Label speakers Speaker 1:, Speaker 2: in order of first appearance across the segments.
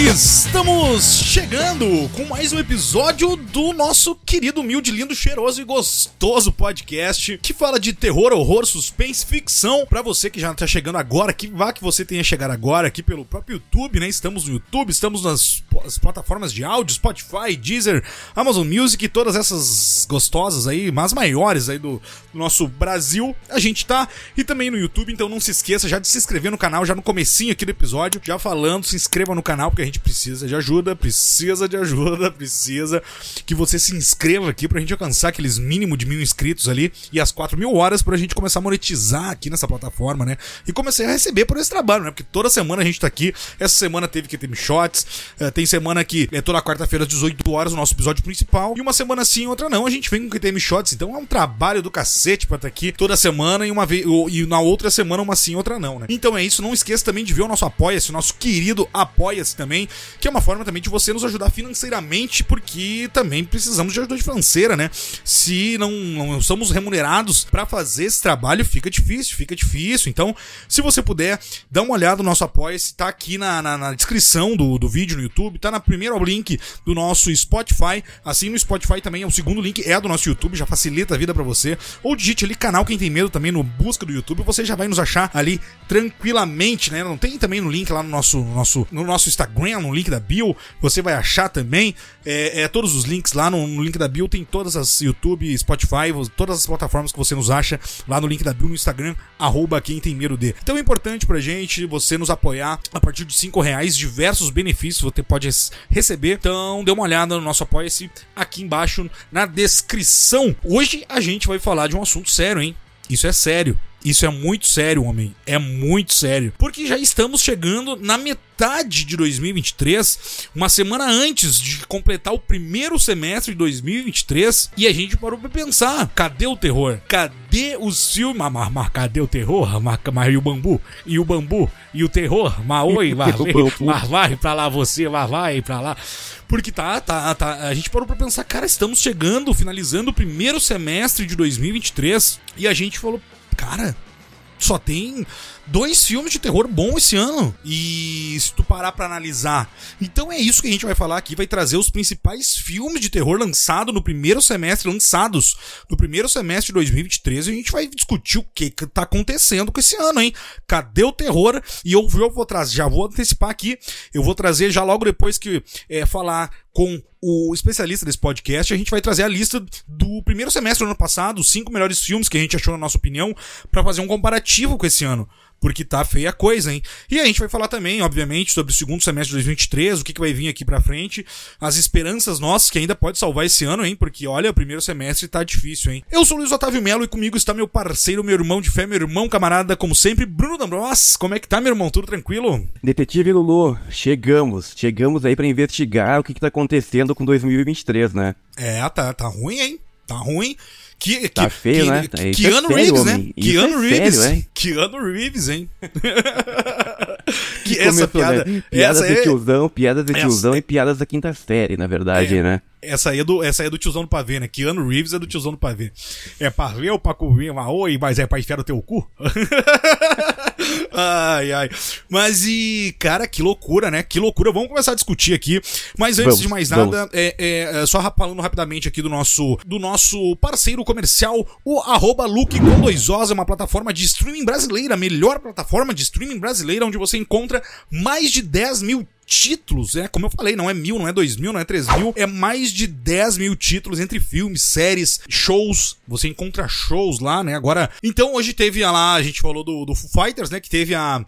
Speaker 1: Estamos chegando com mais um episódio do nosso querido, humilde, lindo, cheiroso e gostoso podcast que fala de terror, horror, suspense, ficção. Pra você que já tá chegando agora, que vá que você tenha chegado agora aqui pelo próprio YouTube, né? Estamos no YouTube, estamos nas as plataformas de áudio, Spotify, Deezer, Amazon Music, todas essas gostosas aí, mas maiores aí do, do nosso Brasil. A gente tá e também no YouTube, então não se esqueça já de se inscrever no canal já no comecinho aqui do episódio, já falando, se inscreva no canal porque gente precisa de ajuda, precisa de ajuda, precisa que você se inscreva aqui pra gente alcançar aqueles mínimo de mil inscritos ali e as quatro mil horas pra gente começar a monetizar aqui nessa plataforma, né? E começar a receber por esse trabalho, né? Porque toda semana a gente tá aqui. Essa semana teve que ter shots, uh, tem semana que é toda quarta-feira às 18 horas o nosso episódio principal e uma semana sim, outra não. A gente vem com QTM Shots, então é um trabalho do cacete pra estar tá aqui toda semana e uma vez e na outra semana uma sim, outra não, né? Então é isso, não esqueça também de ver o nosso Apoia-se, o nosso querido Apoia-se também, que é uma forma também de você nos ajudar financeiramente, porque também precisamos de ajuda financeira, né? Se não, não somos remunerados para fazer esse trabalho, fica difícil, fica difícil. Então, se você puder, dá uma olhada no nosso Apoia-se, tá aqui na, na, na, descrição do, do vídeo no YouTube, tá na primeira link do nosso Spotify. Assim, no Spotify também é o segundo link, é do nosso YouTube, já facilita a vida para você. Ou digite ali canal Quem Tem Medo também no busca do YouTube, você já vai nos achar ali tranquilamente, né? Não tem também no link lá no nosso, nosso, no nosso Instagram, no link da bio, você vai achar também. É, é todos os links lá no, no, link da bio, tem todas as YouTube, Spotify, todas as plataformas que você nos acha lá no link da bio no Instagram, arroba quem tem medo de. Então é importante pra gente você nos apoiar a partir de 5 reais, diversos benefícios você pode receber. Então dê uma olhada no nosso apoia-se aqui embaixo na descrição. Hoje a gente vai falar de um assunto sério, hein? Isso é sério. Isso é muito sério, homem. É muito sério. Porque já estamos chegando na metade de 2023, uma semana antes de completar o primeiro semestre de 2023, e a gente parou pra pensar: cadê o terror? Cadê os filmes? Mas, mas, mas cadê o terror? Mas, mas e o bambu? E o bambu? E o terror? Mas oi, mas, mas vai pra lá você, mas vai pra lá. Porque tá, tá, tá. A gente parou pra pensar, cara, estamos chegando, finalizando o primeiro semestre de 2023, e a gente falou cara, só tem dois filmes de terror bom esse ano. E se tu parar pra analisar. Então é isso que a gente vai falar aqui. Vai trazer os principais filmes de terror lançados no primeiro semestre, lançados no primeiro semestre de 2023. E a gente vai discutir o que, que tá acontecendo com esse ano, hein? Cadê o terror? E eu, eu vou trazer, já vou antecipar aqui. Eu vou trazer já logo depois que é, falar com o especialista desse podcast, a gente vai trazer a lista do primeiro semestre do ano passado, os cinco melhores filmes que a gente achou na nossa opinião, para fazer um comparativo com esse ano porque tá feia a coisa, hein? E a gente vai falar também, obviamente, sobre o segundo semestre de 2023, o que, que vai vir aqui pra frente, as esperanças nossas que ainda pode salvar esse ano, hein? Porque olha, o primeiro semestre tá difícil, hein? Eu sou o Luiz Otávio Melo e comigo está meu parceiro, meu irmão de fé, meu irmão camarada, como sempre, Bruno D'Ambros. Como é que tá, meu irmão? Tudo tranquilo?
Speaker 2: Detetive Lulu, chegamos. Chegamos aí para investigar o que, que tá acontecendo com 2023, né?
Speaker 1: É, tá, tá ruim, hein? Tá ruim. Que,
Speaker 2: tá
Speaker 1: que,
Speaker 2: feio,
Speaker 1: que,
Speaker 2: né?
Speaker 1: Que, Keanu é Reeves, né? Keanu é Reeves. Sério, hein? Keanu Reeves, hein?
Speaker 2: que essa piada. Né? Piadas essa de é... tiozão, piadas de tiozão essa... e piadas da quinta série, na verdade,
Speaker 1: é,
Speaker 2: né?
Speaker 1: Essa aí, é do, essa é do tiozão do pavê, né? Keanu Reeves é do tiozão do pavê. É pavê ou pra comer uma oi, mas é pra enfiar o teu cu? ai, ai. Mas e, cara, que loucura, né? Que loucura. Vamos começar a discutir aqui. Mas antes vamos, de mais nada, é, é, só falando rapidamente aqui do nosso, do nosso parceiro comercial, o arroba Luke com dois Os, é uma plataforma de streaming brasileira, a melhor plataforma de streaming brasileira, onde você encontra mais de 10 mil títulos, é como eu falei, não é mil, não é dois mil, não é três mil, é mais de dez mil títulos entre filmes, séries, shows. Você encontra shows lá, né? Agora, então hoje teve lá, a gente falou do, do Foo Fighters, né? Que teve a.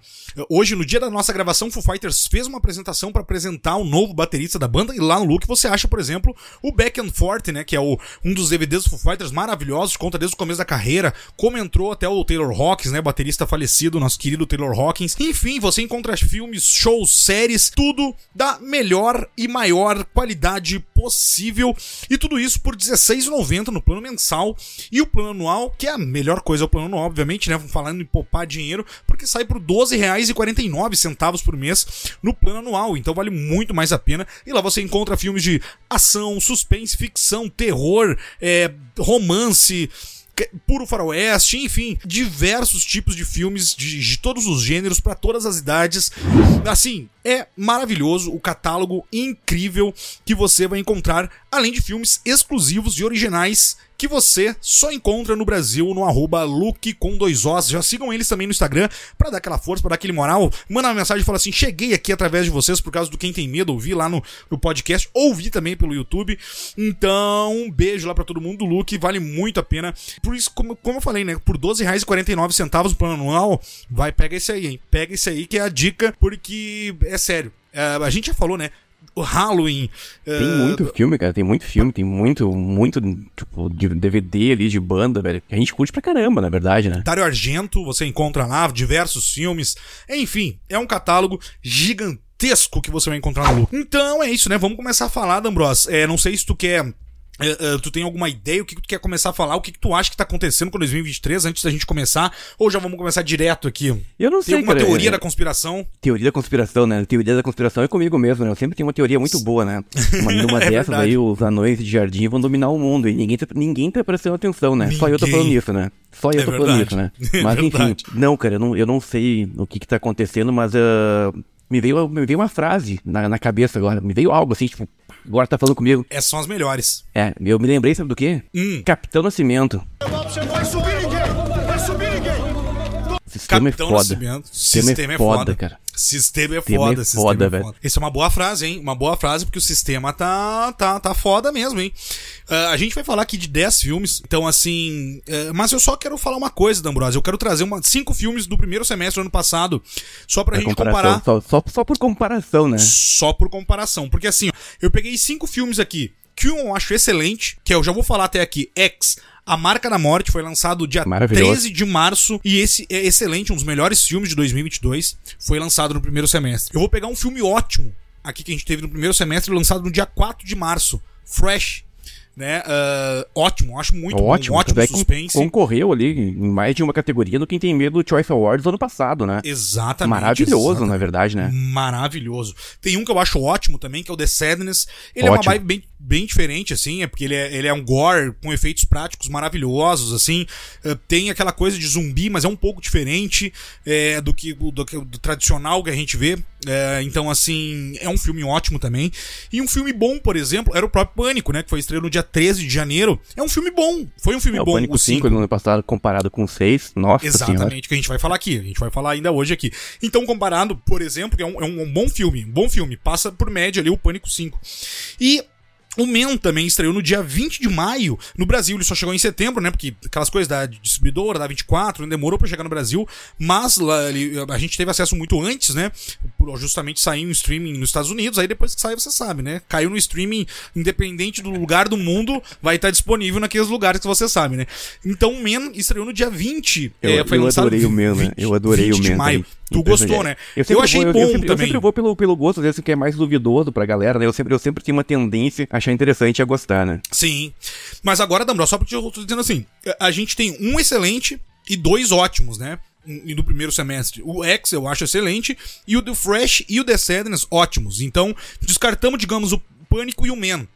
Speaker 1: Hoje, no dia da nossa gravação, Foo Fighters fez uma apresentação para apresentar o novo baterista da banda. E lá no look você acha, por exemplo, o Back and Forth, né? Que é o, um dos DVDs do Foo Fighters maravilhosos, conta desde o começo da carreira, como entrou até o Taylor Hawkins, né? Baterista falecido, nosso querido Taylor Hawkins. Enfim, você encontra filmes, shows, séries, tudo tudo da melhor e maior qualidade possível. E tudo isso por R$16,90 no plano mensal. E o plano anual, que é a melhor coisa, é o plano anual, obviamente, né? Falando em poupar dinheiro, porque sai por R$12,49 por mês no plano anual. Então vale muito mais a pena. E lá você encontra filmes de ação, suspense, ficção, terror, é, romance puro faroeste, enfim, diversos tipos de filmes de, de todos os gêneros para todas as idades. Assim, é maravilhoso, o catálogo incrível que você vai encontrar, além de filmes exclusivos e originais que você só encontra no Brasil no arroba Luke com dois Os. Já sigam eles também no Instagram para dar aquela força, para dar aquele moral. Manda uma mensagem e fala assim: cheguei aqui através de vocês por causa do Quem Tem Medo, ouvi lá no, no podcast, ouvi também pelo YouTube. Então, um beijo lá para todo mundo do Luke, vale muito a pena. Por isso, como, como eu falei, né? Por R$12,49 no plano anual, vai, pega esse aí, hein? Pega esse aí que é a dica, porque é sério. É, a gente já falou, né? O Halloween.
Speaker 2: Tem uh... muito filme, cara. Tem muito filme, tem muito, muito, tipo, de DVD ali de banda, velho. Que a gente curte pra caramba, na verdade, né?
Speaker 1: Dario Argento, você encontra lá diversos filmes. Enfim, é um catálogo gigantesco que você vai encontrar no Lu. Então é isso, né? Vamos começar a falar, D'Ambros. É, não sei se tu quer Uh, uh, tu tem alguma ideia? O que, que, tu quer começar a falar? O que, que tu acha que tá acontecendo com 2023 antes da gente começar? Ou já vamos começar direto aqui?
Speaker 2: Eu não sei,
Speaker 1: Tem alguma
Speaker 2: cara,
Speaker 1: teoria
Speaker 2: é...
Speaker 1: da conspiração?
Speaker 2: Teoria da conspiração, né? Teoria da conspiração é comigo mesmo, né? Eu sempre tenho uma teoria muito boa, né? Uma, numa é dessas aí, os anões de jardim vão dominar o mundo e ninguém tá, ninguém tá prestando atenção, né? Ninguém. Só eu tô falando isso, né? Só eu é tô verdade. falando isso, né? Mas é enfim, não, cara, eu não, eu não sei o que que tá acontecendo, mas uh, me, veio, me veio uma frase na, na cabeça agora, me veio algo assim, tipo, agora tá falando comigo.
Speaker 1: Essas são as melhores.
Speaker 2: É, eu me lembrei, sabe do quê?
Speaker 1: Hum.
Speaker 2: Capitão Nascimento.
Speaker 3: Vai subir ninguém!
Speaker 2: Sistema
Speaker 1: Capitão
Speaker 2: é foda.
Speaker 1: Nascimento.
Speaker 2: Sistema,
Speaker 1: Sistema
Speaker 2: é
Speaker 1: é
Speaker 2: foda,
Speaker 1: foda.
Speaker 2: cara.
Speaker 1: Sistema é
Speaker 2: Sistema
Speaker 1: foda,
Speaker 2: é
Speaker 1: sistema
Speaker 2: foda,
Speaker 1: é
Speaker 2: velho.
Speaker 1: foda. Isso é uma boa frase, hein? Uma boa frase, porque o sistema tá, tá, tá foda mesmo, hein? Uh, a gente vai falar aqui de 10 filmes, então assim. Uh, mas eu só quero falar uma coisa, D'Ambrosio. Eu quero trazer uma, cinco filmes do primeiro semestre do ano passado, só pra
Speaker 2: A
Speaker 1: gente comparar.
Speaker 2: Só, só, só por comparação, né?
Speaker 1: Só por comparação. Porque assim, ó, eu peguei cinco filmes aqui que um eu acho excelente, que eu já vou falar até aqui, X. A Marca da Morte foi lançado dia
Speaker 2: Maravilhoso.
Speaker 1: 13 de março e esse é excelente, um dos melhores filmes de 2022. Foi lançado no primeiro semestre. Eu vou pegar um filme ótimo aqui que a gente teve no primeiro semestre, lançado no dia 4 de março. Fresh. Né? Uh, ótimo, acho muito
Speaker 2: ótimo,
Speaker 1: bom, um ótimo
Speaker 2: é que
Speaker 1: suspense.
Speaker 2: Concorreu ali em mais de uma categoria no Quem Tem Medo do Choice Awards do ano passado, né?
Speaker 1: Exatamente.
Speaker 2: Maravilhoso,
Speaker 1: exatamente.
Speaker 2: na verdade, né?
Speaker 1: Maravilhoso. Tem um que eu acho ótimo também, que é o The Sadness. Ele é uma
Speaker 2: Ótimo.
Speaker 1: vibe bem, bem diferente, assim, é porque ele é, ele é um gore com efeitos práticos maravilhosos, assim. Eh, Tem aquela coisa de zumbi, mas é um pouco diferente eh, do que do, do tradicional que a gente vê. Eh, então, assim, é um filme ótimo também. E um filme bom, por exemplo, era o próprio Pânico, né? Que foi estreado no dia 13 de janeiro. É um filme bom. Foi um filme
Speaker 2: É, o
Speaker 1: bom.
Speaker 2: Pânico
Speaker 1: o
Speaker 2: 5
Speaker 1: cinco.
Speaker 2: no ano passado comparado com o 6, nossa senhora.
Speaker 1: Exatamente, que a gente vai falar aqui. A gente vai falar ainda hoje aqui. Então, comparado, por exemplo, que é um, é um bom filme. Um bom filme. Passa por média ali o Pânico 5. E. O Men também estreou no dia 20 de maio no Brasil. Ele só chegou em setembro, né? Porque aquelas coisas da distribuidora, da 24, demorou pra chegar no Brasil. Mas lá, ele- a gente teve acesso muito antes, né? Justamente sair um streaming nos Estados Unidos. Aí depois que sai, você sabe, né? Caiu no streaming, independente do lugar do mundo, vai estar disponível naqueles lugares que você sabe, né? Então o Men estreou no dia 20.
Speaker 2: Eu,
Speaker 1: é, foi
Speaker 2: eu adorei o Men, né?
Speaker 1: 20
Speaker 2: Eu adorei o
Speaker 1: 20 de
Speaker 2: Men.
Speaker 1: maio. Tu gostou, né?
Speaker 2: Eu,
Speaker 1: Eu,
Speaker 2: sempre
Speaker 1: achei
Speaker 2: vou,
Speaker 1: bom
Speaker 2: eu, sempre, eu
Speaker 1: também.
Speaker 2: sempre vou pelo, pelo gosto, às vezes que é mais duvidoso pra galera, né? Eu sempre, eu sempre tenho uma tendência a achar interessante e a gostar, né?
Speaker 1: Sim. Mas agora, Dambro, só porque eu tô dizendo assim, a gente tem um excelente e dois ótimos, né? E do primeiro semestre. O X eu acho excelente e o do Fresh e o The Sadness ótimos. Então, descartamos, digamos, o Pânico e o Men.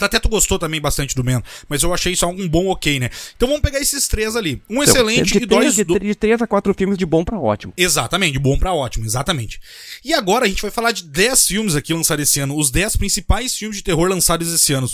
Speaker 1: Até tu gostou também bastante do Men, mas eu achei só um bom ok, né? Então vamos pegar esses três ali. Um excelente
Speaker 2: Então, de,
Speaker 1: e dois...
Speaker 2: de, de três a quatro filmes de bom pra ótimo.
Speaker 1: Exatamente, de bom pra ótimo, exatamente. E agora a gente vai falar de 10 filmes aqui lançados esse ano, os 10 principais filmes de terror lançados esse ano.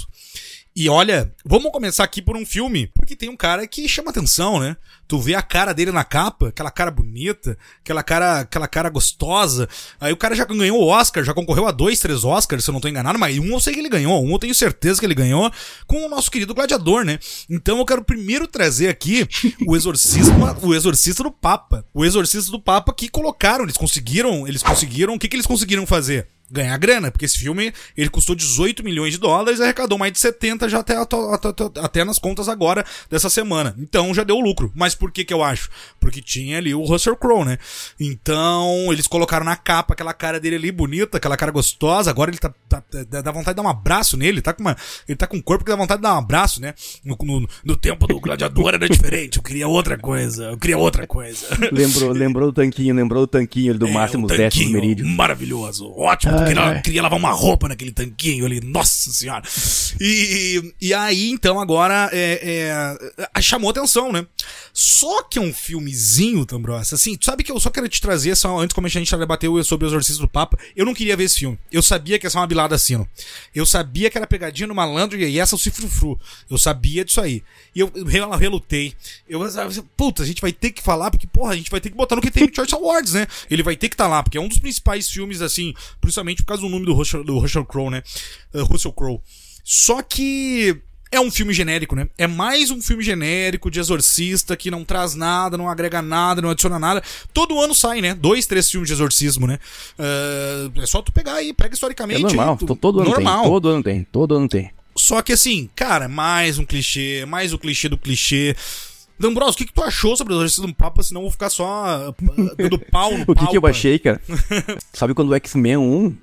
Speaker 1: E olha, vamos começar aqui por um filme, porque tem um cara que chama atenção, né? Tu vê a cara dele na capa, aquela cara bonita, aquela cara, aquela cara gostosa. Aí o cara já ganhou o Oscar, já concorreu a dois, três Oscars, se eu não tô enganado, mas um eu sei que ele ganhou, um eu tenho certeza que ele ganhou com o nosso querido gladiador, né? Então eu quero primeiro trazer aqui o exorcismo, o exorcista do Papa. O exorcista do Papa que colocaram, eles conseguiram, eles conseguiram, o que que eles conseguiram fazer? ganhar grana, porque esse filme ele custou 18 milhões de dólares e arrecadou mais de 70 já até, até, até, até nas contas agora dessa semana. Então já deu lucro. Mas por que que eu acho? Porque tinha ali o Russell Crowe, né? Então eles colocaram na capa aquela cara dele ali bonita, aquela cara gostosa. Agora ele tá, tá- tá- dá vontade de dar um abraço nele, tá com uma, ele tá com um corpo que dá vontade de dar um abraço, né? No, no, no tempo do gladiador era diferente, eu queria outra coisa, eu queria outra coisa.
Speaker 2: Lembrou, lembrou do tanquinho, lembrou do tanquinho ali do
Speaker 1: É,
Speaker 2: Máximo Décimo
Speaker 1: tanquinho
Speaker 2: Merídio.
Speaker 1: Maravilhoso, ótimo queria, queria lavar uma roupa naquele tanquinho ali, nossa senhora. E, e aí, então, agora é, é, chamou atenção, né? Só que é um filmezinho, Tambrossa, assim, tu sabe que eu só quero te trazer, só, antes como a gente debateu sobre o Exorcismo do Papa, eu não queria ver esse filme. Eu sabia que ia ser uma bilada assim, Eu sabia que era pegadinha no malandro e essa é o cifrufru. Eu sabia disso aí. E eu, eu relutei. Eu, puta, a gente vai ter que falar, porque, porra, a gente vai ter que botar no que tem Choice Awards, né? Ele vai ter que estar tá lá, porque é um dos principais filmes, assim, principalmente por causa do nome do Russell, do Russell Crowe, né? Uh, Russell Crowe. Só que é um filme genérico, né? É mais um filme genérico de exorcista que não traz nada, não agrega nada, não adiciona nada. Todo ano sai, né? Dois, três filmes de exorcismo, né? Uh, é só tu pegar aí, pega historicamente. É
Speaker 2: normal,
Speaker 1: tu,
Speaker 2: todo ano normal. tem. Todo ano tem, todo ano tem.
Speaker 1: Só que assim, cara, mais um clichê, mais o clichê do clichê. D'Ambrosio, o que, que tu achou sobre o Exorcismo do Papa? Senão eu vou ficar só uh, dando pau no
Speaker 2: O que, que eu achei, cara? Sabe quando o X-Men 1 uh,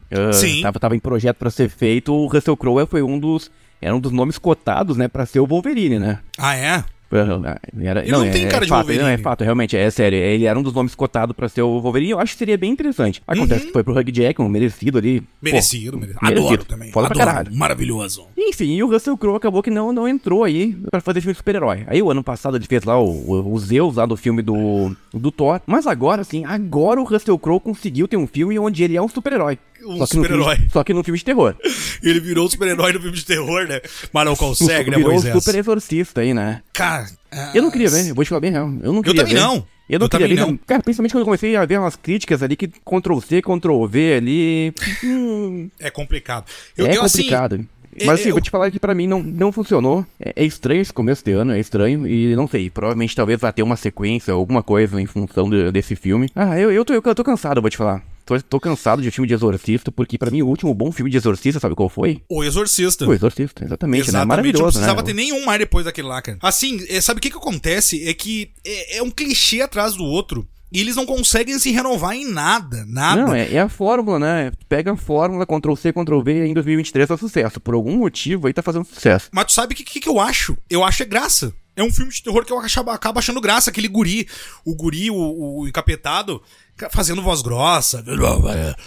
Speaker 2: tava, tava em projeto para ser feito, o Russell Crowe foi um dos era um dos nomes cotados, né, para ser o Wolverine, né?
Speaker 1: Ah, é?
Speaker 2: Era, ele não, não tem é, cara é de fato, Wolverine. Não, é fato, realmente, é sério. Ele era um dos nomes cotados pra ser o Wolverine eu acho que seria bem interessante. Acontece uhum. que foi pro Hugh Jackman, merecido ali.
Speaker 1: Merecido, pô, merecido. Adoro merecido. também.
Speaker 2: Foda Adoro. pra caralho.
Speaker 1: Maravilhoso.
Speaker 2: Enfim, e o Russell Crowe acabou que não, não entrou aí pra fazer filme de super-herói. Aí o ano passado ele fez lá o, o, o Zeus lá do filme do, do Thor. Mas agora, assim, agora o Russell Crowe conseguiu ter um filme onde ele é um super-herói
Speaker 1: um super-herói.
Speaker 2: Só que no filme de terror.
Speaker 1: ele virou um super-herói no filme de terror, né? Mas não consegue, né,
Speaker 2: virou Moisés? Virou um super exorcista aí, né?
Speaker 1: Cara...
Speaker 2: Eu não queria ver, vou te falar bem real. Eu não queria
Speaker 1: Eu também
Speaker 2: ver.
Speaker 1: não.
Speaker 2: Eu não
Speaker 1: eu
Speaker 2: queria ver. Não. Cara, principalmente quando eu comecei a ver umas críticas ali que Ctrl-C, Ctrl-V ali...
Speaker 1: Hum, é complicado.
Speaker 2: Eu, é eu, assim, complicado. Assim, mas assim, eu... vou te falar que pra mim não, não funcionou. É, é, estranho esse começo de ano, é estranho. E não sei, provavelmente talvez vai ter uma sequência, alguma coisa em função de, desse filme. Ah, eu, eu, tô, eu, eu tô cansado, vou te falar. Tô, tô, cansado de filme de exorcista, porque para mim o último bom filme de exorcista, sabe qual foi?
Speaker 1: O Exorcista.
Speaker 2: O Exorcista, exatamente, exatamente né? Maravilhoso,
Speaker 1: não precisava
Speaker 2: né?
Speaker 1: ter nenhum mais depois daquele lá, cara. Assim, é, sabe o que que acontece? É que é, é um clichê atrás do outro. E eles não conseguem se renovar em nada, nada.
Speaker 2: Não, é, é a fórmula, né? Pega a fórmula, Ctrl-C, Ctrl-V, em 2023 é sucesso. Por algum motivo aí tá fazendo sucesso.
Speaker 1: Mas tu sabe o que, que, que eu acho? Eu acho é graça. É um filme de terror que eu acabo achando graça. Aquele guri, o guri, o, o encapetado, fazendo voz grossa.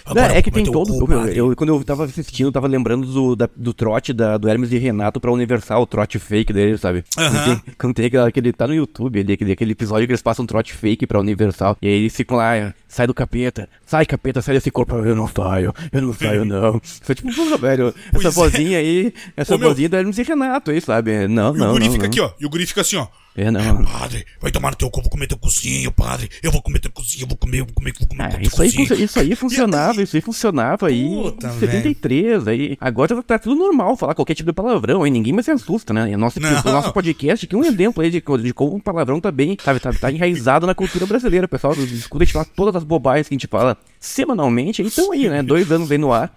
Speaker 2: Agora, é, que tem todo. Cu, meu, eu, quando eu tava assistindo, eu tava lembrando do, da, do trote da, do Hermes e Renato pra Universal, o trote fake dele, sabe?
Speaker 1: Uhum.
Speaker 2: Quando tem, aquele, aquele. Tá no YouTube ali, aquele, aquele episódio que eles passam um trote fake pra Universal. E aí eles ficam lá, sai do capeta, sai capeta, sai desse corpo. Eu não saio, eu não saio, não. Só tipo, velho, pois essa é. vozinha aí, essa Ô, vozinha meu... do Hermes e Renato aí, sabe? Não,
Speaker 1: e
Speaker 2: não.
Speaker 1: O guri
Speaker 2: não,
Speaker 1: fica
Speaker 2: não.
Speaker 1: aqui, ó. E o guri fica assim, ó.
Speaker 2: É, não.
Speaker 1: Padre, vai tomar no teu cu, vou comer teu cozinho, padre. Eu vou comer teu cozinho, eu vou comer, vou comer, vou comer
Speaker 2: ah,
Speaker 1: teu
Speaker 2: isso. Aí, isso aí funcionava, isso aí funcionava aí em 73. Aí, agora tá tudo normal falar qualquer tipo de palavrão, aí ninguém mais se assusta, né? Nosso, o nosso podcast aqui é um exemplo aí de, de como o palavrão tá bem, sabe, tá, tá enraizado na cultura brasileira. O pessoal escuta a gente falar todas as bobagens que a gente fala semanalmente, então aí, né? Dois anos aí no ar.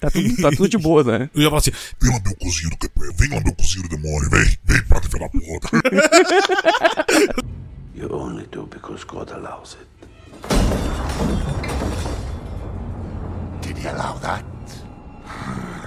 Speaker 2: Tá tudo, tá tudo de boa, né?
Speaker 1: Eu ia falar assim: vem lá meu cozinho do capé, vem lá meu cozinho do demônio, vem, vem pra te da porra. you only do because God allows it. Did he allow that?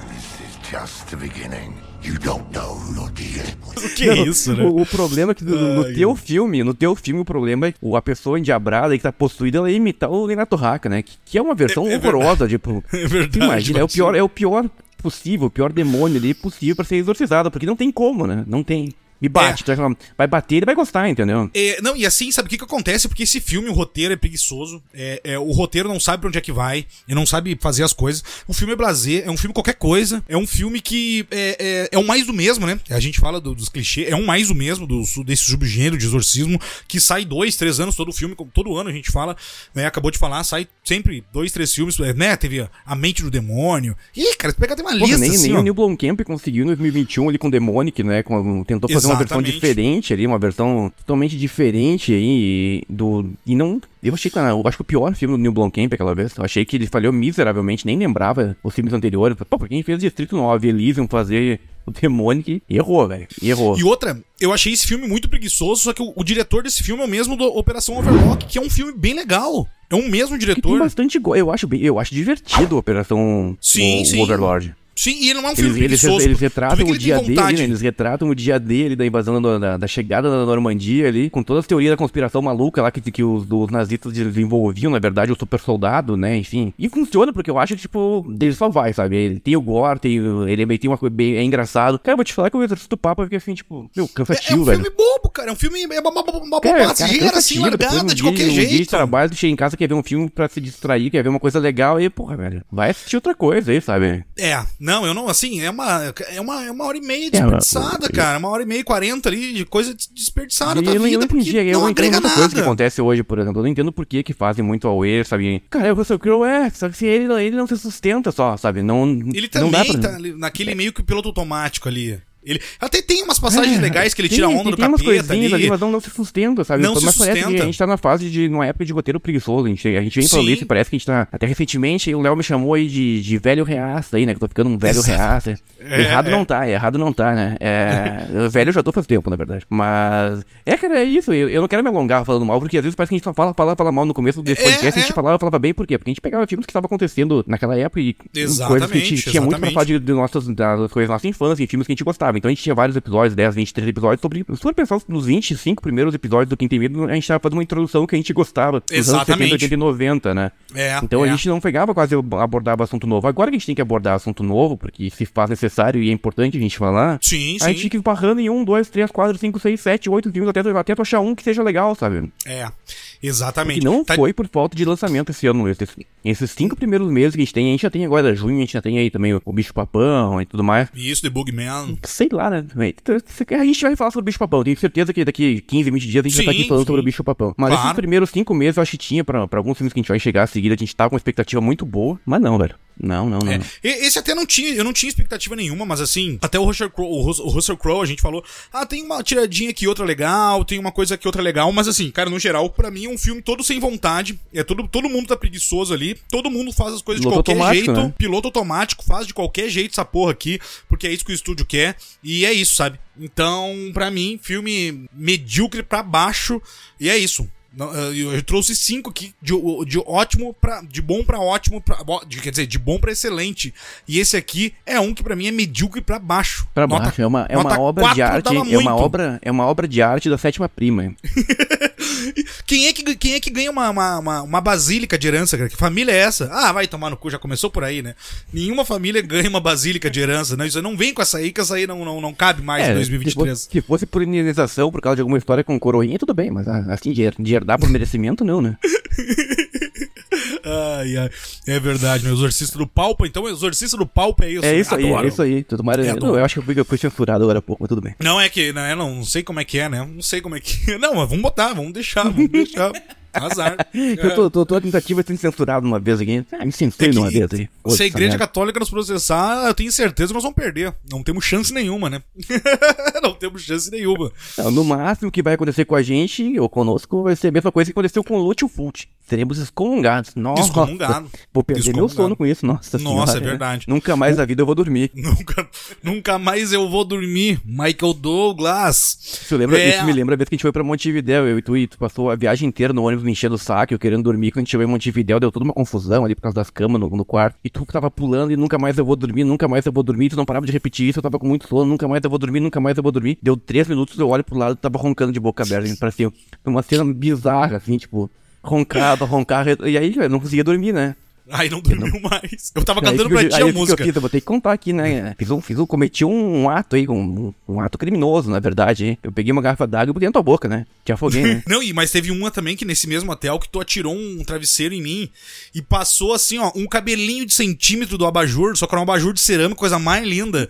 Speaker 1: This is just the beginning. You don't know who you're dealing with. O que é isso, né?
Speaker 2: O, o problema é que no, no teu filme, no teu filme, o problema é que a pessoa endiabrada que tá possuída, ela ia imitar o Renato Haka, né? Que, que é uma versão é, é horrorosa, tipo.
Speaker 1: É verdade.
Speaker 2: Imagina, é o pior, é o pior possível, o pior demônio ali possível para ser exorcizado, porque não tem como, né? Não tem. Me bate, é. vai bater, ele vai gostar, entendeu?
Speaker 1: É, não, e assim, sabe o que, que acontece? Porque esse filme, o roteiro é preguiçoso, é, é, o roteiro não sabe pra onde é que vai, e não sabe fazer as coisas. O filme é blazer, é um filme qualquer coisa, é um filme que é, é, é um mais do mesmo, né? A gente fala do, dos clichês, é um mais do mesmo do, desse subgênero de exorcismo, que sai dois, três anos todo filme, todo ano a gente fala, né? Acabou de falar, sai sempre dois, três filmes, é, né? Teve A Mente do Demônio. Ih, cara, pega até uma Porra, lista
Speaker 2: nem,
Speaker 1: assim,
Speaker 2: nem o Neil Blomkamp conseguiu em 2021 ali com Demonic, né? Com, tentou fazer. Uma versão diferente ali, uma versão totalmente diferente aí do... E não... Eu achei que eu acho que o pior filme do Neil Blomkamp aquela vez, eu achei que ele falhou miseravelmente, nem lembrava os filmes anteriores. Pô, pra quem fez Distrito 9, Elysium fazer o Demonic, errou, velho. Errou.
Speaker 1: E outra, eu achei esse filme muito preguiçoso, só que o, o, diretor desse filme é o mesmo do Operação Overlock, que é um filme bem legal. É um mesmo diretor.
Speaker 2: Que tem bastante. Eu acho, bem, eu acho divertido a Operação
Speaker 1: sim,
Speaker 2: o,
Speaker 1: sim.
Speaker 2: o Overlord.
Speaker 1: Sim, e ele não é um filme
Speaker 2: Eles, eles, eles retratam o
Speaker 1: ele
Speaker 2: dia dele, né? Eles retratam o dia dele da invasão da, da, da chegada da Normandia ali, com todas as teorias da conspiração maluca lá que, que os, os nazistas desenvolviam, na verdade, o super soldado, né? Enfim. E funciona porque eu acho que, tipo, dele só vai, sabe? Ele tem o gore, tem, ele é- tem uma coisa bem. É engraçado. Cara, eu vou te falar que o Exorcista do Papa fica assim, tipo, meu,
Speaker 1: É, é
Speaker 2: cansativo,
Speaker 1: um
Speaker 2: velho.
Speaker 1: filme bobo, cara. É um filme. É uma, uma, uma
Speaker 2: Cara,
Speaker 1: bobageira,
Speaker 2: cara,
Speaker 1: assim,
Speaker 2: cansativo,
Speaker 1: largada
Speaker 2: um
Speaker 1: de
Speaker 2: dia-
Speaker 1: qualquer
Speaker 2: um dia de
Speaker 1: jeito.
Speaker 2: trabalho, tu chega em casa, quer ver um filme pra se distrair, quer ver uma coisa legal, e, porra, velho, vai assistir outra coisa aí, sabe?
Speaker 1: É, não, eu não, assim, é uma, é uma, é uma hora e meia
Speaker 2: É,
Speaker 1: desperdiçada,
Speaker 2: mas-
Speaker 1: cara. Uma hora e meia, quarenta ali de coisa desperdiçada
Speaker 2: E
Speaker 1: da
Speaker 2: eu,
Speaker 1: vida,
Speaker 2: não entendi, eu
Speaker 1: não
Speaker 2: entendo muita coisa que acontece hoje, por exemplo. Eu não entendo por que que fazem muito away, sabe? Cara, o Russell Crowe é, só que se ele, ele não se sustenta só, sabe? Não,
Speaker 1: Ele
Speaker 2: não dá
Speaker 1: também
Speaker 2: pra...
Speaker 1: tá naquele meio que piloto automático ali. Ele até tem umas passagens
Speaker 2: É,
Speaker 1: legais que ele
Speaker 2: tem-
Speaker 1: tira onda
Speaker 2: tem,
Speaker 1: do
Speaker 2: tem umas
Speaker 1: capeta
Speaker 2: coisinhas
Speaker 1: ali.
Speaker 2: mas não, não se sustenta, sabe?
Speaker 1: Não se
Speaker 2: mas parece que
Speaker 1: sustenta.
Speaker 2: a gente tá na fase de, numa época de roteiro preguiçoso. A gente, a gente vem
Speaker 1: Sim.
Speaker 2: isso e parece que a gente tá. Até recentemente o Léo me chamou aí de, de velho reaça aí, né? Que eu tô ficando um velho
Speaker 1: Exato.
Speaker 2: reaça.
Speaker 1: É,
Speaker 2: errado
Speaker 1: é.
Speaker 2: não tá, errado não tá, né? É, velho eu já tô faz tempo, na verdade. Mas. É, cara, é isso. Eu, eu não quero me alongar falando mal, porque às vezes parece que a gente só fala, fala, fala mal no começo desse
Speaker 1: É,
Speaker 2: podcast. A gente
Speaker 1: é.
Speaker 2: falava, falava bem, por quê? Porque a gente pegava filmes que estavam acontecendo naquela época e coisas que a gente
Speaker 1: Exatamente,
Speaker 2: tinha muito pra
Speaker 1: exatamente.
Speaker 2: falar de, de nossas, das coisas da nossa infância e filmes que a gente gostava. Então a gente tinha vários episódios, 10, 20, 30 episódios sobre. Se for pensar nos 25 primeiros episódios do Quem Tem Medo, a gente tava fazendo uma introdução que a gente gostava. Nos anos 70,
Speaker 1: Exatamente.
Speaker 2: 80 e 90, né?
Speaker 1: É,
Speaker 2: Então
Speaker 1: é.
Speaker 2: a gente não pegava quase abordava assunto novo. Agora que a gente tem que abordar assunto novo, porque se faz necessário e é importante a gente falar.
Speaker 1: Sim,
Speaker 2: A gente
Speaker 1: sim.
Speaker 2: fica esbarrando em um, dois, três, quatro, cinco, seis, sete, oito filmes até, até tu achar um que seja legal, sabe?
Speaker 1: É, exatamente.
Speaker 2: Não
Speaker 1: Tá-
Speaker 2: foi por falta de lançamento esse ano. Esses, esses cinco primeiros meses que a gente tem, a gente já tem agora junho, a gente já tem aí também o, o Bicho Papão e tudo mais.
Speaker 1: Isso, The Bugman.
Speaker 2: Sei lá, né? Então, A gente vai falar sobre o Bicho Papão. Tenho certeza que daqui 15, 20 dias a gente vai estar
Speaker 1: Sim,
Speaker 2: aqui falando
Speaker 1: sim.
Speaker 2: sobre o Bicho Papão. Mas
Speaker 1: Claro.
Speaker 2: esses primeiros cinco meses eu acho que tinha pra, pra alguns filmes que a gente vai chegar a seguir. A gente tava com uma expectativa muito boa. Mas não, velho. Não, não, não.
Speaker 1: É, esse até não tinha, eu não tinha expectativa nenhuma, mas assim, até o Russell Crowe, o Rus- o Russell Crowe, a gente falou, ah, tem uma tiradinha aqui, outra legal, tem uma coisa aqui, outra legal, mas assim, cara, no geral, pra mim é um filme todo sem vontade, é todo, todo mundo tá preguiçoso ali, todo mundo faz as coisas
Speaker 2: Piloto
Speaker 1: de qualquer jeito,
Speaker 2: né?
Speaker 1: piloto automático, faz de qualquer jeito essa porra aqui, porque é isso que o estúdio quer, e é isso, sabe? Então, pra mim, filme medíocre pra baixo, e é isso. Eu trouxe cinco aqui de, de ótimo para de bom pra ótimo, pra, de- quer dizer, de bom pra excelente. E esse aqui é um que pra mim é medíocre pra baixo.
Speaker 2: Pra
Speaker 1: Nota-
Speaker 2: baixo, é uma, é uma obra de arte, é uma obra, é uma obra de arte da sétima prima.
Speaker 1: Quem é que, quem é que ganha uma, uma, uma, uma basílica de herança, cara? Que família é essa? Ah, vai tomar no cu, já começou por aí, né? Nenhuma família ganha uma basílica de herança, né? Isso não vem com essa aí, que essa aí não, não, não cabe mais em
Speaker 2: É,
Speaker 1: 2023.
Speaker 2: Se fosse, se fosse por indenização, por causa de alguma história com coroinha, tudo bem, mas ah, assim, de, de herdar por merecimento, não, né?
Speaker 1: Ai, ai. É verdade, meu exorcista do palpa. Então, o exorcista do palpa é isso.
Speaker 2: É isso aí,
Speaker 1: Adoro.
Speaker 2: é isso aí. Tudo mais,
Speaker 1: É,
Speaker 2: não, eu acho que eu fui, eu fui censurado agora há pouco, mas tudo bem.
Speaker 1: Não é que, né? Não, não sei como é que é, né? Não sei como é que. Não, mas vamos botar, vamos deixar, vamos deixar. Azar.
Speaker 2: Eu tô, tô, tô a tentativa de ser censurado uma vez aqui. Ah, me censurei
Speaker 1: É
Speaker 2: uma vez aí.
Speaker 1: Se
Speaker 2: Ouça
Speaker 1: a igreja
Speaker 2: merda.
Speaker 1: católica nos processar, eu tenho certeza que nós vamos perder. Não temos chance nenhuma, né? não temos chance nenhuma.
Speaker 2: Não, no máximo, o que vai acontecer com a gente, ou conosco, vai ser a mesma coisa que aconteceu com o Lúcio Fult. Seremos excomungados. Nossa.
Speaker 1: Excomungado.
Speaker 2: Vou perder meu sono com isso, nossa
Speaker 1: Nossa,
Speaker 2: senhora,
Speaker 1: é
Speaker 2: né?
Speaker 1: verdade.
Speaker 2: Nunca mais na vida eu vou dormir.
Speaker 1: Nunca, nunca mais eu vou dormir. Michael Douglas.
Speaker 2: Isso, lembra,
Speaker 1: É.
Speaker 2: isso me lembra a vez que a gente foi pra Montevidéu, eu e tu, e tu passou a viagem inteira no ônibus me enchendo o saco, eu querendo dormir. Quando a gente chegou em Montevidéu, deu toda uma confusão ali por causa das camas no, no quarto. E tu tava pulando e nunca mais eu vou dormir, nunca mais eu vou dormir. Tu não parava de repetir isso, eu tava com muito sono, nunca mais eu vou dormir, nunca mais eu vou dormir. Deu três minutos, eu olho pro lado, tava roncando de boca aberta. Parecia uma cena bizarra, assim, tipo, roncava, roncava. E aí, eu não conseguia dormir, né?
Speaker 1: Aí não dormiu mais. Eu tava
Speaker 2: Aí,
Speaker 1: cantando pra ti a música.
Speaker 2: Eu, fiz? eu vou ter que contar aqui, né? Fiz um, fiz um, cometi um, ato aí, um, um ato criminoso, na verdade. Eu peguei uma garrafa d'água e botei na tua boca, né? Te afoguei, né?
Speaker 1: Não, e, mas teve uma também que nesse mesmo hotel que tu atirou um travesseiro em mim e passou assim, ó, um cabelinho de centímetro do abajur, só que era um abajur de cerâmica, coisa mais linda.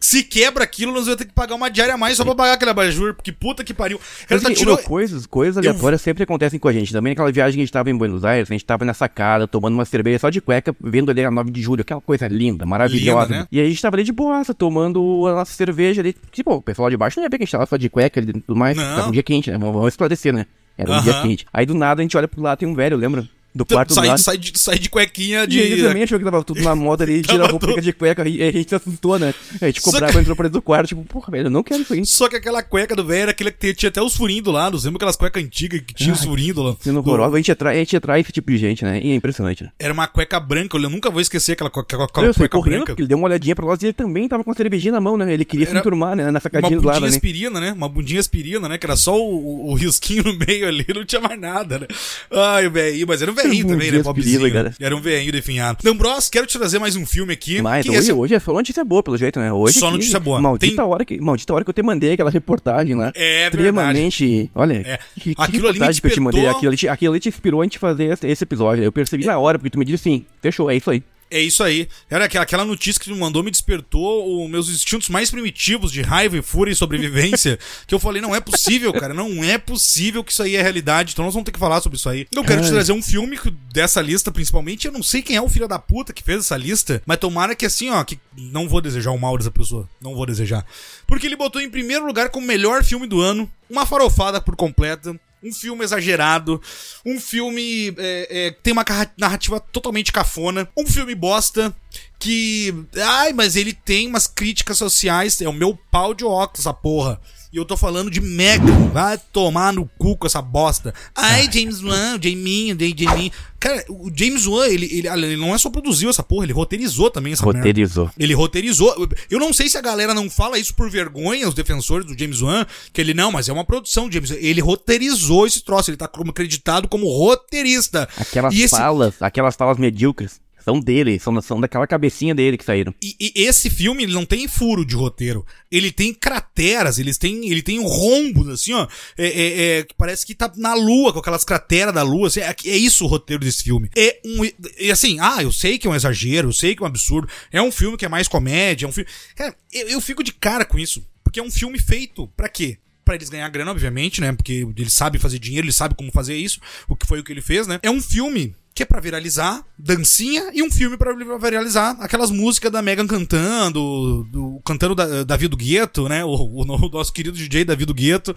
Speaker 1: Se quebra aquilo, nós vamos ter que pagar uma diária a mais só pra pagar aquele abajur, porque puta que pariu. Cara, atirou...
Speaker 2: meu, coisas, coisas aleatórias sempre acontecem com a gente. Também naquela viagem que a gente tava em Buenos Aires, a gente tava na sacada, tomando uma cerveja só de cueca, vendo ali a 9 de julho, aquela coisa linda, maravilhosa.
Speaker 1: Linda, né?
Speaker 2: E aí a gente tava ali de boaça, tomando a nossa cerveja ali. Tipo, o pessoal de baixo não ia ver que a gente tava só de cueca ali e tudo mais.
Speaker 1: Não.
Speaker 2: Tava um dia quente, né? Vamos esclarecer, né? Era um dia
Speaker 1: Aham.
Speaker 2: quente. Aí do nada a gente olha pro lado, tem um velho, lembra? Do quarto
Speaker 1: sai,
Speaker 2: do
Speaker 1: sai, de, sai de cuequinha
Speaker 2: E ele
Speaker 1: de.
Speaker 2: também achou que tava tudo na moda ali, tira a roupa fica de cueca, e a gente se assustou, né? A gente cobrava,
Speaker 1: que-
Speaker 2: entrou pra dentro do quarto, tipo, porra, velho, eu não quero isso aí.
Speaker 1: Só que aquela cueca do velho era aquele que tinha até os furinhos do lado. Lembra aquelas cuecas antigas que tinha os furinhos do lado?
Speaker 2: Sendo horrorosa, a gente, atrai, a gente atrai esse tipo de gente, né? E é impressionante, né?
Speaker 1: Era uma cueca branca, eu nunca vou esquecer aquela, cu- aquela, aquela
Speaker 2: eu saí
Speaker 1: cueca branca.
Speaker 2: ele deu uma olhadinha pra nós e ele também tava com a cervejinha na mão, né? Ele queria se
Speaker 1: Era
Speaker 2: enturmar, né? Na
Speaker 1: Uma
Speaker 2: sacadinha do
Speaker 1: bundinha
Speaker 2: lado, né?
Speaker 1: aspirina, né? Uma bundinha aspirina, né? Que era só o, o risquinho no meio ali, não tinha mais nada, né? Ai, o velhinho, mas era um velhinho também, né? Pobrezinho.
Speaker 2: cara.
Speaker 1: Era um velhinho definhado. Então, Bros, quero te trazer mais um filme aqui.
Speaker 2: Mas
Speaker 1: que
Speaker 2: hoje,
Speaker 1: esse-
Speaker 2: hoje é só notícia boa, pelo jeito, né? Hoje
Speaker 1: Só
Speaker 2: aqui,
Speaker 1: notícia boa.
Speaker 2: Maldita,
Speaker 1: Tem-
Speaker 2: hora que, maldita hora que eu te mandei aquela reportagem lá.
Speaker 1: É
Speaker 2: Extremamente. Olha,
Speaker 1: É.
Speaker 2: que, que
Speaker 1: Aquilo
Speaker 2: reportagem que eu te mandei. Aquilo ali, te- aquilo ali te inspirou a gente fazer esse, esse episódio. Eu percebi na hora, porque tu me disse assim, fechou, é isso aí.
Speaker 1: É isso aí. Era aquela, aquela notícia que tu me mandou me despertou os meus instintos mais primitivos de raiva e fúria e sobrevivência. que eu falei, não é possível, cara. Não é possível que isso aí é realidade. Então nós vamos ter que falar sobre isso aí. Eu quero te
Speaker 2: Ai.
Speaker 1: trazer um filme dessa lista, principalmente. Eu não sei quem é o filho da puta que fez essa lista. Mas tomara que assim, ó, que não vou desejar o mal dessa pessoa. Não vou desejar. Porque ele botou em primeiro lugar como melhor filme do ano. Uma farofada por completa. Um filme exagerado, um filme é, é, tem uma narrativa totalmente cafona, um filme bosta que. Ai, mas ele tem umas críticas sociais. É o meu pau de óculos, essa porra. E eu tô falando de Mega. Vai tomar no cu com essa bosta. Ai, James Wan, Jaminho, Jay Jamin. Cara, o James Wan, ele, ele, ele não é só produziu essa porra, ele roteirizou também essa merda.
Speaker 2: Roteirizou.
Speaker 1: Ele roteirizou. Eu não sei se a galera não fala isso por vergonha, os defensores do James Wan, que ele não, mas é uma produção James Wan. Ele roteirizou esse troço, ele tá como acreditado como roteirista.
Speaker 2: Aquelas
Speaker 1: esse,
Speaker 2: falas, aquelas falas medíocres, são dele, são, são daquela cabecinha dele que saíram.
Speaker 1: e, e esse filme ele não tem furo de roteiro. Ele tem crateras, ele tem, ele tem rombos, assim, ó. É, é- é, que parece que tá na lua, com aquelas crateras da lua. Assim, é, é isso o roteiro desse filme. É um. E assim, ah, eu sei que é um exagero, eu sei que é um absurdo. É um filme que é mais comédia, é um filme. Cara, eu, eu fico de cara com isso. Porque é um filme feito pra quê? Pra eles ganhar grana, obviamente, né? Porque eles sabem fazer dinheiro, eles sabem como fazer isso. O que foi o que ele fez, né? É um filme que é pra viralizar, dancinha, e um filme pra viralizar aquelas músicas da Megan cantando, do, cantando da, Davi do Gueto, né? O, o no- nosso querido DJ Davi do Gueto.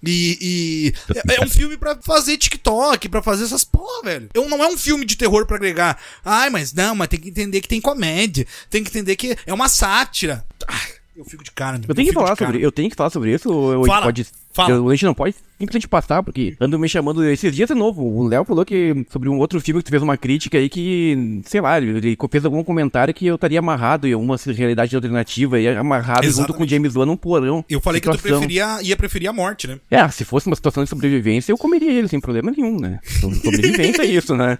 Speaker 1: E, e é, é um filme pra fazer TikTok, pra fazer essas porra, velho. Eu, não é um filme de terror pra agregar. Ai, mas não, mas tem que entender que tem comédia, tem que entender que é uma sátira. Ai, eu fico de cara, meu.
Speaker 2: Eu tenho que
Speaker 1: fico
Speaker 2: falar sobre, eu tenho que falar sobre isso, ou ou a gente
Speaker 1: Fala,
Speaker 2: pode.
Speaker 1: fala.
Speaker 2: eu- a gente não pode simplesmente passar, porque ando me chamando esses dias de novo. O Léo falou que sobre um outro filme que tu fez uma crítica aí que, sei lá, ele fez algum comentário que eu estaria amarrado em uma realidade alternativa e amarrado junto com o
Speaker 1: Exatamente.
Speaker 2: James Wan num porão.
Speaker 1: Eu falei que tu
Speaker 2: situação.
Speaker 1: preferia, ia preferir a morte, né?
Speaker 2: É, se fosse uma situação de sobrevivência, eu comeria ele sem problema nenhum, né? So- Sobrevivência é isso, né?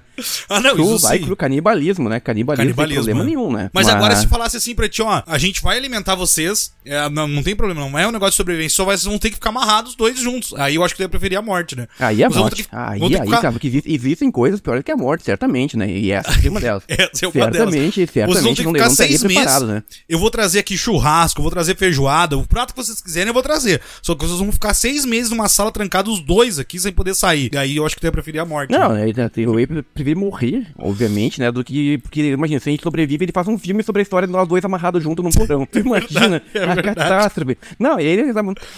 Speaker 1: Ah, não,
Speaker 2: Cru,
Speaker 1: isso
Speaker 2: vai
Speaker 1: sim.
Speaker 2: cru, canibalismo, né? Canibalismo,
Speaker 1: Canibalismo,
Speaker 2: sem problema
Speaker 1: né?
Speaker 2: nenhum, né?
Speaker 1: Mas, agora se falasse assim pra ti, ó, a gente vai alimentar vocês, é, não, não tem problema, não é um negócio de sobrevivência, só vocês vão ter que ficar amarrados os dois juntos. Aí eu acho que eu ia preferir a morte, né?
Speaker 2: Aí é
Speaker 1: vão
Speaker 2: morte.
Speaker 1: que-
Speaker 2: Aí, aí,
Speaker 1: ficar-
Speaker 2: cara, porque exi- existem coisas piores que a morte, certamente, né? E essa é uma delas.
Speaker 1: Essa é uma
Speaker 2: certamente,
Speaker 1: delas. Vocês vão
Speaker 2: certamente
Speaker 1: que
Speaker 2: não,
Speaker 1: ficar
Speaker 2: não
Speaker 1: seis meses.
Speaker 2: né?
Speaker 1: Eu vou trazer aqui churrasco, eu vou trazer feijoada, o prato que vocês quiserem eu vou trazer. Só que vocês vão ficar seis meses numa sala trancados os dois aqui sem poder sair. E aí eu acho que eu ia preferir a morte.
Speaker 2: Não,
Speaker 1: né?
Speaker 2: né, eu ia preferir morrer, obviamente, né? Do que. Porque, imagina, se a gente sobrevive, ele faz um filme sobre a história de nós dois amarrados juntos num porão. Tu imagina
Speaker 1: é
Speaker 2: a
Speaker 1: verdade.
Speaker 2: catástrofe. Não, ele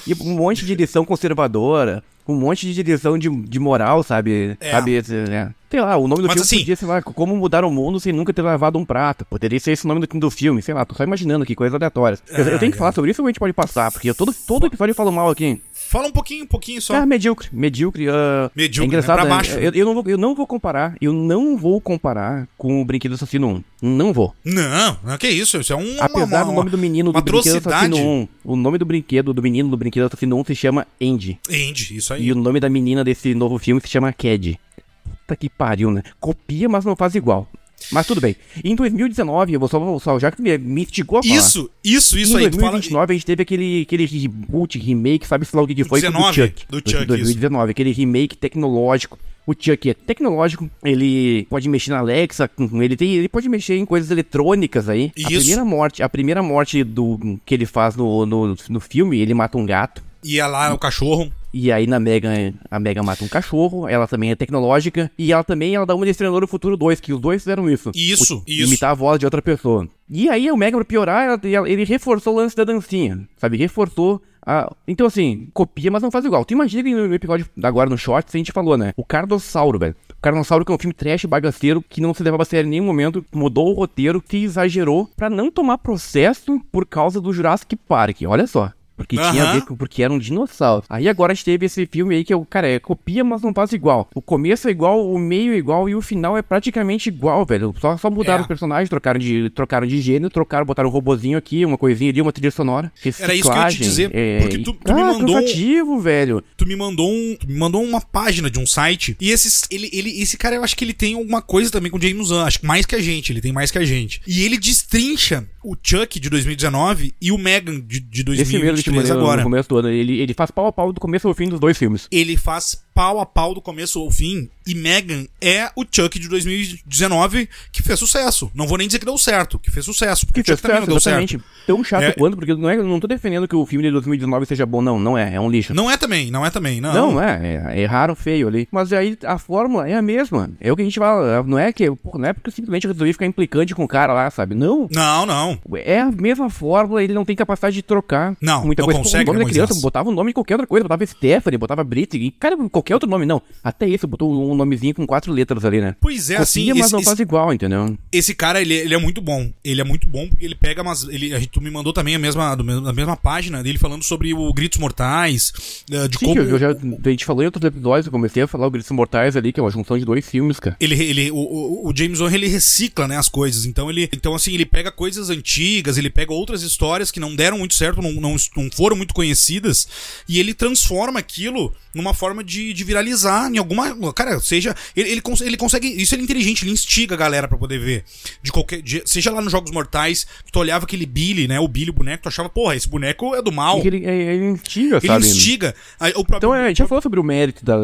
Speaker 2: e um monte de edição conservadora, um monte de direção de, de moral, sabe?
Speaker 1: É.
Speaker 2: Sabe, esse, né? Sei lá, o nome do
Speaker 1: Mas
Speaker 2: filme
Speaker 1: assim-
Speaker 2: podia, sei lá, como mudar o mundo sem nunca ter lavado um prato. Poderia ser esse o nome do, do filme, sei lá, tô só imaginando aqui, coisas aleatórias. Eu, eu
Speaker 1: Ah,
Speaker 2: tenho que
Speaker 1: é.
Speaker 2: falar sobre isso ou a gente pode passar? Porque eu todo, todo episódio eu falo mal aqui.
Speaker 1: Fala um pouquinho, um pouquinho só.
Speaker 2: Ah, medíocre, medíocre. ah,
Speaker 1: Medíocre,
Speaker 2: é engraçado,
Speaker 1: né? Pra
Speaker 2: né?
Speaker 1: baixo.
Speaker 2: Eu, eu não vou, eu não vou comparar, eu não vou comparar com o Brinquedo Assassino 1. Não vou.
Speaker 1: Não, não, que isso, isso é um.
Speaker 2: Apesar
Speaker 1: uma-
Speaker 2: do nome do menino do
Speaker 1: uma
Speaker 2: Brinquedo
Speaker 1: atrocidade.
Speaker 2: Assassino 1, o nome do brinquedo do menino do Brinquedo Assassino 1 se chama Andy.
Speaker 1: Andy, isso aí.
Speaker 2: E o nome da menina desse novo filme se chama Cad. Puta que pariu, né? Copia, mas não faz igual. Mas tudo bem. Em 2019, eu vou só, só já que me, me instigou a falar.
Speaker 1: Isso, isso, isso
Speaker 2: em
Speaker 1: aí. tu fala-
Speaker 2: 2029 a gente teve aquele, aquele reboot, remake, sabe se lá o que, que foi,
Speaker 1: 19,
Speaker 2: do Chuck.
Speaker 1: do Chuck,
Speaker 2: 2019, aquele remake tecnológico. O Chuck é tecnológico, ele pode mexer na Alexa, ele, tem, ele pode mexer em coisas eletrônicas aí. A
Speaker 1: Isso.
Speaker 2: primeira morte, a primeira morte do que ele faz no, no, no filme, ele mata um gato.
Speaker 1: E é lá o cachorro.
Speaker 2: E aí na Mega, a Mega mata um cachorro, ela também é tecnológica, e ela também ela dá uma Exterminador do Futuro 2, que os dois fizeram isso.
Speaker 1: Isso,
Speaker 2: O-
Speaker 1: isso.
Speaker 2: Imitar a voz de outra pessoa. E aí o Mega, pra piorar, ela- ele reforçou o lance da dancinha, sabe? Reforçou a... Então assim, copia, mas não faz igual. Tu imagina que no episódio agora no short, a gente falou, né? O Cardossauro, velho. Carnossauro que é um filme trash bagaceiro que não se levava a sério em nenhum momento, mudou o roteiro, se exagerou pra não tomar processo por causa do Jurassic Park. Olha só. Porque tinha a ver com. Porque era um dinossauro. Aí agora a gente teve esse filme aí que o. Cara, é copia, mas não faz igual. O começo é igual, o meio é igual e o final é praticamente igual, velho. Só, só mudaram
Speaker 1: É.
Speaker 2: os personagens, trocaram de, trocaram de gênero, trocaram, botaram um robozinho aqui, uma coisinha ali, uma trilha sonora.
Speaker 1: Era isso que eu ia te dizer,
Speaker 2: é,
Speaker 1: porque tu- tu me
Speaker 2: ah,
Speaker 1: mandou um-
Speaker 2: cansativo, velho.
Speaker 1: Tu me mandou um, me mandou uma página de um site e esses, ele, ele, esse cara eu acho que ele tem alguma coisa também com o James Wan, acho que mais que a gente, ele tem mais que a gente. E ele destrincha o Chuck de 2019 e o Megan de, de
Speaker 2: Esse mesmo
Speaker 1: 2023
Speaker 2: mandei no
Speaker 1: agora.
Speaker 2: começo todo. Ele, ele faz pau a pau do começo ao fim dos dois filmes.
Speaker 1: Ele faz pau a pau do começo ao fim e Megan é o Chuck de 2019 que fez sucesso. Não vou nem dizer que deu certo, que fez sucesso, porque
Speaker 2: Que
Speaker 1: o Chuck também não deu
Speaker 2: exatamente.
Speaker 1: certo.
Speaker 2: Tão chato
Speaker 1: É-
Speaker 2: quanto, porque não é, eu não tô defendendo que o filme de 2019 seja bom, não. Não é, é um lixo.
Speaker 1: Não é também, não é também, não.
Speaker 2: Não, é, é, erraram feio ali. Mas aí a fórmula é a mesma. É o que a gente fala. Não é que. Pô, não é porque eu simplesmente resolvi ficar implicante com o cara lá, sabe? Não.
Speaker 1: Não, não.
Speaker 2: É a mesma fórmula, ele não tem capacidade de trocar.
Speaker 1: Não,
Speaker 2: muita
Speaker 1: não
Speaker 2: coisa.
Speaker 1: consegue,
Speaker 2: Pô, o nome da criança, botava o nome em qualquer outra coisa, botava Stephanie, botava Britney, cara, qualquer outro nome, não. Até isso, botou um nomezinho com quatro letras ali, né?
Speaker 1: Pois é,
Speaker 2: Copia,
Speaker 1: assim,
Speaker 2: mas
Speaker 1: esse-
Speaker 2: não
Speaker 1: esse-
Speaker 2: faz igual, entendeu?
Speaker 1: Esse cara, ele, ele é muito bom. Ele é muito bom porque ele pega umas. Ele, a gente, tu me mandou também a mesma, a mesma página dele falando sobre o Gritos Mortais, eh, de
Speaker 2: Sim,
Speaker 1: como.
Speaker 2: eu, eu já, a gente falou em outros episódios, eu comecei a falar o Gritos Mortais ali, que é uma junção de dois filmes, cara.
Speaker 1: Ele, ele, o, o, o James Wan, ele recicla, né, as coisas. Então, ele, então, assim, ele pega coisas antigas, ele pega outras histórias que não deram muito certo, não, não, não foram muito conhecidas, e ele transforma aquilo numa forma de, de viralizar em alguma. Cara, seja. Ele, ele, cons- ele consegue. Isso ele é inteligente, ele instiga a galera pra poder ver. De qualquer. de- seja lá nos Jogos Mortais, que tu olhava aquele Billy, né? O Billy, o boneco, tu achava, porra, esse boneco é do mal.
Speaker 2: Ele, é- ele instiga,
Speaker 1: Ele
Speaker 2: sabe?
Speaker 1: instiga. Aí, próprio,
Speaker 2: Então, é, a gente já falou sobre o mérito da.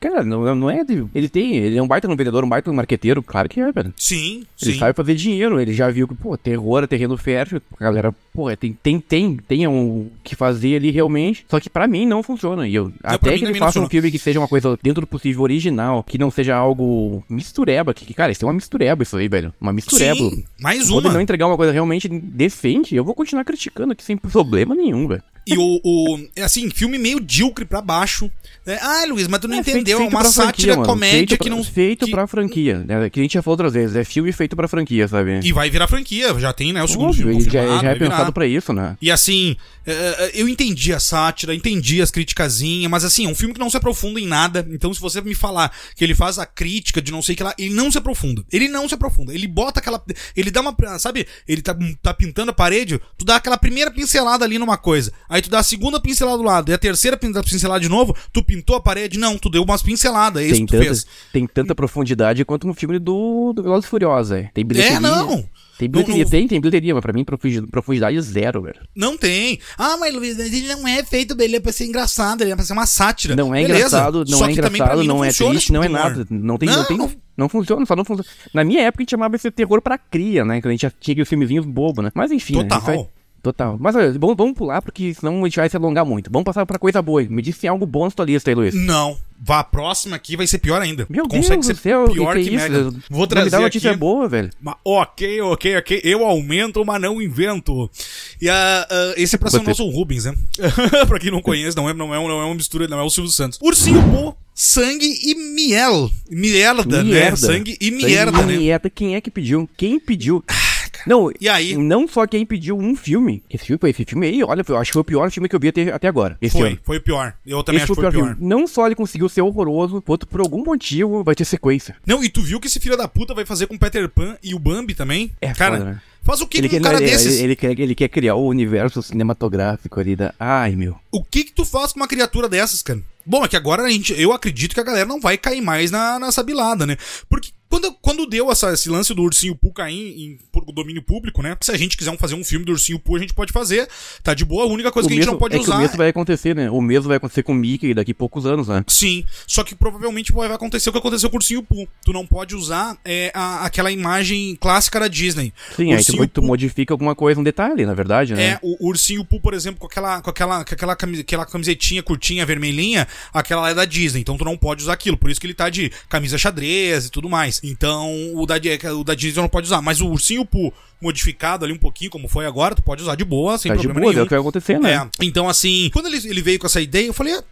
Speaker 2: Cara, não, não é. De, ele tem. Ele é um baita no vendedor, um baita no marqueteiro, claro que é, velho.
Speaker 1: Sim,
Speaker 2: Ele
Speaker 1: sim.
Speaker 2: sabe fazer dinheiro, ele já viu que, pô, terror é terreno fértil, a galera, pô, tem, tem, tem, tem o que fazer ali realmente, só que pra mim não funciona, e eu,
Speaker 1: pra
Speaker 2: até que ele faça um filme que seja uma coisa dentro do possível original, que não seja algo mistureba, que, cara, isso é uma mistureba isso aí, velho, uma mistureba.
Speaker 1: Sim, mais
Speaker 2: Quando ele
Speaker 1: uma.
Speaker 2: não entregar uma coisa realmente decente, eu vou continuar criticando aqui sem problema nenhum, velho.
Speaker 1: E o, o. É assim, filme meio díocre pra baixo. É, ah, Luiz, mas tu não
Speaker 2: É, feito-
Speaker 1: entendeu. É
Speaker 2: feito
Speaker 1: uma sátira
Speaker 2: franquia,
Speaker 1: comédia
Speaker 2: feito
Speaker 1: que
Speaker 2: pra,
Speaker 1: não.
Speaker 2: Feito
Speaker 1: que-
Speaker 2: pra franquia, né? Que a gente já falou outras vezes, é filme feito pra franquia, sabe?
Speaker 1: E vai virar franquia, já tem, né? O segundo
Speaker 2: Óbvio,
Speaker 1: filme.
Speaker 2: ele já, já é
Speaker 1: virar.
Speaker 2: pensado pra isso, né?
Speaker 1: E assim, é, é, eu entendi a sátira, entendi as criticazinhas, mas assim, é um filme que não se aprofunda em nada. Então, se você me falar que ele faz a crítica de não sei o que lá, ele não se aprofunda. Ele não se aprofunda. Ele bota aquela. Ele dá uma. Sabe, ele tá, tá pintando a parede, tu dá aquela primeira pincelada ali numa coisa. Aí tu dá a segunda pincelada do lado, e a terceira pin- pincelada de novo, tu pintou a parede. Não, tu deu umas pinceladas. É isso
Speaker 2: tem,
Speaker 1: que tu
Speaker 2: tanta,
Speaker 1: fez.
Speaker 2: tem tanta profundidade quanto no filme do, do Velozes Furiosos, é. Tem bilheteria.
Speaker 1: É, não.
Speaker 2: Tem bilheteria,
Speaker 1: Não- não-
Speaker 2: tem, tem bilheteria, mas pra mim profundi- profundidade zero, velho.
Speaker 1: Não tem. Ah, mas Luiz, ele não é feito dele é pra ser engraçado, ele é pra ser uma sátira.
Speaker 2: Não é
Speaker 1: Beleza.
Speaker 2: engraçado, não
Speaker 1: Só
Speaker 2: é engraçado,
Speaker 1: mim
Speaker 2: não, é
Speaker 1: funciona
Speaker 2: triste, não é nada. Não tem, não,
Speaker 1: Não.
Speaker 2: tem, não funciona, só não funciona. Na minha época a gente chamava esse terror pra cria, né? Que a gente já tinha aqueles filmezinhos bobo, né? Mas enfim, né?
Speaker 1: Total.
Speaker 2: Aí- Total. Mas olha, vamos, vamos pular, porque senão a gente vai se alongar muito. Vamos passar pra coisa boa. Me diz se tem algo bom na tua lista aí, Luiz.
Speaker 1: Não. Vá, a próxima aqui vai ser pior ainda.
Speaker 2: Meu
Speaker 1: Consegue
Speaker 2: Deus
Speaker 1: ser
Speaker 2: do céu,
Speaker 1: pior
Speaker 2: que,
Speaker 1: que,
Speaker 2: que é?
Speaker 1: Megan. Vou trazer
Speaker 2: Me dá notícia
Speaker 1: aqui.
Speaker 2: boa, velho.
Speaker 1: Ma- ok, ok, ok. Eu aumento, mas não invento. E ah, ah, esse é pra ser o
Speaker 2: Você-
Speaker 1: nosso Rubens, né? pra quem não conhece, não é, não, é, não é uma mistura, não é o Silvio Santos. Ursinho Pô, sangue e miel. Mierda, né? Sangue e
Speaker 2: Sangue
Speaker 1: mierda,
Speaker 2: e
Speaker 1: né?
Speaker 2: mierda. Quem é que pediu? Quem pediu? Não,
Speaker 1: E aí?
Speaker 2: não só quem pediu um filme. Esse filme, esse filme aí, olha, eu acho que foi o pior filme que eu vi até, até agora. Esse
Speaker 1: Foi,
Speaker 2: ano.
Speaker 1: foi o pior. Eu também
Speaker 2: Esse
Speaker 1: acho que foi o pior.
Speaker 2: filme. Não só ele conseguiu ser horroroso, quanto por algum motivo vai ter sequência.
Speaker 1: Não, e tu viu que esse filho da puta vai fazer com o Peter Pan e o Bambi também?
Speaker 2: É
Speaker 1: Cara,
Speaker 2: foda, né?
Speaker 1: faz o que
Speaker 2: Ele
Speaker 1: com um cara
Speaker 2: ele,
Speaker 1: desses?
Speaker 2: ele, ele quer, ele quer criar o universo cinematográfico ali da. Ai, meu.
Speaker 1: O que que tu faz com uma criatura dessas, cara? Bom, é que agora a gente, eu acredito que a galera não vai cair mais na, nessa bilada, né? Porque quando, quando deu essa- esse lance do Ursinho Poo cair em, por domínio público, né? Se a gente quiser fazer um filme do Ursinho Poo, a gente pode fazer. Tá de boa, a única coisa
Speaker 2: O
Speaker 1: que a gente
Speaker 2: mesmo,
Speaker 1: não pode
Speaker 2: é que o
Speaker 1: usar...
Speaker 2: mesmo vai acontecer, né? O mesmo vai acontecer com o Mickey daqui a poucos anos, né?
Speaker 1: Sim, só que provavelmente vai acontecer o que aconteceu com o Ursinho Poo. Tu não pode usar é, a- aquela imagem clássica da Disney.
Speaker 2: Sim, aí tu, tu modifica alguma coisa, um detalhe, na verdade, né?
Speaker 1: É, o ursinho Poo, por exemplo, com aquela, com aquela, com aquela, cami- aquela camisetinha curtinha, vermelhinha, aquela é da Disney, então tu não pode usar aquilo. Por isso que ele tá de camisa xadrez e tudo mais. Então, o da, o da Disney não pode usar. Mas o ursinho Poo modificado ali um pouquinho, como foi agora, tu pode usar de boa, sem
Speaker 2: Tá de
Speaker 1: problema
Speaker 2: boa, é
Speaker 1: nenhum.
Speaker 2: o que vai acontecer, né?
Speaker 1: É, então assim, quando ele, ele veio com essa ideia, eu falei, ah,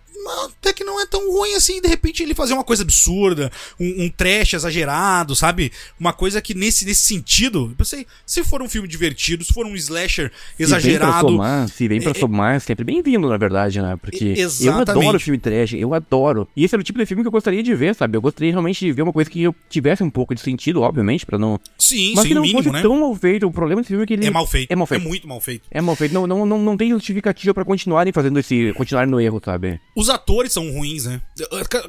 Speaker 1: até que não é tão ruim assim, de repente ele fazer uma coisa absurda, um, um trash exagerado, sabe? Uma coisa que nesse, nesse sentido, eu pensei, se for um filme divertido, se for um slasher exagerado.
Speaker 2: Se vem pra somar, se vem pra é, é somar sempre bem-vindo, na verdade, né? Porque
Speaker 1: exatamente.
Speaker 2: eu adoro filme trash, eu adoro. E esse era o tipo de filme que eu gostaria de ver, sabe? Eu gostaria realmente de ver uma coisa que eu tivesse um pouco de sentido, obviamente, pra não.
Speaker 1: Sim,
Speaker 2: Mas
Speaker 1: sim,
Speaker 2: que não
Speaker 1: mínimo,
Speaker 2: fosse
Speaker 1: né?
Speaker 2: tão mal feito. O problema desse filme é que ele.
Speaker 1: É mal feito.
Speaker 2: É mal feito.
Speaker 1: É muito mal feito.
Speaker 2: É mal feito. Não, não, não, não tem justificativa pra continuarem fazendo esse. continuarem no erro, sabe?
Speaker 1: Os atores são ruins, né?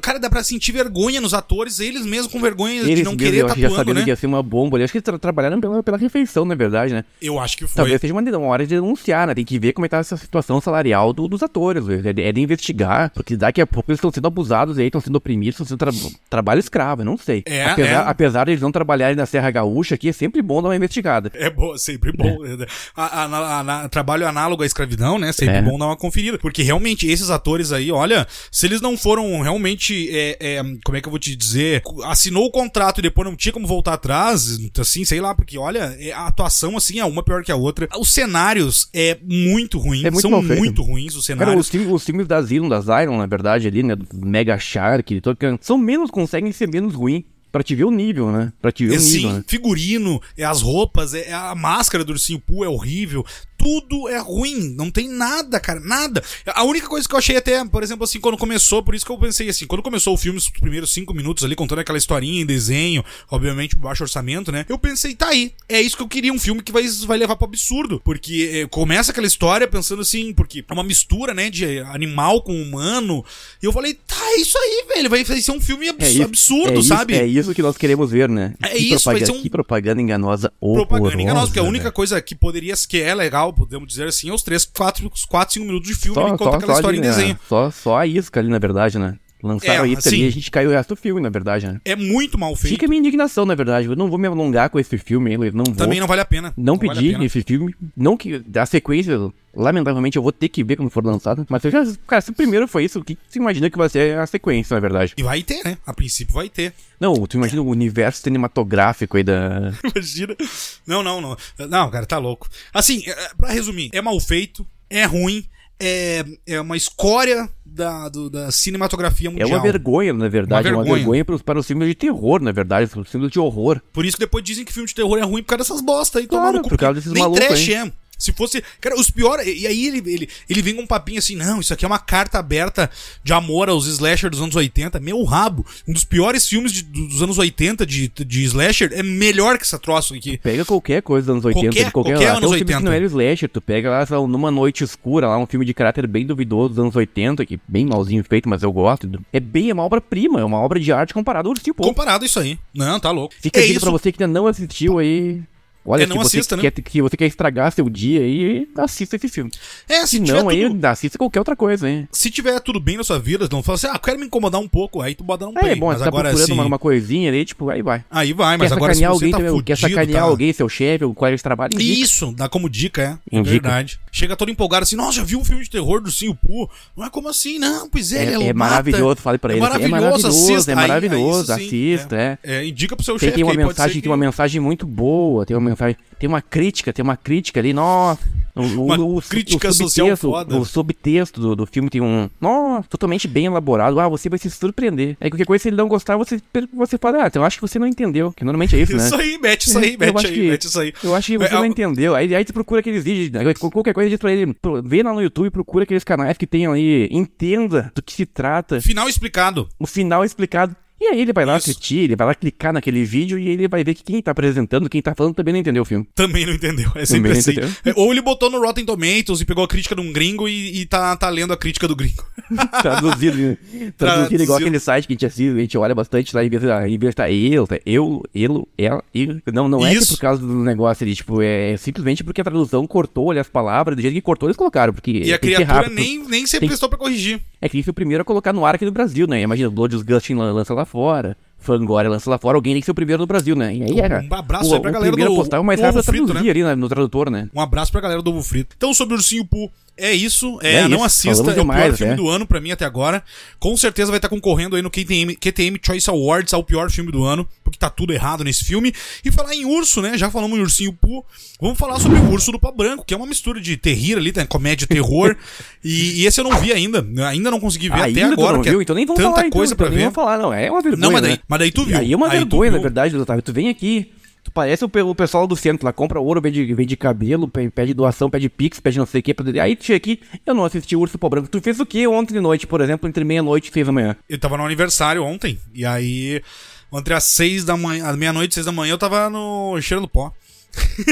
Speaker 1: Cara, dá pra sentir vergonha nos atores, eles mesmos com vergonha
Speaker 2: eles
Speaker 1: de não querer
Speaker 2: eu
Speaker 1: tá
Speaker 2: já sabendo
Speaker 1: né?
Speaker 2: que ia ser uma bomba. Eu acho que eles tra trabalharam pela, pela refeição, na verdade, né?
Speaker 1: Eu acho que foi.
Speaker 2: Talvez seja uma, uma hora de denunciar, né? Tem que ver como é que tá essa situação salarial do, dos atores. É de, é de, investigar, porque daqui a pouco eles estão sendo abusados aí, estão sendo oprimidos, estão sendo tra trabalho escravo, eu não sei.
Speaker 1: É,
Speaker 2: apesar,
Speaker 1: é.
Speaker 2: apesar de eles não trabalharem na Serra Gaúcha, aqui é sempre bom dar uma investigada.
Speaker 1: É bom, sempre bom. É. A, a, a, trabalho análogo à escravidão, né? Sempre
Speaker 2: É.
Speaker 1: bom dar uma conferida. Porque realmente esses atores aí, olha, se eles não foram realmente, é, é, como é que eu vou te dizer, assinou o contrato e depois não tinha como voltar atrás, assim, sei lá, porque olha, é, a atuação assim é uma pior que a outra. Os cenários é muito ruim,
Speaker 2: É muito
Speaker 1: são muito ruins os
Speaker 2: Cara,
Speaker 1: cenários.
Speaker 2: os filmes, os filmes da Zilon, da Zion, na verdade, ali, né? Do Mega Shark, de Tolkien, são menos, conseguem ser menos ruins. Pra te ver o nível, né? Pra te ver
Speaker 1: É,
Speaker 2: o nível,
Speaker 1: sim,
Speaker 2: né?
Speaker 1: figurino, é as roupas, é a máscara do ursinho Poo é horrível. Tudo é ruim, não tem nada, cara, nada. A única coisa que eu achei até, por exemplo, assim, quando começou, por isso que eu pensei assim, quando começou o filme, os primeiros cinco minutos ali, contando aquela historinha em desenho, obviamente baixo orçamento, né? Eu pensei, tá aí, é isso que eu queria, um filme que vai, vai levar pro absurdo. Porque eh, começa aquela história pensando assim, porque é uma mistura, né, de animal com humano. E eu falei, tá, é isso aí, velho, vai ser um filme abs
Speaker 2: É isso-
Speaker 1: absurdo,
Speaker 2: é isso-
Speaker 1: sabe?
Speaker 2: É isso que nós queremos ver, né?
Speaker 1: É
Speaker 2: que
Speaker 1: isso,
Speaker 2: propaganda,
Speaker 1: um-
Speaker 2: que propaganda enganosa horrorosa.
Speaker 1: propaganda enganosa, porque a única
Speaker 2: velho.
Speaker 1: coisa que poderia que é legal, podemos dizer assim, é os 3, 4, 4 5 minutos de filme,
Speaker 2: Só,
Speaker 1: ele conta
Speaker 2: só,
Speaker 1: aquela
Speaker 2: só,
Speaker 1: história em
Speaker 2: de-
Speaker 1: desenho.
Speaker 2: é, só, só a isca ali, na verdade, né? Lançaram
Speaker 1: É,
Speaker 2: a
Speaker 1: assim-
Speaker 2: e a gente caiu o resto do filme, na verdade, né?
Speaker 1: É muito mal feito.
Speaker 2: Fica a minha indignação, na verdade. Eu não vou me alongar com esse filme, eu não vou.
Speaker 1: Também não vale a pena.
Speaker 2: Não,
Speaker 1: vale a
Speaker 2: pedi
Speaker 1: pena.
Speaker 2: esse filme. Não que. A sequência, lamentavelmente, eu vou ter que ver quando for lançado. Mas eu já. Cara, se o primeiro foi isso, o que você imagina que vai ser a sequência, na verdade?
Speaker 1: E vai ter, né? A princípio vai ter.
Speaker 2: Não, tu imagina o universo cinematográfico aí da.
Speaker 1: Imagina. Não, não, não. Não, cara, tá louco. Assim, é, pra resumir, é mal feito, é ruim, é, é uma escória da, do- da cinematografia
Speaker 2: É
Speaker 1: mundial.
Speaker 2: uma vergonha, na verdade.
Speaker 1: Uma
Speaker 2: É uma
Speaker 1: vergonha.
Speaker 2: vergonha para os, para os filmes de terror, na verdade. Para os filmes de horror.
Speaker 1: Por isso que depois dizem que filme de terror é ruim por causa dessas bosta aí.
Speaker 2: Claro, por causa desses
Speaker 1: Nem
Speaker 2: malucos
Speaker 1: trash
Speaker 2: aí.
Speaker 1: é. Se fosse. Cara, os piores. E aí ele, ele, ele vem com um papinho assim: não, isso aqui é uma carta aberta de amor aos slasher dos anos 80. Meu rabo. Um dos piores filmes de- dos anos 80 de, de slasher é melhor que essa troço aqui.
Speaker 2: Pega qualquer coisa dos anos 80,
Speaker 1: Qualquer-
Speaker 2: qualquer,
Speaker 1: qualquer
Speaker 2: até
Speaker 1: anos
Speaker 2: um filme que
Speaker 1: 80.
Speaker 2: não era slasher, tu pega lá, lá, numa noite escura, lá um filme de caráter bem duvidoso dos anos 80, que bem malzinho feito, mas eu gosto. É bem é uma obra-prima, é uma obra de arte comparada ao Ursinho.
Speaker 1: Comparado a isso aí. Não, tá louco.
Speaker 2: Fica
Speaker 1: é isso.
Speaker 2: pra você que ainda não assistiu aí. Olha,
Speaker 1: É,
Speaker 2: se você
Speaker 1: assista, né?
Speaker 2: quer, que você quer estragar seu dia aí, assista esse filme.
Speaker 1: É, se
Speaker 2: Se não, aí
Speaker 1: tudo-
Speaker 2: assista qualquer outra coisa, hein?
Speaker 1: Se tiver tudo bem na sua vida, não fala assim, ah, quero me incomodar um pouco, aí tu bota um
Speaker 2: É,
Speaker 1: play.
Speaker 2: é bom,
Speaker 1: mas
Speaker 2: tá
Speaker 1: agora
Speaker 2: procurando
Speaker 1: assim,
Speaker 2: uma, uma coisinha ali, tipo, aí vai.
Speaker 1: Aí vai, mas
Speaker 2: quer
Speaker 1: agora se
Speaker 2: sacanear
Speaker 1: você
Speaker 2: alguém
Speaker 1: tá
Speaker 2: também, quer
Speaker 1: fudido,
Speaker 2: sacanear
Speaker 1: tá...
Speaker 2: alguém, seu chefe, o colega de trabalho, indica.
Speaker 1: Isso, dá como dica, é. É
Speaker 2: Indica.
Speaker 1: verdade. Chega todo empolgado assim, nossa, já viu um filme de terror do Sim Poo? Não é como assim, não, pois é,
Speaker 2: É,
Speaker 1: ele
Speaker 2: é
Speaker 1: mata.
Speaker 2: maravilhoso, fale pra
Speaker 1: é
Speaker 2: ele. assim, é maravilhoso,
Speaker 1: assista.
Speaker 2: é
Speaker 1: Aí- aí
Speaker 2: maravilhoso, assista, é.
Speaker 1: É, indica pro seu chefe.
Speaker 2: tem uma
Speaker 1: aí
Speaker 2: mensagem, tem uma mensagem muito boa, tem uma mensagem, tem uma crítica, tem uma crítica ali, nossa. O,
Speaker 1: Uma
Speaker 2: o-
Speaker 1: crítica
Speaker 2: o
Speaker 1: social
Speaker 2: subtexto-
Speaker 1: foda.
Speaker 2: O subtexto do, do filme tem um, nossa, totalmente bem elaborado. Ah, você vai se surpreender. Aí qualquer coisa, se ele não gostar, você, você fala, ah, então eu acho que você não entendeu. Que normalmente é isso, né?
Speaker 1: Isso aí, mete isso aí,
Speaker 2: Eu
Speaker 1: mete
Speaker 2: acho
Speaker 1: aí,
Speaker 2: que-
Speaker 1: mete isso aí.
Speaker 2: Eu acho que você
Speaker 1: É,
Speaker 2: não
Speaker 1: a-
Speaker 2: entendeu. Aí, aí tu procura aqueles vídeos, qualquer coisa diz pra ele, vê lá no YouTube, procura aqueles canais que tenham aí, entenda do que se trata,
Speaker 1: Final explicado.
Speaker 2: o final explicado. E aí ele vai lá
Speaker 1: Isso.
Speaker 2: assistir, ele vai lá clicar naquele vídeo e ele vai ver que quem tá apresentando, quem tá falando também não entendeu o filme.
Speaker 1: Também não entendeu. É sempre assim.
Speaker 2: entendeu.
Speaker 1: É, Ou ele botou no Rotten Tomatoes e pegou a crítica de um gringo e, e tá, tá lendo a crítica do gringo.
Speaker 2: Traduzido, né? traduzido igual
Speaker 1: Traduzido.
Speaker 2: aquele site que a gente assiste, a gente olha bastante lá, vez de tá eu, tá eu, ele, ela, ele. Não, não é que
Speaker 1: Isso.
Speaker 2: por causa do negócio ali, tipo, é simplesmente porque a tradução cortou ali as palavras, do jeito que cortou eles colocaram, porque
Speaker 1: E a
Speaker 2: que
Speaker 1: criatura nem, nem se prestou pra corrigir.
Speaker 2: É que ele foi o primeiro a colocar no ar aqui no Brasil, né? Imagina, o Blood Disgusting lan- lança lá fora. Fangoria lança lá fora, alguém tem que ser o primeiro no Brasil, né? E aí era.
Speaker 1: Um abraço
Speaker 2: o,
Speaker 1: aí pra
Speaker 2: o
Speaker 1: galera
Speaker 2: primeiro
Speaker 1: do-
Speaker 2: postar é o mais
Speaker 1: do
Speaker 2: rápido a
Speaker 1: Ovo Frito, né?
Speaker 2: ali no tradutor, né?
Speaker 1: Um abraço pra galera do Ovo Frito. Então, sobre o Ursinho Poo, é isso. É,
Speaker 2: É
Speaker 1: não
Speaker 2: isso,
Speaker 1: assista,
Speaker 2: falamos
Speaker 1: é o pior
Speaker 2: demais,
Speaker 1: filme
Speaker 2: é.
Speaker 1: do ano pra mim até agora. Com certeza vai estar concorrendo aí no QTM, QTM Choice Awards ao pior filme do ano, porque tá tudo errado nesse filme. E falar em urso, né? Já falamos em Ursinho Poo. Vamos falar sobre o Urso do Pó Branco, que é uma mistura de terrir ali, né? comédia e terror. e, e esse eu não vi ainda. Ainda não consegui ver
Speaker 2: Ainda
Speaker 1: até agora.
Speaker 2: não
Speaker 1: que é
Speaker 2: viu? Então nem vamos
Speaker 1: tanta
Speaker 2: falar, então,
Speaker 1: coisa
Speaker 2: então
Speaker 1: pra ver.
Speaker 2: vamos falar, não. É uma vergonha,
Speaker 1: Não, mas daí,
Speaker 2: né?
Speaker 1: Mas daí tu viu.
Speaker 2: Aí é uma
Speaker 1: Aí
Speaker 2: vergonha, na verdade, Otávio. Tu vem aqui, tu parece o, pe- o pessoal do centro lá, compra ouro, vende, vende cabelo, pe- pede doação, pede pix, pede não sei o que. Aí tu chega aqui, eu não assisti Urso Pó Branco. Tu fez o que ontem de noite, por exemplo, entre meia-noite e seis da manhã?
Speaker 1: Eu tava no aniversário ontem. E aí, entre as seis da manhã, meia-noite e seis da manhã, eu tava no cheiro do pó.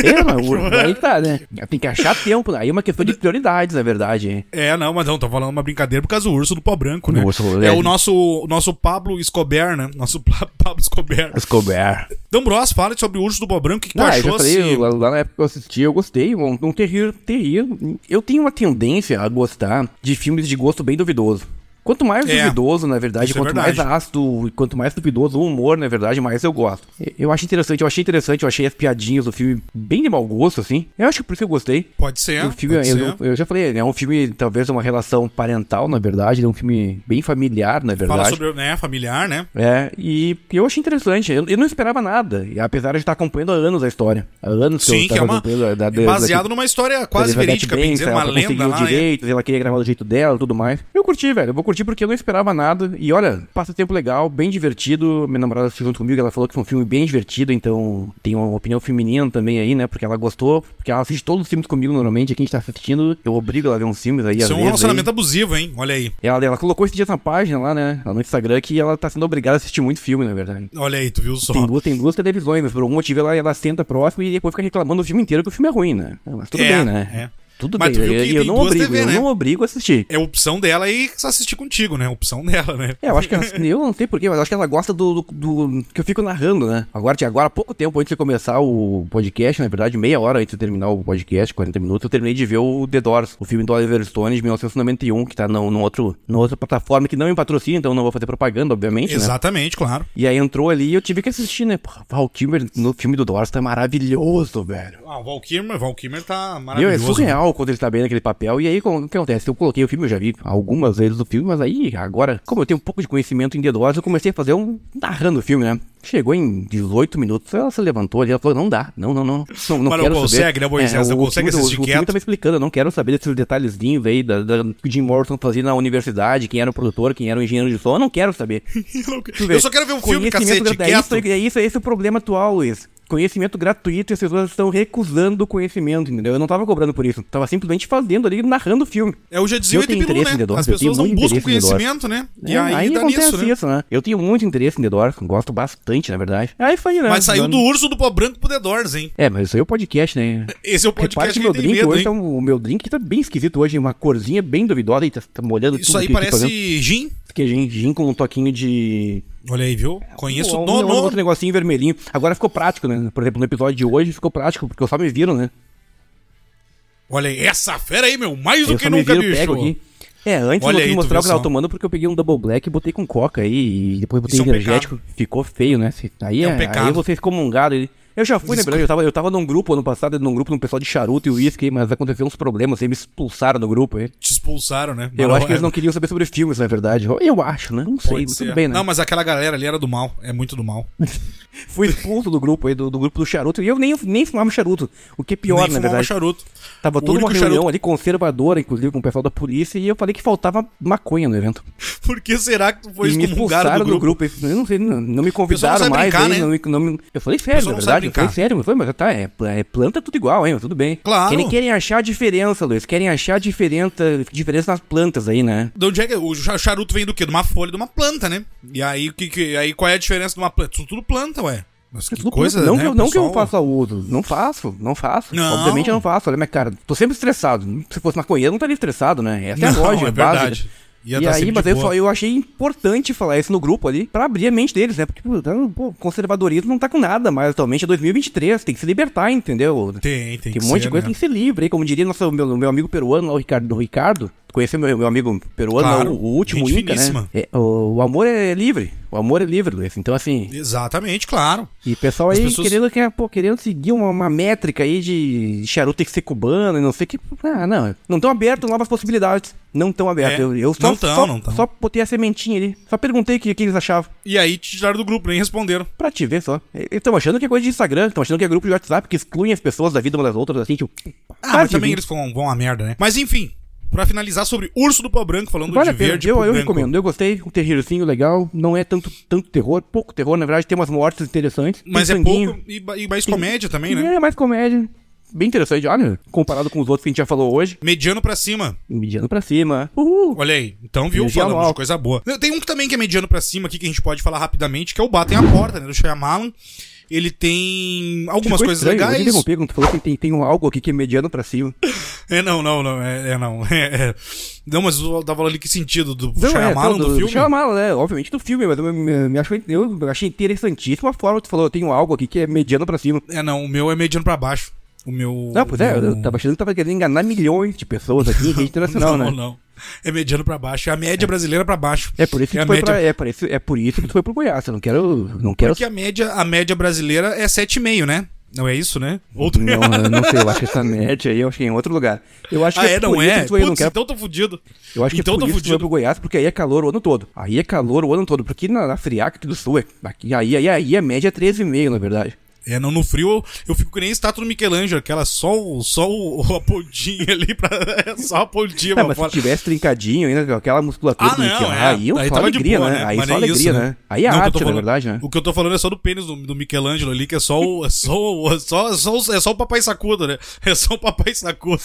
Speaker 2: É, mas o- aí tá, né? Tem que achar tempo, aí é uma questão de prioridades, na verdade.
Speaker 1: É, não, mas não, tô falando uma brincadeira por causa do urso do pó branco, né?
Speaker 2: Urso,
Speaker 1: é
Speaker 2: é.
Speaker 1: o nosso, o nosso Pablo Escobar, né? Nosso Pablo Escobar.
Speaker 2: Escobar.
Speaker 1: Então, Bros, fala sobre o urso do pó branco. O que, que tu
Speaker 2: Ah, eu
Speaker 1: achou?
Speaker 2: falei,
Speaker 1: assim?
Speaker 2: lá, lá na época que eu assisti, eu gostei. Um, um terrir, terrir. Eu tenho uma tendência a gostar de filmes de gosto bem duvidoso. Quanto mais
Speaker 1: É,
Speaker 2: duvidoso, na verdade,
Speaker 1: isso é
Speaker 2: quanto
Speaker 1: verdade.
Speaker 2: mais ácido e quanto mais duvidoso o humor, na verdade, mais eu gosto. Eu acho interessante, eu achei interessante, eu achei as piadinhas do filme bem de mau gosto, assim. Eu acho que por isso eu gostei.
Speaker 1: Pode ser,
Speaker 2: o filme,
Speaker 1: pode
Speaker 2: eu,
Speaker 1: ser.
Speaker 2: eu já falei, é um filme, talvez uma relação parental, na verdade, é um filme bem familiar, na verdade.
Speaker 1: Fala sobre, né, familiar, né?
Speaker 2: É, e eu achei interessante. Eu, eu não esperava nada, e apesar de estar acompanhando há anos a história. Há anos que
Speaker 1: Sim,
Speaker 2: eu
Speaker 1: que é
Speaker 2: tava
Speaker 1: uma...
Speaker 2: da,
Speaker 1: é
Speaker 2: da-
Speaker 1: baseado
Speaker 2: da-
Speaker 1: numa história quase verídica, bem dizer,
Speaker 2: ela
Speaker 1: uma lenda
Speaker 2: conseguiu
Speaker 1: lá, né?
Speaker 2: direitos, ela queria gravar do jeito dela e tudo mais. Eu curti, velho. Eu vou curtir porque eu não esperava nada. E olha, passa tempo legal, bem divertido. Minha namorada assistiu junto comigo, ela falou que foi um filme bem divertido, então tem uma opinião feminina também aí, né? Porque ela gostou, porque ela assiste todos os filmes comigo normalmente. Aqui a gente tá assistindo, eu obrigo ela a ver uns filmes aí,
Speaker 1: Isso é um relacionamento
Speaker 2: aí.
Speaker 1: abusivo, hein? Olha aí.
Speaker 2: Ela, ela colocou esses dias na página lá, né? Lá no Instagram, que ela tá sendo obrigada a assistir muito filme, na verdade.
Speaker 1: Olha aí, tu viu só.
Speaker 2: Tem duas, tem duas televisões, mas por algum motivo ela, ela senta próximo e depois fica reclamando o filme inteiro que o filme é ruim, né? Mas tudo
Speaker 1: É,
Speaker 2: bem, né?
Speaker 1: é.
Speaker 2: Tudo
Speaker 1: Mas
Speaker 2: bem. E eu
Speaker 1: tem
Speaker 2: não obrigo,
Speaker 1: TV,
Speaker 2: eu
Speaker 1: né?
Speaker 2: não obrigo a assistir.
Speaker 1: É opção dela e assistir contigo, né? Opção dela, né?
Speaker 2: É, eu acho que ela, eu não sei porquê, mas acho que ela gosta do, do, do- que eu fico narrando, né? Agora, agora há pouco tempo antes de começar o podcast, na verdade, meia hora antes de terminar o podcast, 40 minutos, eu terminei de ver o The Doors, o filme do Oliver Stone de 1991, que tá no, no outro, numa outra plataforma que não me patrocina, então não vou fazer propaganda, obviamente, né?
Speaker 1: Exatamente, claro.
Speaker 2: E aí entrou ali e eu tive que assistir, né? Val Kilmer no filme do Doors tá maravilhoso, velho.
Speaker 1: Ah, o Val Kilmer, Val Kilmer tá
Speaker 2: Meu, é
Speaker 1: maravilhoso.
Speaker 2: Quando ele tá bem naquele papel. E aí, o que acontece? Eu coloquei o filme, eu já vi algumas vezes o filme, mas aí, agora, como eu tenho um pouco de conhecimento em The Doors, eu comecei a fazer um narrando o filme, né? Chegou em 18 minutos, ela se levantou ali, ela falou, não dá, não, não, não, não, não
Speaker 1: Mas não consegue,
Speaker 2: saber.
Speaker 1: né, Moisés? Não
Speaker 2: o
Speaker 1: consegue assistir
Speaker 2: O filme
Speaker 1: quieto.
Speaker 2: tá explicando, eu não quero saber desses detalhezinhos aí, da, da, que o Jim Morrison fazia na universidade, quem era o produtor, quem era o engenheiro de som, eu não quero saber. Tu vê,
Speaker 1: Eu só quero ver um filme, cacete,
Speaker 2: gra-
Speaker 1: quieto.
Speaker 2: É isso, é isso, é esse o problema atual, Luiz. Conhecimento gratuito e as pessoas estão recusando o conhecimento, entendeu? Eu não tava cobrando por isso. Tava simplesmente fazendo ali, narrando o filme.
Speaker 1: É o já dizia
Speaker 2: Eu
Speaker 1: o
Speaker 2: tenho
Speaker 1: Etebilu,
Speaker 2: interesse em
Speaker 1: né?
Speaker 2: The Doors,
Speaker 1: As
Speaker 2: eu
Speaker 1: pessoas não buscam
Speaker 2: em
Speaker 1: conhecimento, né? E
Speaker 2: É,
Speaker 1: aí, dá
Speaker 2: acontece
Speaker 1: nisso, né?
Speaker 2: isso, né? Eu tenho muito interesse em The Doors, gosto bastante, na verdade. Aí foi, né?
Speaker 1: Mas saiu do urso do pó branco pro The Doors, hein?
Speaker 2: É, mas isso aí é o podcast, né?
Speaker 1: Esse é o
Speaker 2: Repare
Speaker 1: podcast
Speaker 2: que
Speaker 1: que
Speaker 2: meu drink
Speaker 1: medo,
Speaker 2: hoje
Speaker 1: hein?
Speaker 2: tá, o meu drink tá bem esquisito hoje, uma corzinha bem duvidosa e tá, tá molhando
Speaker 1: Isso
Speaker 2: tudo
Speaker 1: aí
Speaker 2: aqui, aqui
Speaker 1: parece
Speaker 2: fazendo.
Speaker 1: gin.
Speaker 2: Que é gin, gin com um toquinho de
Speaker 1: Olha aí, viu? Conheço
Speaker 2: um,
Speaker 1: no,
Speaker 2: um,
Speaker 1: no...
Speaker 2: outro negocinho vermelhinho. Agora ficou prático, né? Por exemplo, no episódio de hoje ficou prático, porque só me viram, né?
Speaker 1: Olha aí, essa fera aí, meu. Mais do
Speaker 2: Eu
Speaker 1: que
Speaker 2: só me
Speaker 1: nunca,
Speaker 2: viram,
Speaker 1: bicho.
Speaker 2: aqui. É, antes
Speaker 1: Olha
Speaker 2: eu
Speaker 1: aí,
Speaker 2: mostrar o que eu tava tomando porque eu peguei um double black e botei com coca aí e depois botei
Speaker 1: Isso é um
Speaker 2: energético. Ficou feio, né? Aí,
Speaker 1: É um
Speaker 2: é, aí vocês comungaram. aí. Eu já fui, na verdade, eu tava, eu tava num grupo ano passado, num grupo num pessoal de charuto e uísque, mas aconteceu uns problemas, eles me expulsaram do grupo aí.
Speaker 1: Te expulsaram, né?
Speaker 2: Eu acho que eles não queriam saber sobre filmes, na verdade. Eu acho, né? Não sei,
Speaker 1: Pode ser.
Speaker 2: tudo bem, né?
Speaker 1: Não, mas aquela galera ali era do mal. É muito do mal.
Speaker 2: Fui expulso do grupo aí, do, do grupo do charuto, e eu nem, nem fumava charuto. O que é pior,
Speaker 1: Nem
Speaker 2: na verdade.
Speaker 1: charuto.
Speaker 2: Tava toda uma reunião
Speaker 1: charuto-
Speaker 2: ali conservadora, inclusive com o pessoal da polícia, e eu falei que faltava maconha no evento.
Speaker 1: Por que será que tu foi
Speaker 2: e me
Speaker 1: excomungado
Speaker 2: expulsaram
Speaker 1: do
Speaker 2: do
Speaker 1: grupo?
Speaker 2: grupo. Eu não sei, não, não me convidaram
Speaker 1: não
Speaker 2: mais.
Speaker 1: brincar,
Speaker 2: aí,
Speaker 1: né?
Speaker 2: não me- não me- Eu falei sério, na verdade. Eu falei sério, eu falei, mas tá, é, é planta tudo igual, hein? Tudo bem.
Speaker 1: Claro.
Speaker 2: Querem, querem achar a diferença, Luiz. Querem achar a diferença, diferença nas plantas aí, né?
Speaker 1: De onde é que o cha- charuto vem do quê? De uma folha de uma planta, né? E aí, que, que- aí qual é a diferença de uma planta? Tudo, tudo planta. Mas que coisa,
Speaker 2: não
Speaker 1: né?
Speaker 2: que, eu-
Speaker 1: O
Speaker 2: não que eu faça uso. Não faço, não faço.
Speaker 1: Não.
Speaker 2: Obviamente eu não faço. Olha minha cara. Tô sempre estressado. Se fosse maconheiro, eu não estaria estressado, né? Essa é a
Speaker 1: Não,
Speaker 2: lógica
Speaker 1: é
Speaker 2: básica.
Speaker 1: verdade. Ia
Speaker 2: e
Speaker 1: tá
Speaker 2: aí, mas eu, só, eu achei importante falar isso no grupo ali, pra abrir a mente deles, né? Porque, pô, pô, conservadorismo não tá com nada, mas atualmente é 2023, tem que se libertar, entendeu?
Speaker 1: Tem, tem
Speaker 2: Tem
Speaker 1: que
Speaker 2: um monte
Speaker 1: ser,
Speaker 2: de coisa
Speaker 1: né?
Speaker 2: tem que ser livre, aí, como diria nosso, meu, meu amigo peruano lá, o Ricardo, o Ricardo, tu conheci meu, meu amigo peruano,
Speaker 1: Claro,
Speaker 2: o, último Inca, né?
Speaker 1: finíssima.
Speaker 2: É, o, o amor é livre. O amor é livre, Luiz. Então, assim.
Speaker 1: Exatamente, claro.
Speaker 2: E o pessoal
Speaker 1: As
Speaker 2: aí
Speaker 1: pessoas-
Speaker 2: querendo, que, pô, querendo seguir uma, uma métrica aí de charuto tem que ser cubano e não sei o que. Ah, não. Não estão abertos novas possibilidades. Não estão abertos.
Speaker 1: É,
Speaker 2: eu, eu só,
Speaker 1: não tão,
Speaker 2: só,
Speaker 1: não tão.
Speaker 2: só botei a sementinha ali. Só perguntei o que, que eles achavam.
Speaker 1: E aí te tiraram do grupo, nem responderam.
Speaker 2: Pra te ver só. Eles estão achando que é coisa de Instagram, estão achando que é grupo de WhatsApp, que excluem as pessoas da vida umas das outras, assim, tipo.
Speaker 1: Ah, mas também
Speaker 2: vir.
Speaker 1: eles vão, vão a merda, né? Mas enfim, pra finalizar sobre Urso do Pau Branco, falando
Speaker 2: Vale
Speaker 1: de
Speaker 2: pena,
Speaker 1: verde
Speaker 2: eu, eu
Speaker 1: branco.
Speaker 2: recomendo, eu gostei, um terreirzinho legal, não é tanto, tanto terror, pouco terror, na verdade tem umas mortes interessantes.
Speaker 1: Mas é
Speaker 2: sanguinho.
Speaker 1: pouco e, e mais comédia também, né?
Speaker 2: É, mais comédia, bem interessante, olha, comparado com os outros que a gente já falou hoje,
Speaker 1: Mediano pra cima.
Speaker 2: mediano pra cima, uhul.
Speaker 1: Olha aí. Então, viu?
Speaker 2: Energia
Speaker 1: Falamos
Speaker 2: anual.
Speaker 1: de coisa boa. Tem um que também que é mediano pra cima aqui que a gente pode falar rapidamente, que é o Batem a Porta, né? Do Shyamalan. Ele tem algumas
Speaker 2: Ficou
Speaker 1: coisas
Speaker 2: estranho, Eu
Speaker 1: legais.
Speaker 2: te interrompi quando tu falou que tem, tem um algo aqui que é mediano pra cima.
Speaker 1: É, não, não, não. É, é não. É, é. Não, mas eu tava falando ali que sentido do
Speaker 2: Não,
Speaker 1: Shyamalan
Speaker 2: é,
Speaker 1: do filme.
Speaker 2: Shyamalan, né, obviamente do filme, mas eu me, me eu achei interessantíssima a forma que tu falou, eu tenho algo aqui que é mediano pra cima.
Speaker 1: É, não. O meu é mediano pra baixo. O meu.
Speaker 2: Não, pois é,
Speaker 1: meu-
Speaker 2: eu tava achando que tava querendo enganar milhões de pessoas aqui em rede internacional,
Speaker 1: não,
Speaker 2: né?
Speaker 1: não. É mediano pra baixo. É a média brasileira pra baixo.
Speaker 2: É por isso que
Speaker 1: É
Speaker 2: tu foi
Speaker 1: média-
Speaker 2: pra, é, por isso, é por isso que tu foi pro Goiás. Eu não quero. Não quero.
Speaker 1: Porque a média, a média brasileira é 7,5, né? Não é isso, né? Outro...
Speaker 2: Não, eu não sei, eu acho que essa média aí eu acho que é em outro lugar. Eu acho
Speaker 1: Ah,
Speaker 2: que
Speaker 1: é? Não
Speaker 2: por isso
Speaker 1: é?
Speaker 2: que eu não
Speaker 1: Putz,
Speaker 2: quero,
Speaker 1: então tô fudido.
Speaker 2: eu acho que
Speaker 1: então
Speaker 2: é por isso que pro Goiás, porque aí é calor o ano todo. Aí é calor o ano todo, porque na, na friaca aqui do sul, é, aqui, aí, aí, aí a média é 13,5, na verdade.
Speaker 1: É, não, no frio eu, eu fico que nem estátua do Michelangelo, aquela só, o- só o, a pontinha ali pra. É só a pontinha
Speaker 2: Não,
Speaker 1: pra
Speaker 2: mas
Speaker 1: fora.
Speaker 2: se tivesse trincadinho ainda, com aquela musculatura
Speaker 1: Ah, não,
Speaker 2: bonitinha,
Speaker 1: é.
Speaker 2: aí eu
Speaker 1: Aí tava de
Speaker 2: alegria,
Speaker 1: boa,
Speaker 2: né?
Speaker 1: né?
Speaker 2: Aí
Speaker 1: Mas
Speaker 2: só
Speaker 1: nem
Speaker 2: alegria,
Speaker 1: isso,
Speaker 2: né?
Speaker 1: né?
Speaker 2: Aí é
Speaker 1: Não,
Speaker 2: arte, na
Speaker 1: falando-
Speaker 2: verdade, né?
Speaker 1: O que eu tô falando é só do pênis do, do Michelangelo ali, que é só o. É só, o- é só, é só, é só o papai sacudo, né? É só o papai sacudo.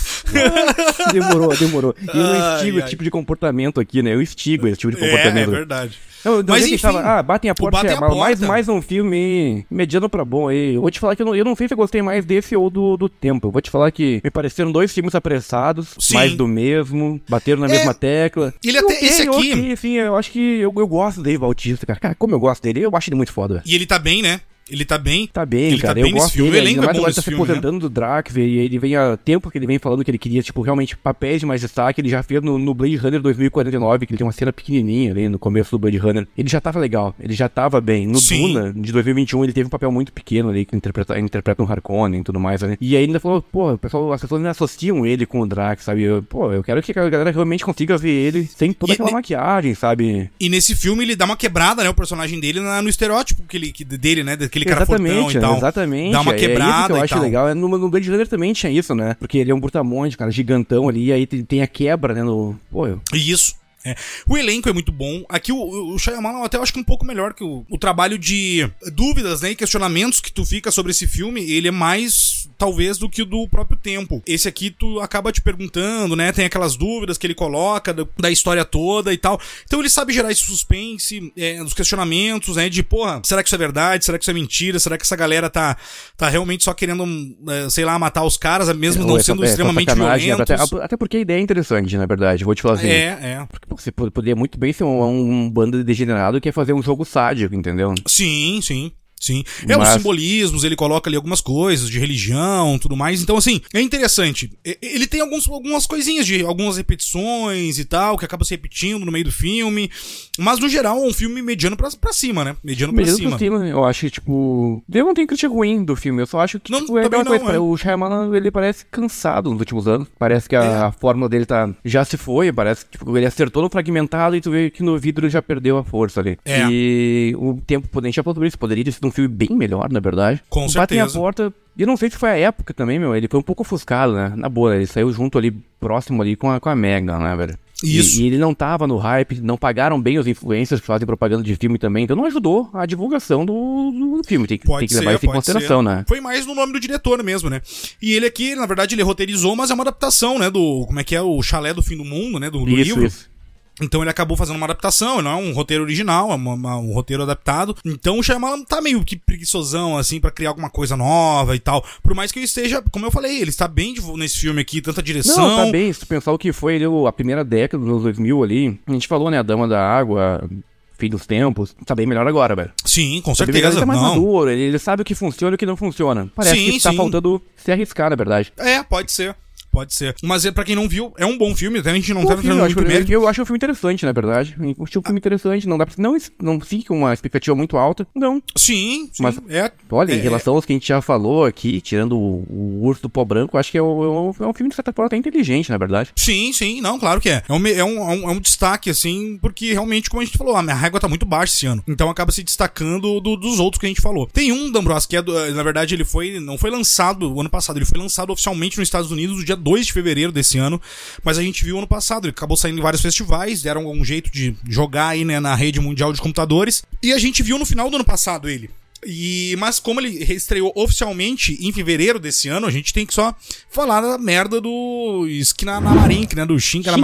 Speaker 2: Demorou, demorou. E eu não
Speaker 1: Ai,
Speaker 2: instigo esse
Speaker 1: ai.
Speaker 2: tipo de comportamento aqui, né? Eu instigo esse tipo de
Speaker 1: é, é
Speaker 2: comportamento.
Speaker 1: verdade.
Speaker 2: Não,
Speaker 1: Mas enfim,
Speaker 2: ah, batem a porta,
Speaker 1: Batem a
Speaker 2: Shyamalan, mais,
Speaker 1: Porta.
Speaker 2: mais um filme mediano pra bom aí. Eu vou te falar que eu não, eu não sei se eu gostei mais desse ou do, do tempo. Eu vou te falar que me pareceram dois filmes apressados,
Speaker 1: Sim.
Speaker 2: mais do mesmo, bateram na
Speaker 1: É,
Speaker 2: mesma tecla.
Speaker 1: ele até-
Speaker 2: Ok,
Speaker 1: esse aqui-
Speaker 2: ok, assim, eu acho que eu, eu gosto Dave Bautista, cara. Cara, como eu gosto dele, eu acho ele muito foda.
Speaker 1: E ele tá bem, né? Ele tá bem.
Speaker 2: Tá bem,
Speaker 1: Ele tá
Speaker 2: cara.
Speaker 1: bem
Speaker 2: eu gosto
Speaker 1: filme,
Speaker 2: dele. Ainda
Speaker 1: é
Speaker 2: mais
Speaker 1: bom
Speaker 2: agora tá se
Speaker 1: né?
Speaker 2: aposentando do Drax, e ele vem há tempo que ele vem falando que ele queria, tipo, realmente papéis de mais destaque. Ele já fez no, no Blade Runner 2049, que ele tem uma cena pequenininha ali no começo do Blade Runner. Ele já tava legal, ele já tava bem. No
Speaker 1: Sim.
Speaker 2: Duna, de 2021, ele teve um papel muito pequeno ali, que interpreta, interpreta um Harkonnen e tudo mais, né? E aí ele ainda falou, pô, o pessoal, as pessoas ainda associam ele com o Drax, sabe? Eu, pô, eu quero que a galera realmente consiga ver ele sem toda
Speaker 1: E-
Speaker 2: aquela
Speaker 1: e-
Speaker 2: maquiagem, sabe?
Speaker 1: E nesse filme ele dá uma quebrada, né? O personagem dele na- no estereótipo que ele, que, dele, né? Daquele cara fortão
Speaker 2: Exatamente,
Speaker 1: e tal.
Speaker 2: exatamente.
Speaker 1: Dá uma
Speaker 2: É isso
Speaker 1: quebrada
Speaker 2: que eu acho
Speaker 1: tal.
Speaker 2: legal. É, No, no Blade Runner também tinha isso, né? Porque ele é um brutamonte, cara, gigantão ali, e aí tem, tem a quebra, né? No... Pô, eu...
Speaker 1: Isso. É. O elenco é muito bom. Aqui o, o Shyamalan eu até acho que um pouco melhor que o, o trabalho de dúvidas né, e questionamentos que tu fica sobre esse filme. Ele é mais, talvez, do que o do próprio tempo. Esse aqui tu acaba te perguntando, né? Tem aquelas dúvidas que ele coloca da, da história toda e tal. Então ele sabe gerar esse suspense, é, os questionamentos, né? De, porra, será que isso é verdade? Será que isso é mentira? Será que essa galera tá, tá realmente só querendo, é, sei lá, matar os caras, mesmo não
Speaker 2: essa-
Speaker 1: sendo extremamente
Speaker 2: né?
Speaker 1: violentos?
Speaker 2: Até, até porque a ideia é interessante, na verdade. Vou te falar assim.
Speaker 1: É, é.
Speaker 2: Porque você po- poderia muito bem ser um, um bando de degenerado que quer fazer um jogo sádico, entendeu?
Speaker 1: Sim, sim. Sim. É, os
Speaker 2: Mas-
Speaker 1: simbolismos, ele coloca ali algumas coisas de religião tudo mais. Então, assim, é interessante. Ele tem alguns, algumas coisinhas de algumas repetições e tal, que acaba se repetindo no meio do filme. Mas, no geral, é um filme mediano pra, pra cima, né? Mediano pra
Speaker 2: Mesmo
Speaker 1: cima.
Speaker 2: cima, eu acho que, tipo. Eu não tenho crítica ruim do filme, eu só acho que,
Speaker 1: Não,
Speaker 2: tipo, é aquela
Speaker 1: não,
Speaker 2: coisa.
Speaker 1: é.
Speaker 2: O Shyamalan, ele parece cansado nos últimos anos. Parece que a,
Speaker 1: É.
Speaker 2: a fórmula dele tá. Já se foi, parece que tipo, ele acertou no fragmentado e tu vê que no vidro ele já perdeu a força ali.
Speaker 1: É.
Speaker 2: E o tempo, a gente já falou sobre isso, poderia ter sido um filme bem melhor, na verdade.
Speaker 1: Com
Speaker 2: O Batem a
Speaker 1: certeza.
Speaker 2: porta. E eu não sei se foi a época também, meu. Ele foi um pouco ofuscado, né? Na boa, ele saiu junto ali, próximo ali com a, com a Megan, né, velho? E-
Speaker 1: Isso.
Speaker 2: E, ele não tava no hype, não pagaram bem os influencers que fazem propaganda de filme também, então não ajudou a divulgação do, do filme. Tem, que-
Speaker 1: Pode
Speaker 2: tem que
Speaker 1: ser,
Speaker 2: levar isso em consideração,
Speaker 1: ser.
Speaker 2: né?
Speaker 1: Foi mais no nome do diretor mesmo, né? E ele aqui, na verdade, ele roteirizou, mas é uma adaptação, né? Do. Como é que é? O Chalé do Fim do Mundo, né? Do, do
Speaker 2: Isso,
Speaker 1: livro.
Speaker 2: isso.
Speaker 1: Então ele acabou fazendo uma adaptação, não é um roteiro original, é uma- uma- um roteiro adaptado. Então o Shyamalan tá meio que preguiçosão, assim, pra criar alguma coisa nova e tal. Por mais que eu esteja, como eu falei, ele está bem nesse filme aqui, tanta direção.
Speaker 2: Não, tá bem, se tu pensar o que foi a primeira década dos anos 2000 ali, a gente falou, né, a Dama da Água, Fim dos Tempos, tá bem melhor agora, velho.
Speaker 1: Sim, com certeza.
Speaker 2: ele tá mais
Speaker 1: não.
Speaker 2: maduro, ele, ele sabe o que funciona e o que não funciona. Parece
Speaker 1: Sim,
Speaker 2: que tá
Speaker 1: sim.
Speaker 2: faltando se arriscar, na verdade.
Speaker 1: É, pode ser. Pode ser. Mas é para quem não viu, é um bom filme, até a gente não
Speaker 2: Bom
Speaker 1: tá
Speaker 2: filme, eu, acho,
Speaker 1: mérito.
Speaker 2: eu acho o filme interessante, na verdade. Eu achei um filme interessante. Não dá pra. Não, não fique com uma expectativa muito alta. Não.
Speaker 1: Sim, sim,
Speaker 2: Mas-
Speaker 1: é.
Speaker 2: Olha,
Speaker 1: é,
Speaker 2: em relação aos que a gente já falou aqui, tirando o, o Urso do Pó Branco, eu acho que é, o- é um, é um filme de certa forma até inteligente, na verdade.
Speaker 1: Sim, sim, não, claro que é. É um, é, um, é, um, é destaque, assim, porque realmente, como a gente falou, a minha régua tá muito baixa esse ano. Então acaba se destacando do- dos outros que a gente falou. Tem um, D'Ambros, que é, do- na verdade, ele foi, não foi lançado o ano passado, ele foi lançado oficialmente nos Estados Unidos no dia 2 de fevereiro desse ano, mas a gente viu ano passado, ele acabou saindo em vários festivais, deram um jeito de jogar aí, né, na rede mundial de computadores, e a gente viu no final do ano passado ele. E, mas como ele estreou oficialmente em fevereiro desse ano, a gente tem que só falar da merda do Esquina na Marinca, né? Do Shinka na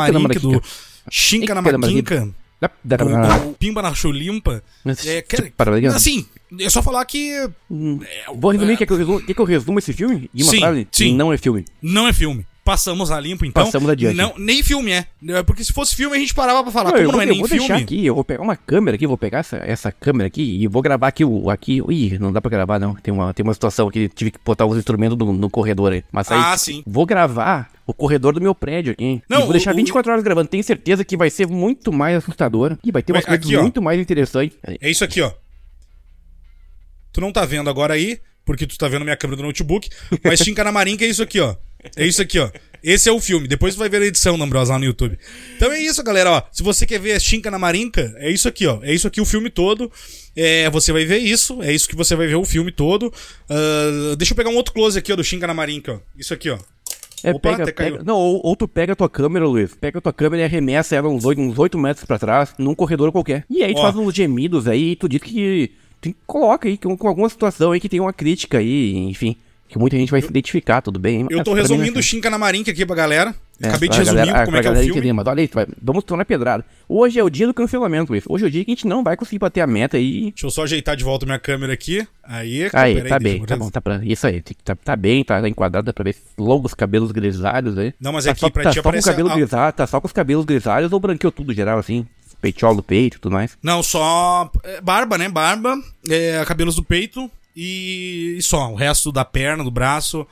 Speaker 2: Shinka na
Speaker 1: Marinca, do
Speaker 2: Marinca.
Speaker 1: Pimba na Chulimpa. É, cara, assim, é só falar que
Speaker 2: Vou resumir, quer que eu resumo, quer que eu resumo esse filme? Uma
Speaker 1: Sim,
Speaker 2: frase?
Speaker 1: sim.
Speaker 2: Não é filme.
Speaker 1: não é filme. Passamos a limpo, então.
Speaker 2: Passamos adiante.
Speaker 1: Não, nem filme é. É, Porque se fosse filme, a gente parava pra falar.
Speaker 2: Não,
Speaker 1: Como
Speaker 2: eu
Speaker 1: não
Speaker 2: vou,
Speaker 1: é
Speaker 2: eu
Speaker 1: nem
Speaker 2: vou
Speaker 1: filme.
Speaker 2: deixar aqui, eu vou pegar uma câmera aqui, vou pegar essa, essa câmera aqui e vou gravar aqui o. Aqui, ih, não dá pra gravar não. Tem uma, tem uma situação que tive que botar os instrumentos no, no corredor aí. Mas aí
Speaker 1: Ah, sim.
Speaker 2: vou gravar o corredor do meu prédio aqui.
Speaker 1: Não,
Speaker 2: e vou deixar
Speaker 1: o-
Speaker 2: 24 horas gravando. Tenho certeza que vai ser muito mais assustador. E vai ter umas
Speaker 1: Mas
Speaker 2: coisas
Speaker 1: aqui, ó.
Speaker 2: muito mais interessantes.
Speaker 1: É isso aqui, ó. Tu não tá vendo agora aí, porque tu tá vendo minha câmera do notebook, mas Shinka na Marinca é isso aqui, ó. É isso aqui, ó. Esse é o filme. Depois tu vai ver a edição, Nambrosa, lá no YouTube. Então é isso, galera, ó. Se você quer ver Shinka na Marinca, é isso aqui, ó. É isso aqui o filme todo. É, você vai ver isso. É isso que você vai ver o filme todo. Ah, deixa eu pegar um outro close aqui, ó, do Shinka na Marinca, ó. Isso aqui, ó.
Speaker 2: É,
Speaker 1: Opa,
Speaker 2: pega,
Speaker 1: até caiu.
Speaker 2: pega- não, ou, ou tu pega a tua câmera, Luiz, pega a tua câmera e arremessa ela uns 8, uns 8 metros pra trás, num corredor qualquer. E aí tu
Speaker 1: Ó.
Speaker 2: faz uns gemidos aí e tu diz que. Tu coloca aí com, com alguma situação aí que tem uma crítica aí, enfim. Que muita gente vai se identificar, tudo bem.
Speaker 1: Eu
Speaker 2: mas
Speaker 1: tô
Speaker 2: é
Speaker 1: resumindo
Speaker 2: filme.
Speaker 1: Shinka na Marinca aqui pra galera.
Speaker 2: É,
Speaker 1: Acabei de resumir
Speaker 2: galera,
Speaker 1: como
Speaker 2: pra
Speaker 1: é que é o filme.
Speaker 2: entender, mas olha aí, tu vai- vamos tornar pedrada. Hoje é o dia do cancelamento, Luiz. Hoje é o dia que a gente não vai conseguir bater a meta aí.
Speaker 1: Deixa eu só ajeitar de volta minha câmera aqui. Aí,
Speaker 2: Aí, tá
Speaker 1: deixa
Speaker 2: bem,
Speaker 1: eu-
Speaker 2: tá bom, tá pra, isso aí, tá, tá bem, tá, enquadrado, dá pra ver longos cabelos grisalhos aí.
Speaker 1: Não, mas
Speaker 2: tá
Speaker 1: é que
Speaker 2: só,
Speaker 1: pra
Speaker 2: tá
Speaker 1: ti
Speaker 2: só com
Speaker 1: aparece
Speaker 2: cabelo
Speaker 1: a-
Speaker 2: grisalho, tá só com os cabelos grisalhos ou branqueou tudo geral assim, peitiola do peito e tudo mais.
Speaker 1: Não, só é, barba, né? Barba, é, cabelos do peito e, e só. O resto da perna, do braço,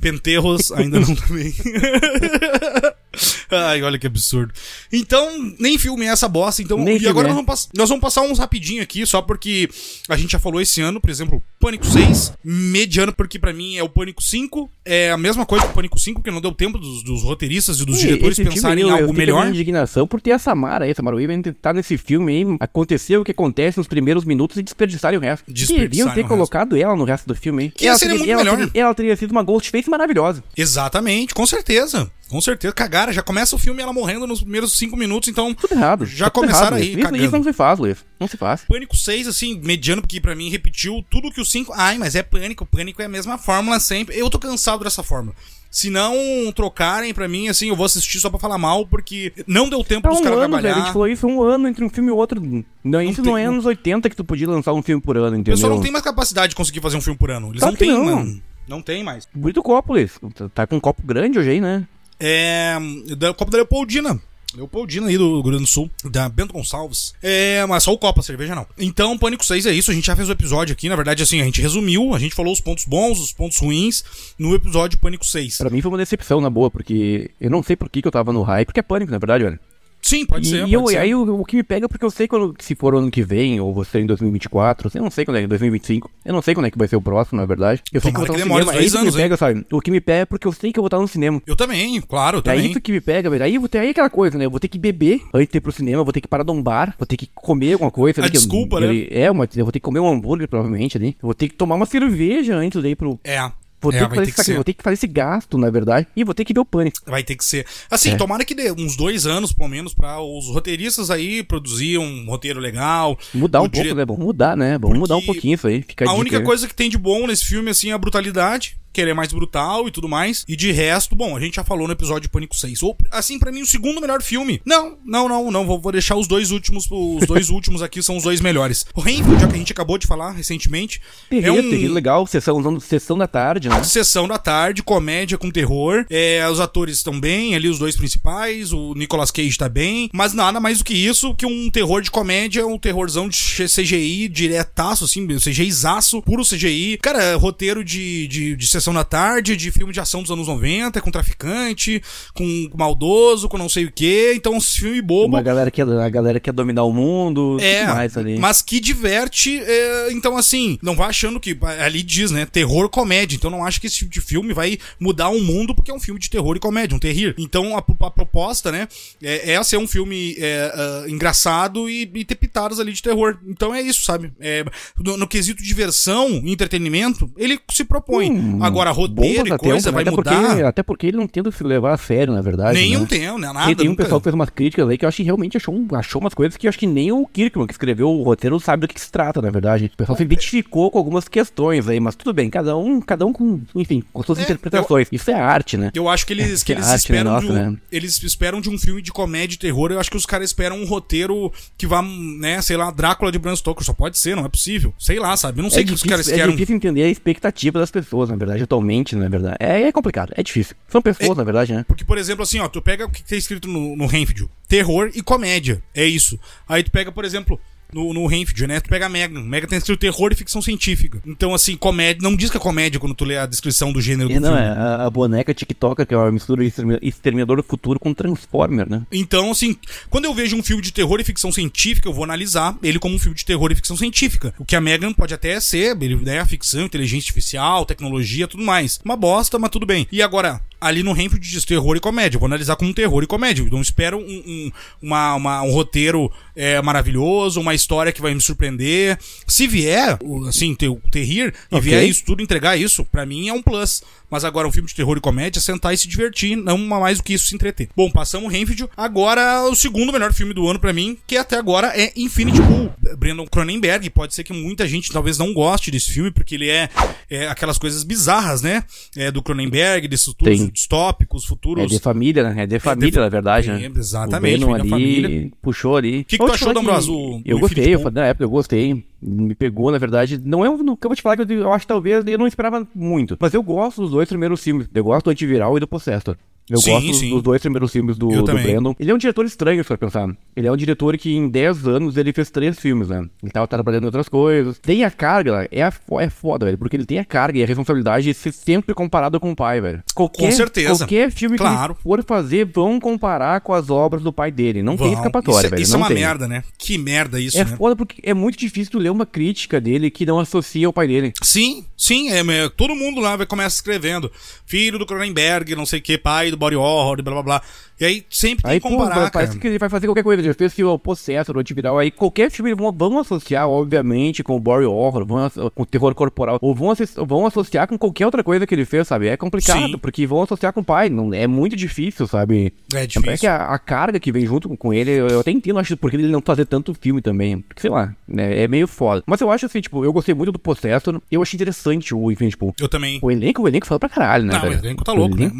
Speaker 1: penterros ainda não também. Ai, olha que absurdo. Então, nem filme é essa bosta. Então,
Speaker 2: Nem
Speaker 1: e agora
Speaker 2: é.
Speaker 1: nós, vamos nós vamos passar uns rapidinho aqui, só porque a gente já falou esse ano, por exemplo, Pânico 6, mediano, porque pra mim é o Pânico 5. É a mesma coisa que o Pânico 5, porque não deu tempo dos, dos roteiristas e dos
Speaker 2: E
Speaker 1: diretores pensarem em
Speaker 2: eu-
Speaker 1: algo
Speaker 2: eu
Speaker 1: melhor.
Speaker 2: minha indignação por ter a Samara aí, Samara Weaving tá nesse filme aí, aconteceu o que acontece nos primeiros minutos e desperdiçarem o resto. Deviam ter
Speaker 1: o resto.
Speaker 2: colocado ela no resto do filme aí.
Speaker 1: Que
Speaker 2: ela
Speaker 1: seria
Speaker 2: teria,
Speaker 1: muito
Speaker 2: ela,
Speaker 1: melhor.
Speaker 2: teria, ela teria sido uma Ghostface maravilhosa.
Speaker 1: Exatamente, com certeza. Com certeza. Cagaram, já começa o filme ela morrendo nos primeiros cinco minutos, então.
Speaker 2: Tudo errado.
Speaker 1: Já
Speaker 2: tudo
Speaker 1: começaram
Speaker 2: errado,
Speaker 1: aí.
Speaker 2: Isso,
Speaker 1: cagando.
Speaker 2: isso não se faz, Luiz. Não se faz.
Speaker 1: Pânico 6, assim, mediano, porque pra mim repetiu tudo que o 5. Ai, mas é pânico. Pânico é a mesma fórmula sempre. Eu tô cansado dessa fórmula. Se não trocarem pra mim, assim, eu vou assistir só pra falar mal, porque não deu tempo
Speaker 2: Tá
Speaker 1: dos
Speaker 2: um
Speaker 1: caras
Speaker 2: ano, velho. A gente
Speaker 1: trabalhar.
Speaker 2: falou isso, um ano entre um filme e outro. Não, isso não,
Speaker 1: tem-
Speaker 2: é anos 80 que tu podia lançar um filme por ano,
Speaker 1: O
Speaker 2: entendeu?
Speaker 1: pessoal não tem mais capacidade de conseguir fazer um filme por ano. Eles
Speaker 2: Claro
Speaker 1: não têm,
Speaker 2: não.
Speaker 1: mano. Não tem mais.
Speaker 2: Muito copo, Luiz. Tá com um copo grande hoje aí, né?
Speaker 1: É. Da Copa da Leopoldina. Leopoldina aí do Rio Grande do Sul, da Bento Gonçalves. É, mas só o Copa, cerveja não. Então, Pânico 6 é isso, a gente já fez o episódio aqui, na verdade, assim, a gente resumiu, a gente falou os pontos bons, os pontos ruins no episódio Pânico 6.
Speaker 2: Pra mim foi uma decepção, na boa, porque eu não sei por que, que eu tava no hype, porque é pânico, na verdade, velho.
Speaker 1: Sim, pode
Speaker 2: E,
Speaker 1: ser.
Speaker 2: e
Speaker 1: pode
Speaker 2: eu,
Speaker 1: ser.
Speaker 2: aí o, o que me pega é porque eu sei quando, se for ano que vem, ou você em 2024, eu não sei quando é, 2025, eu não sei quando é que vai ser o próximo, na verdade. Eu sei que eu
Speaker 1: Tomara
Speaker 2: vou
Speaker 1: que
Speaker 2: estar no cinema, é isso que
Speaker 1: anos,
Speaker 2: me pega, sabe? O que me pega é porque eu sei que eu vou estar no cinema.
Speaker 1: Eu também, claro, eu
Speaker 2: É
Speaker 1: também.
Speaker 2: isso que me pega, velho. Aí eu vou ter aí aquela coisa, né? Eu vou ter que beber antes de ir pro cinema, eu vou ter que parar de um bar, vou ter que comer alguma coisa.
Speaker 1: A
Speaker 2: que eu-
Speaker 1: desculpa,
Speaker 2: eu-
Speaker 1: né?
Speaker 2: É, uma, eu vou ter que comer um hambúrguer, provavelmente, ali. Eu vou ter que tomar uma cerveja antes daí pro.
Speaker 1: É.
Speaker 2: Vou,
Speaker 1: é,
Speaker 2: ter que fazer
Speaker 1: ter que
Speaker 2: esse,
Speaker 1: ser.
Speaker 2: vou ter que fazer esse gasto, na verdade. E vou ter que ver o pânico.
Speaker 1: Vai ter que ser. Assim,
Speaker 2: É.
Speaker 1: tomara que dê uns dois anos, pelo menos, pra os roteiristas aí produzir um roteiro legal.
Speaker 2: Mudar um pouco,
Speaker 1: dire-
Speaker 2: né? Bom, mudar, né? Bom, mudar um pouquinho isso aí.
Speaker 1: A
Speaker 2: dica
Speaker 1: única
Speaker 2: aí.
Speaker 1: coisa que tem de bom nesse filme, assim, é a brutalidade. Que ele é mais brutal e tudo mais. E de resto, bom, a gente já falou no episódio de Pânico 6. Ou, assim, pra mim, o segundo melhor filme. Não, não, não, não. Vou, vou deixar os dois últimos. Os dois últimos aqui são os dois melhores. O Rainfield, já que a gente acabou de falar recentemente.
Speaker 2: Terrível,
Speaker 1: é um.
Speaker 2: terrível, legal. Sessão, sessão da tarde, né?
Speaker 1: Sessão da tarde, comédia com terror. É, os atores estão bem, ali os dois principais. O Nicolas Cage tá bem. Mas nada mais do que isso que um terror de comédia, um terrorzão de CGI diretaço, assim, CGI-zaço, puro CGI. Cara, roteiro de, de, de Sessão da Tarde, de filme de ação dos anos 90, com traficante, com maldoso, com não sei o quê. Então, um filme bobo.
Speaker 2: Uma galera que a galera quer dominar o mundo,
Speaker 1: é,
Speaker 2: mais ali.
Speaker 1: Mas que diverte. É, então, assim, não vá achando que. Ali diz, né? Terror comédia. Então, não acho que esse tipo de filme vai mudar o mundo porque é um filme de terror e comédia, um terrir. Então, a, a proposta, né? É, é ser um filme é, uh, engraçado e, e, ter pitadas ali de terror. Então, é isso, sabe? É, no, no, quesito diversão e entretenimento, ele se propõe. Hum, Agora, roteiro e coisa vai
Speaker 2: até
Speaker 1: mudar.
Speaker 2: Porque, até porque ele não tenta se levar a sério, na verdade.
Speaker 1: Nenhum
Speaker 2: né?
Speaker 1: tem, né? Nada.
Speaker 2: E tem um nunca. pessoal que fez umas críticas aí que eu acho que realmente achou, achou umas coisas que eu acho que nem o Kirkman, que escreveu o roteiro, sabe do que se trata, na verdade. O pessoal se identificou com algumas questões aí, mas tudo bem, cada um, cada um com, enfim, com suas é, interpretações. Eu, Isso é arte, né?
Speaker 1: Eu acho que eles, é, que eles arte, né, esperam né? Nossa, um, né? eles esperam de um filme de comédia e terror. Eu acho que os caras esperam um roteiro que vá, né, sei lá, Drácula de Bram Stoker. Só pode ser, não é possível. Sei lá, sabe? Eu não sei o é que os caras querem.
Speaker 2: É difícil entender a expectativa das pessoas, na verdade, atualmente, na verdade. É, é complicado, é difícil. São pessoas, é, na verdade, né?
Speaker 1: Porque, por exemplo, assim, ó, tu pega o que tem escrito no, no Renfield, terror e comédia. É isso. Aí tu pega, por exemplo, no, no Renfield, né? Tu pega a Megan. Megan tem escrito terror e ficção científica. Então, assim, comédia. Não diz que é comédia quando tu lê a descrição do gênero
Speaker 2: é, do não, filme. É a, a boneca TikToker, que é uma mistura de Exterminador do Futuro com Transformer, né?
Speaker 1: Então, assim, quando eu vejo um filme de terror e ficção científica, eu vou analisar ele como um filme de terror e ficção científica. O que a Megan pode até ser, né? A ficção, inteligência artificial, tecnologia, tudo mais. Uma bosta, mas tudo bem. E agora, ali no Renfield diz terror e comédia. Eu vou analisar como terror e comédia. Não espero um, um, uma, uma, um roteiro é, maravilhoso, uma história que vai me surpreender. Se vier, assim, ter, ter rir, e okay. vier isso tudo, entregar isso, para mim é um plus. Mas agora um filme de terror e comédia, sentar e se divertir, não mais do que isso se entreter. Bom, passamos o Renfield. Agora, o segundo melhor filme do ano para mim, que até agora é Infinity Pool. Brandon Cronenberg. Pode ser que muita gente talvez não goste desse filme, porque ele é, é aquelas coisas bizarras, né? É, do Cronenberg, desses futuros distópicos, futuros.
Speaker 2: É de família, né? É de família, é de... na verdade, né?
Speaker 1: exatamente.
Speaker 2: O ali família. puxou ali.
Speaker 1: O que, que tu achou da Azul?
Speaker 2: Eu gostei, eu, na época eu gostei me pegou, na verdade. Não é um eu vou te falar que eu, eu acho talvez eu não esperava muito. Mas eu gosto dos dois primeiros filmes. Eu gosto do Antiviral e do Possessor. Eu sim, gosto sim. dos dois primeiros filmes do, do Brandon. Ele é um diretor estranho, se for pensar. Ele é um diretor que em 10 anos ele fez três filmes, né? Ele tava trabalhando em outras coisas. Tem a carga, é, a, é foda, velho. Porque ele tem a carga e a responsabilidade de ser sempre comparado com o pai, velho.
Speaker 1: Qualquer, com certeza.
Speaker 2: Qualquer filme claro. que for fazer, vão comparar com as obras do pai dele. Não vão. tem escapatória,
Speaker 1: isso, é-
Speaker 2: velho.
Speaker 1: Isso
Speaker 2: não
Speaker 1: é uma
Speaker 2: tem.
Speaker 1: merda, né? Que merda isso,
Speaker 2: é
Speaker 1: né?
Speaker 2: É foda porque é muito difícil tu ler uma crítica dele que não associa ao pai dele.
Speaker 1: Sim, sim. É, todo mundo lá vai começar escrevendo. Filho do Cronenberg, não sei o que, pai do body horror, blá blá blá. E aí sempre tem
Speaker 2: aí,
Speaker 1: que comparar, pô,
Speaker 2: Parece que ele vai fazer qualquer coisa. Já fez o Possessor, o Antiviral. Aí qualquer filme vão, vão associar, obviamente, com o body horror, vão, com o terror corporal. Ou vão, vão associar com qualquer outra coisa que ele fez, sabe? É complicado, Sim. porque vão associar com o pai. Não, é muito difícil, sabe?
Speaker 1: É difícil. É
Speaker 2: que a, a, carga que vem junto com ele, eu, eu até entendo, acho, porque ele não fazer tanto filme também. Porque, sei lá, né, é meio foda. Mas eu acho assim, tipo, eu gostei muito do Possessor. Eu achei interessante o, enfim, tipo...
Speaker 1: Eu também.
Speaker 2: O elenco, o elenco fala pra caralho, né?
Speaker 1: Não, o elenco tá louco, né?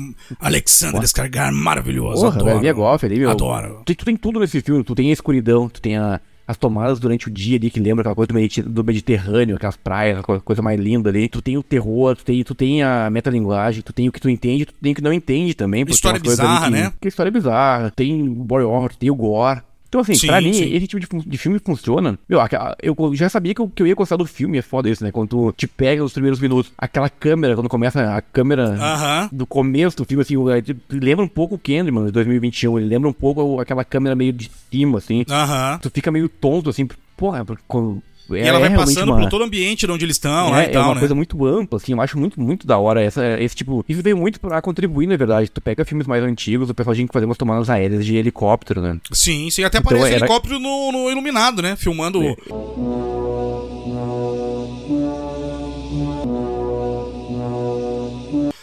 Speaker 1: Alexander Descargar, maravilhoso.
Speaker 2: Porra,
Speaker 1: adoro.
Speaker 2: Velho, Goff ali, meu.
Speaker 1: Adoro.
Speaker 2: Tu, tu, tem tudo nesse filme. Tu tem a escuridão, tu tem a, as tomadas durante o dia ali, que lembra aquela coisa do, do Mediterrâneo, aquelas praias, aquela coisa mais linda ali. Tu tem o terror, tu tem, tu tem a metalinguagem, tu tem o que tu entende, tu tem o que não entende também.
Speaker 1: História bizarra,
Speaker 2: que,
Speaker 1: né?
Speaker 2: Que história bizarra. Tem o body horror, tem o gore. Então, assim, sim, pra mim, sim. esse tipo de, de, filme funciona. Meu, eu já sabia que eu, que eu ia gostar do filme, é foda isso, né? Quando tu te pega os primeiros minutos, aquela câmera, quando começa a câmera
Speaker 1: uh -huh.
Speaker 2: do começo do filme, assim, lembra um pouco o Kendrick, de 2021. Ele lembra um pouco aquela câmera meio de cima, assim.
Speaker 1: Uh -huh.
Speaker 2: Tu fica meio tonto, assim, porra,
Speaker 1: é, e ela vai passando uma... por todo o ambiente onde eles estão,
Speaker 2: é,
Speaker 1: lá e tal,
Speaker 2: É uma
Speaker 1: né?
Speaker 2: coisa muito ampla, assim, eu acho muito, muito da hora essa, esse tipo... Isso veio muito pra contribuir, na verdade. Tu pega filmes mais antigos, o pessoal tinha que fazer umas tomadas aéreas de helicóptero, né?
Speaker 1: Sim, sim. Até então, aparece era... helicóptero no, no, Iluminado, né? Filmando... É.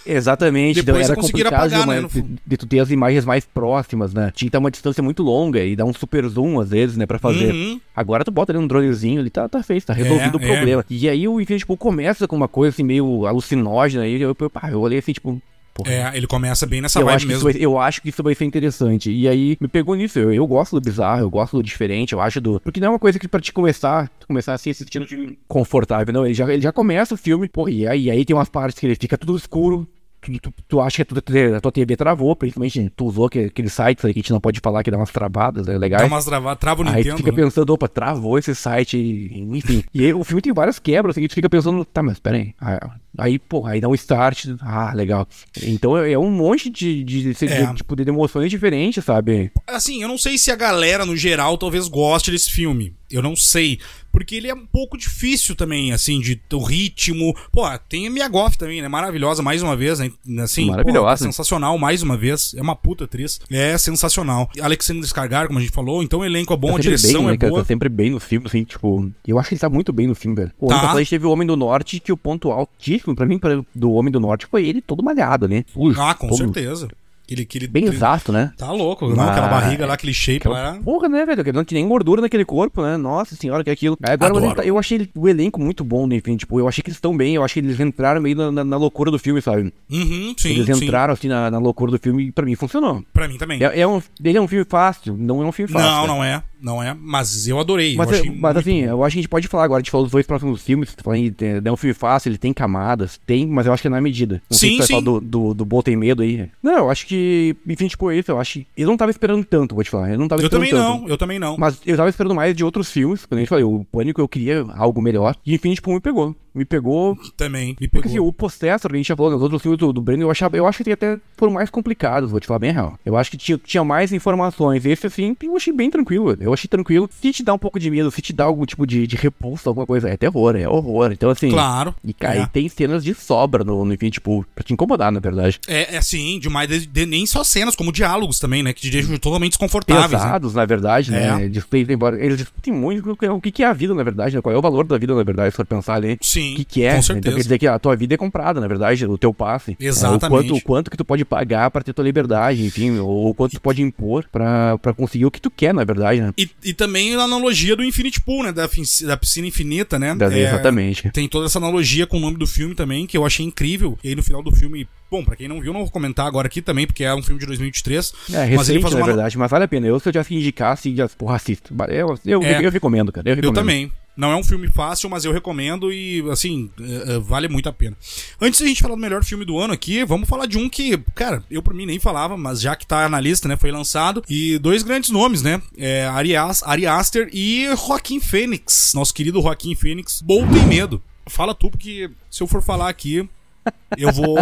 Speaker 2: Exatamente,
Speaker 1: Depois
Speaker 2: então era complicado
Speaker 1: apagar,
Speaker 2: uma,
Speaker 1: né,
Speaker 2: de, de, tu ter as imagens mais próximas, né? Tinha que dar uma distância muito longa e dar um super zoom às vezes, né, pra fazer.
Speaker 1: Uhum.
Speaker 2: Agora tu bota ali um dronezinho ali, tá, tá feito, tá resolvido é, o problema. É. E aí o Infinity Pool começa com uma coisa assim meio alucinógena e eu, eu, eu, olhei assim, tipo,
Speaker 1: Porra. É, ele começa bem nessa
Speaker 2: eu
Speaker 1: vibe
Speaker 2: acho
Speaker 1: mesmo.
Speaker 2: Vai, eu acho que isso vai ser interessante. E aí me pegou nisso. Eu, eu gosto do bizarro, eu gosto do diferente, eu acho do. Porque não é uma coisa que pra te começar, começar assim, assistindo um filme confortável, não. Ele já, ele já começa o filme, porra, e aí, e aí tem umas partes que ele fica tudo escuro, Tu, tu, tu, acha que a tua, a tua TV travou, principalmente tu usou aquele, site aí que a gente não pode falar que dá umas travadas, é legal.
Speaker 1: Dá umas travadas, trava o Nintendo.
Speaker 2: Aí tu fica
Speaker 1: né?
Speaker 2: pensando, opa, travou esse site, enfim. e aí, o filme tem várias quebras, assim, tu fica pensando, tá, mas pera aí, pô, aí dá um start. Ah, legal. Então é, é um monte de, de, de, é. de, tipo, de emoções diferentes, sabe?
Speaker 1: Assim, eu não sei se a galera, no geral, talvez goste desse filme. Eu não sei porque ele é um pouco difícil também, assim, de o ritmo. Pô, tem a Mia Goff também, né? Maravilhosa, mais uma vez, né? Assim,
Speaker 2: Maravilhosa.
Speaker 1: Pô, é sensacional, mais uma vez. É uma puta atriz. É sensacional. Alexandre Descargar, como a gente falou, então o elenco é bom, tá a direção
Speaker 2: bem,
Speaker 1: é né, boa.
Speaker 2: Tá sempre bem no filme, assim, tipo... Eu acho que ele tá muito bem no filme, velho. O tá. ano passado teve o Homem do Norte, que o ponto altíssimo pra mim, pra, do Homem do Norte, foi ele todo malhado, né?
Speaker 1: ah, com todo... certeza.
Speaker 2: Aquele, aquele, Bem exato, né?
Speaker 1: Tá louco, não? Aquela barriga lá, aquele shape aquela lá.
Speaker 2: Porra, né, velho? Não tinha nem gordura naquele corpo, né? Nossa senhora, que é aquilo. Agora, eu achei o elenco muito bom, né? Enfim, tipo, eu achei que eles estão bem. Eu achei que eles entraram meio na, na, na loucura do filme, sabe?
Speaker 1: Uhum, sim.
Speaker 2: Eles entraram, sim. assim, na, na, loucura do filme e pra mim funcionou.
Speaker 1: Pra mim também.
Speaker 2: É, é um, ele é um filme fácil, não é um filme fácil.
Speaker 1: Não, né? não é. Não é, mas eu adorei.
Speaker 2: Mas,
Speaker 1: eu
Speaker 2: é, mas assim, bom. eu acho que a gente pode falar agora, a gente falou dos dois próximos filmes, é um filme fácil, ele tem camadas, tem, mas eu acho que é na medida.
Speaker 1: Não sim, sei
Speaker 2: sim. do, do, do Tem Medo aí. Não, eu acho que, enfim, tipo, isso, eu acho que eu não tava esperando tanto, vou te falar. Eu não tava
Speaker 1: eu
Speaker 2: esperando
Speaker 1: também
Speaker 2: tanto.
Speaker 1: não, eu também não.
Speaker 2: Mas eu tava esperando mais de outros filmes, quando a gente falou, o Pânico eu queria algo melhor, e enfim, tipo, me pegou me pegou.
Speaker 1: Também, me
Speaker 2: pegou. Porque assim, o Possessor, que a gente já falou nos outros filmes do, do Brandon, eu, achava, eu acho que até foram mais complicados, vou te falar bem real. Eu acho que tinha, tinha mais informações. Esse, assim, eu achei bem tranquilo. Eu achei tranquilo. Se te dá um pouco de medo, se te dá algum tipo de, de repulso, alguma coisa, é terror, é horror. Então, assim.
Speaker 1: Claro.
Speaker 2: E, cara, é. e tem cenas de sobra no, no, enfim, tipo, pra te incomodar, na verdade.
Speaker 1: É, é assim, demais. De, de, nem só cenas, como diálogos também, né? Que te deixam totalmente desconfortáveis.
Speaker 2: Né? Pesados,
Speaker 1: né?
Speaker 2: na verdade, né? É. Discutem, embora. Eles discutem muito o que, que é a vida, na verdade, né? Qual é o valor da vida, na verdade, se for pensar ali.
Speaker 1: Sim.
Speaker 2: O que, que é. Com certeza. Então quer dizer que a tua vida é comprada, na verdade, o teu passe.
Speaker 1: Exatamente.
Speaker 2: É, o, quanto, o quanto que tu pode pagar para ter tua liberdade, enfim, ou o quanto tu pode impor para conseguir o que tu quer, na verdade, né?
Speaker 1: E, e também a analogia do Infinite Pool, né? Da, da piscina infinita, né?
Speaker 2: É, exatamente.
Speaker 1: Tem toda essa analogia com o nome do filme também, que eu achei incrível. E aí no final do filme, Bom, pra quem não viu, não vou comentar agora aqui também, porque é um filme de 2023.
Speaker 2: É, recente, mas ele faz uma... na verdade, mas vale a pena. Eu, se eu já se indicasse, já, porra, assisto. Eu, eu, é, eu, recomendo, cara. Eu, recomendo.
Speaker 1: eu também. Não é um filme fácil, mas eu recomendo e, assim, é, é, vale muito a pena. Antes da gente falar do melhor filme do ano aqui, vamos falar de um que, cara, eu por mim nem falava, mas já que tá na lista, né, foi lançado. E dois grandes nomes, né? É Ari, Ari Aster e Joaquim Fênix, nosso querido Joaquim Fênix. Bom tem medo. Fala tu, porque se eu for falar aqui, eu vou.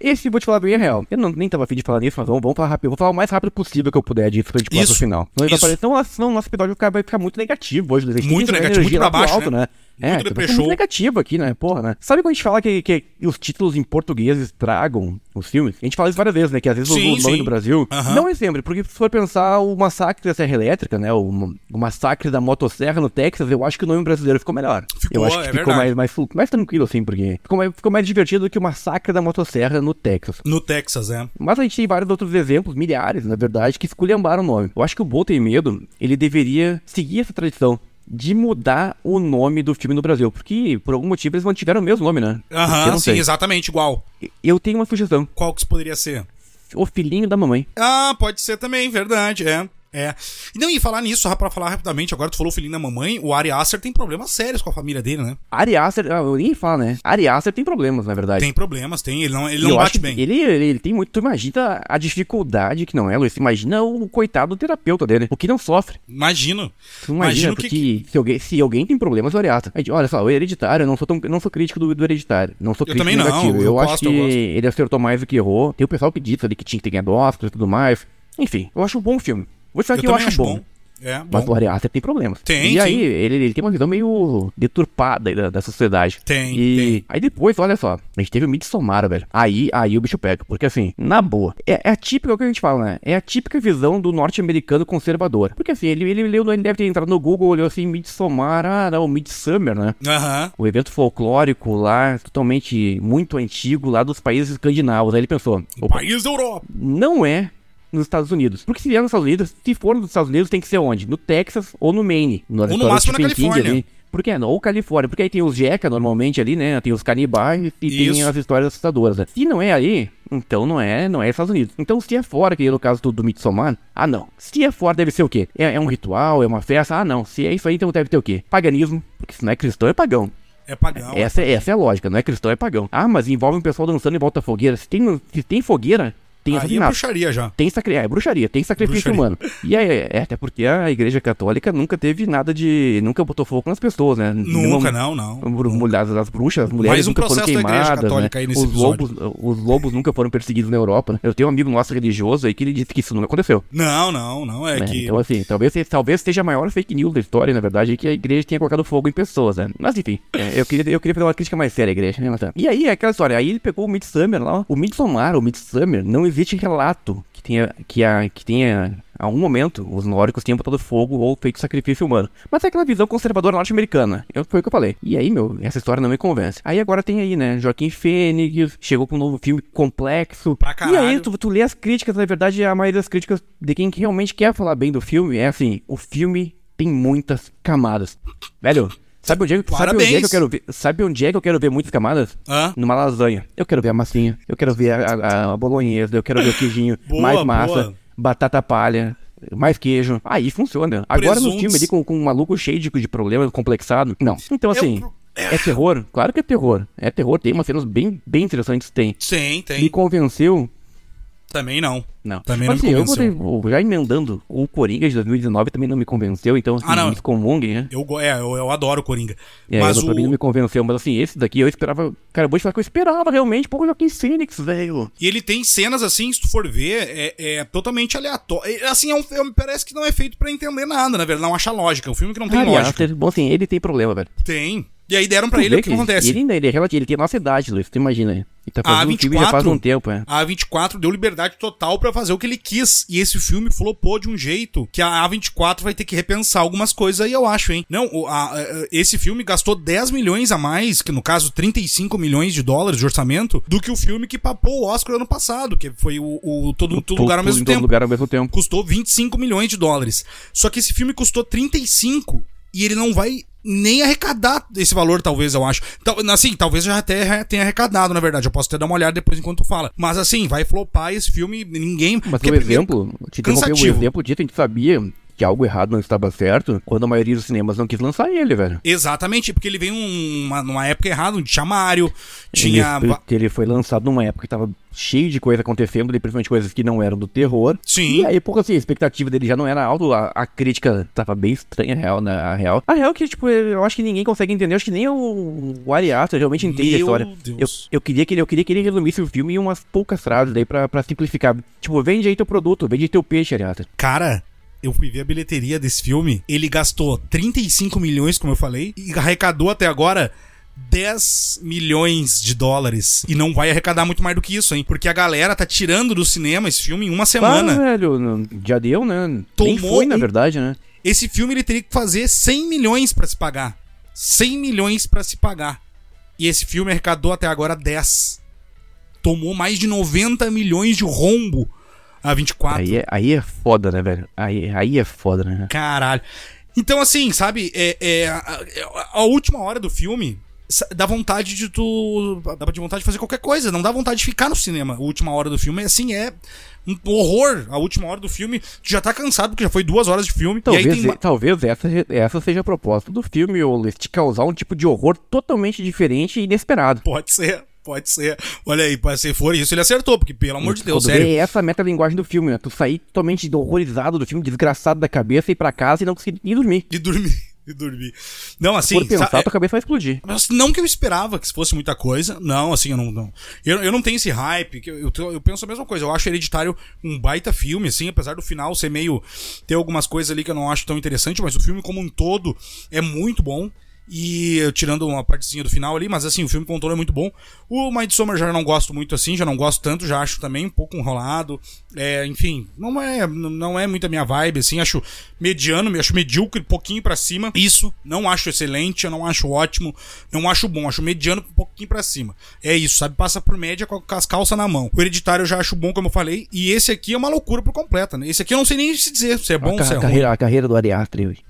Speaker 2: Esse vou te falar bem real. Eu não, nem tava afim de falar nisso, mas vamos, vamos falar rápido. Eu vou falar o mais rápido possível que eu puder disso pra gente passar pro final. Não, senão, senão nosso episódio vai ficar, vai ficar muito negativo hoje.
Speaker 1: Muito negativo, muito pra baixo,
Speaker 2: alto,
Speaker 1: né?
Speaker 2: né? É, muito é, muito negativo aqui, né? Porra, né? Sabe quando a gente fala que, que os títulos em português estragam os filmes? A gente fala isso várias vezes, né? Que às vezes sim, o nome do Brasil
Speaker 1: uhum.
Speaker 2: não é sempre, porque se for pensar o massacre da Serra Elétrica, né? O, o massacre da motosserra no Texas, eu acho que o nome brasileiro ficou melhor.
Speaker 1: Ficou,
Speaker 2: eu acho que
Speaker 1: é
Speaker 2: ficou mais, mais, mais, tranquilo, assim, porque ficou mais, ficou mais divertido do que o massacre da motosserra no Texas.
Speaker 1: No Texas, é.
Speaker 2: Mas a gente tem vários outros exemplos, milhares, na verdade, que esculhambaram o nome. Eu acho que o Boa Tem Medo, ele deveria seguir essa tradição de mudar o nome do filme no Brasil. Porque, por algum motivo, eles mantiveram o mesmo nome, né?
Speaker 1: Aham, sim, exatamente igual.
Speaker 2: Eu tenho uma sugestão.
Speaker 1: Qual que poderia ser?
Speaker 2: O filhinho da mamãe.
Speaker 1: Ah, pode ser também, verdade, é. É. Não, e falar nisso, só pra falar rapidamente, agora tu falou o filhinho da mamãe, o Ari Aster tem problemas sérios com a família dele, né?
Speaker 2: Ari Aster, ah, eu nem falo, né? Ari Aster tem problemas, na verdade.
Speaker 1: Tem problemas, tem, ele não, ele não bate bem.
Speaker 2: Ele, ele, ele, tem muito, tu imagina a dificuldade que não é, Luiz, imagina o coitado do terapeuta dele, o que não sofre.
Speaker 1: Imagino.
Speaker 2: Tu imagina, Imagino porque que... se, alguém, se alguém tem problemas, o Ari Aster. Olha só, o hereditário, eu não sou, tão, não sou crítico do, do hereditário, não sou crítico
Speaker 1: eu também
Speaker 2: negativo.
Speaker 1: Não,
Speaker 2: eu,
Speaker 1: eu
Speaker 2: acho
Speaker 1: gosto,
Speaker 2: que ele acertou mais do que errou. Tem o pessoal que diz ali que tinha que ter ganhado Oscar e tudo mais. Enfim, eu acho um bom filme. Vou te falar eu que eu acho, acho bom. bom.
Speaker 1: É,
Speaker 2: mas o Ari Aster tem problemas.
Speaker 1: Tem,
Speaker 2: E aí, ele, ele, tem uma visão meio deturpada da, da sociedade.
Speaker 1: Tem,
Speaker 2: e
Speaker 1: tem.
Speaker 2: aí depois, olha só, a gente teve o Midsommar, velho. Aí, aí o bicho pega. Porque assim, na boa, é, é a típica, é o que a gente fala, né? É a típica visão do norte-americano conservador. Porque assim, ele, ele leu, ele deve ter entrado no Google, olhou assim, Midsommar, ah, não, Midsummer, né?
Speaker 1: Aham.
Speaker 2: O evento folclórico lá, totalmente muito antigo, lá dos países escandinavos. Aí ele pensou...
Speaker 1: O país da Europa.
Speaker 2: Não é nos Estados Unidos. Porque se vier nos Estados Unidos, se for nos Estados Unidos, tem que ser onde? No Texas ou no Maine.
Speaker 1: No ou no máximo na Califórnia.
Speaker 2: Ali. Por que não? Ou Califórnia. Porque aí tem os Jeca normalmente ali, né? Tem os canibais e Isso. tem as histórias assustadoras. Né? Se não é aí, então não é, não é Estados Unidos. Então se é fora, que é no caso do, do Midsommar, ah não. Se é fora, deve ser o quê? É, é, um ritual, é uma festa? Ah não. Se é isso aí, então deve ter o quê? Paganismo. Porque se não é cristão, é pagão.
Speaker 1: É pagão.
Speaker 2: Essa, essa é a lógica, não é cristão, é pagão. Ah, mas envolve um pessoal dançando em volta da fogueira. Se tem, se tem fogueira, tem
Speaker 1: Aí é
Speaker 2: assassinato.
Speaker 1: bruxaria já.
Speaker 2: Tem sacri... é, bruxaria, tem sacrifício
Speaker 1: Bruxaria.
Speaker 2: humano. E é, é, até porque a igreja católica nunca teve nada de. Nunca botou fogo nas pessoas, né?
Speaker 1: Nunca, não, não.
Speaker 2: Mulheres, as bruxas, as mulheres
Speaker 1: um
Speaker 2: nunca foram queimadas, né?
Speaker 1: Católica aí nesse
Speaker 2: Os lobos, os lobos nunca foram perseguidos na Europa, né? Eu tenho um amigo nosso religioso aí que ele disse que isso nunca aconteceu.
Speaker 1: Não, não, não. É
Speaker 2: né?
Speaker 1: que.
Speaker 2: Então, assim, talvez, talvez seja a maior fake news da história, na verdade, que a igreja tenha colocado fogo em pessoas, né? Mas enfim, é, eu, queria, eu queria fazer uma crítica mais séria à igreja, né, Natan? E aí, é aquela história, aí ele pegou o Midsummer lá, o Midsommar, o Midsummer, não existe relato que tenha, que a, que tenha, a um momento, os nórdicos tenham botado fogo ou feito sacrifício humano. Mas é aquela visão conservadora norte-americana, foi o que eu falei. E aí, meu, essa história não me convence. Aí agora tem aí, né, Joaquim Fênix, chegou com um novo filme complexo.
Speaker 1: Pra
Speaker 2: e
Speaker 1: caralho.
Speaker 2: aí, tu, tu lê as críticas, na verdade, a maioria das críticas de quem realmente quer falar bem do filme é assim, o filme tem muitas camadas. Velho, sabe onde é, que- sabe onde é que eu quero ver? Sabe onde é que eu quero ver muitas camadas?
Speaker 1: Hã?
Speaker 2: Numa lasanha. Eu quero ver a massinha, eu quero ver a, a, a bolonhesa, eu quero ver o queijinho,
Speaker 1: Boa,
Speaker 2: mais massa,
Speaker 1: boa.
Speaker 2: batata palha. Mais queijo. Aí funciona. Agora no filme ali com, com um maluco cheio de, de problemas, complexado. Não. Então assim,
Speaker 1: pro-
Speaker 2: é terror? Claro que é terror. É terror. Tem umas cenas bem, bem interessantes. Tem.
Speaker 1: Tem,
Speaker 2: Me convenceu
Speaker 1: Também não.
Speaker 2: não.
Speaker 1: Também
Speaker 2: Mas,
Speaker 1: não me
Speaker 2: assim, eu
Speaker 1: convenceu.
Speaker 2: botei- já emendando, o Coringa de 2019 também não me convenceu, então assim,
Speaker 1: Ah, não.
Speaker 2: me excomunguem, né?
Speaker 1: Eu, é, eu, eu adoro o Coringa.
Speaker 2: É,
Speaker 1: mas
Speaker 2: eu, pra mim não
Speaker 1: o...
Speaker 2: me convenceu, mas assim, esse daqui eu esperava. Cara, eu vou te falar que eu esperava realmente, pô, o Joaquim Phoenix, velho.
Speaker 1: E ele tem cenas assim, se tu for ver, é, é totalmente aleatório. É, Assim, é um, é um- parece que não é feito pra entender nada, na verdade. Não acha lógica. É um filme que não tem
Speaker 2: Aliás,
Speaker 1: lógica.
Speaker 2: bom assim, ele tem problema, velho.
Speaker 1: Tem. E aí deram pra
Speaker 2: Tu
Speaker 1: ele o que, acontece.
Speaker 2: Ele ainda ele é relativo, ele tem a nossa idade, Luiz, tu imagina. Ele tá
Speaker 1: A
Speaker 2: fazendo um filme já faz
Speaker 1: 24,
Speaker 2: um tempo, é.
Speaker 1: A A24 deu liberdade total pra fazer o que ele quis. E esse filme flopou de um jeito que a A24 vai ter que repensar algumas coisas aí, eu acho, hein? Não, a- a- esse filme gastou 10 milhões a mais, que no caso 35 milhões de dólares de orçamento, do que o filme que papou o Oscar ano passado, que foi o, o Todo, todo Lugar ao mesmo
Speaker 2: todo
Speaker 1: tempo.
Speaker 2: lugar ao mesmo tempo.
Speaker 1: Custou 25 milhões de dólares. Só que esse filme custou 35 e ele não vai nem arrecadar esse valor, talvez, eu acho. Assim, talvez já até tenha arrecadado, na verdade. Eu posso até dar uma olhada depois enquanto fala. Mas assim, vai flopar esse filme, ninguém.
Speaker 2: Mas o exemplo, te interromper, o
Speaker 1: cansativo.
Speaker 2: exemplo disso, a gente sabia que algo errado não estava certo quando a maioria dos cinemas não quis lançar ele, velho.
Speaker 1: Exatamente, porque ele veio um- uma, numa época errada, onde tinha Mario, tinha.
Speaker 2: Ele, ele foi lançado numa época que tava cheio de coisa acontecendo, principalmente coisas que não eram do terror.
Speaker 1: Sim.
Speaker 2: E aí, pouco assim, a expectativa dele já não era alta, a, a crítica tava bem estranha, a real, né? A real. A real é que, tipo, eu acho que ninguém consegue entender, eu acho que nem o, o Ari Aster realmente entende a
Speaker 1: Meu
Speaker 2: história. Eu,
Speaker 1: Deus.
Speaker 2: eu, queria que ele, eu queria que ele resumisse o filme em umas poucas frases aí pra, pra simplificar. Tipo, vende aí teu produto, vende aí teu peixe, Ari Aster.
Speaker 1: Cara, eu fui ver a bilheteria desse filme. Ele gastou 35 milhões, como eu falei, e arrecadou até agora 10 milhões de dólares. E não vai arrecadar muito mais do que isso, hein? Porque a galera tá tirando do cinema esse filme em uma
Speaker 2: Ah,
Speaker 1: semana.
Speaker 2: velho, não- já deu, né? Nem
Speaker 1: Tomou
Speaker 2: foi, na
Speaker 1: um-
Speaker 2: verdade, né?
Speaker 1: Esse filme ele teria que fazer 100 milhões pra se pagar. 100 milhões pra se pagar. E esse filme arrecadou até agora 10. Tomou mais de 90 milhões de rombo a 24.
Speaker 2: Aí é, aí é foda, né, velho? Aí, aí é foda, né?
Speaker 1: Caralho. Então, assim, sabe, é, é, a, a- última hora do filme dá vontade de tu. Dá de vontade de fazer qualquer coisa, não dá vontade de ficar no cinema. A última hora do filme assim, é um horror. A última hora do filme, tu já tá cansado, porque já foi duas horas de filme.
Speaker 2: Talvez,
Speaker 1: tem.
Speaker 2: talvez essa, essa seja a proposta do filme, ou te causar um tipo de horror totalmente diferente e inesperado.
Speaker 1: Pode ser, pode ser. Olha aí, se for isso, ele acertou, porque pelo amor de Deus, sério.
Speaker 2: vê essa é a metalinguagem do filme, né? Tu sair totalmente horrorizado do filme, desgraçado da cabeça, ir pra casa e não conseguir nem dormir.
Speaker 1: De dormir. De dormir. Não, assim.
Speaker 2: Por pensar,
Speaker 1: sa-
Speaker 2: tua cabeça vai explodir.
Speaker 1: Mas não que eu esperava que fosse muita coisa. Não, assim, eu não. não. Eu, eu não tenho esse hype. que Eu, eu, eu penso a mesma coisa. Eu acho Hereditário um baita filme, assim, apesar do final ser meio. ter algumas coisas ali que eu não acho tão interessante, mas o filme como um todo é muito bom. E tirando uma partezinha do final ali, mas assim, o filme todo é muito bom. O Midsommar já não gosto muito assim, já não gosto tanto, já acho também um pouco enrolado. É, enfim, não é, não é muito a minha vibe, assim, acho mediano, acho medíocre, pouquinho pra cima. Isso, não acho excelente, eu não acho ótimo, não acho bom, acho mediano um pouquinho pra cima. É isso, sabe? Passa por média com as calças na mão. O Hereditário eu já acho bom, como eu falei, e esse aqui é uma loucura por completa, né? Esse aqui eu não sei nem se dizer se é bom ou se é
Speaker 2: a
Speaker 1: ruim.
Speaker 2: carreira, a carreira do Ari Aster hoje.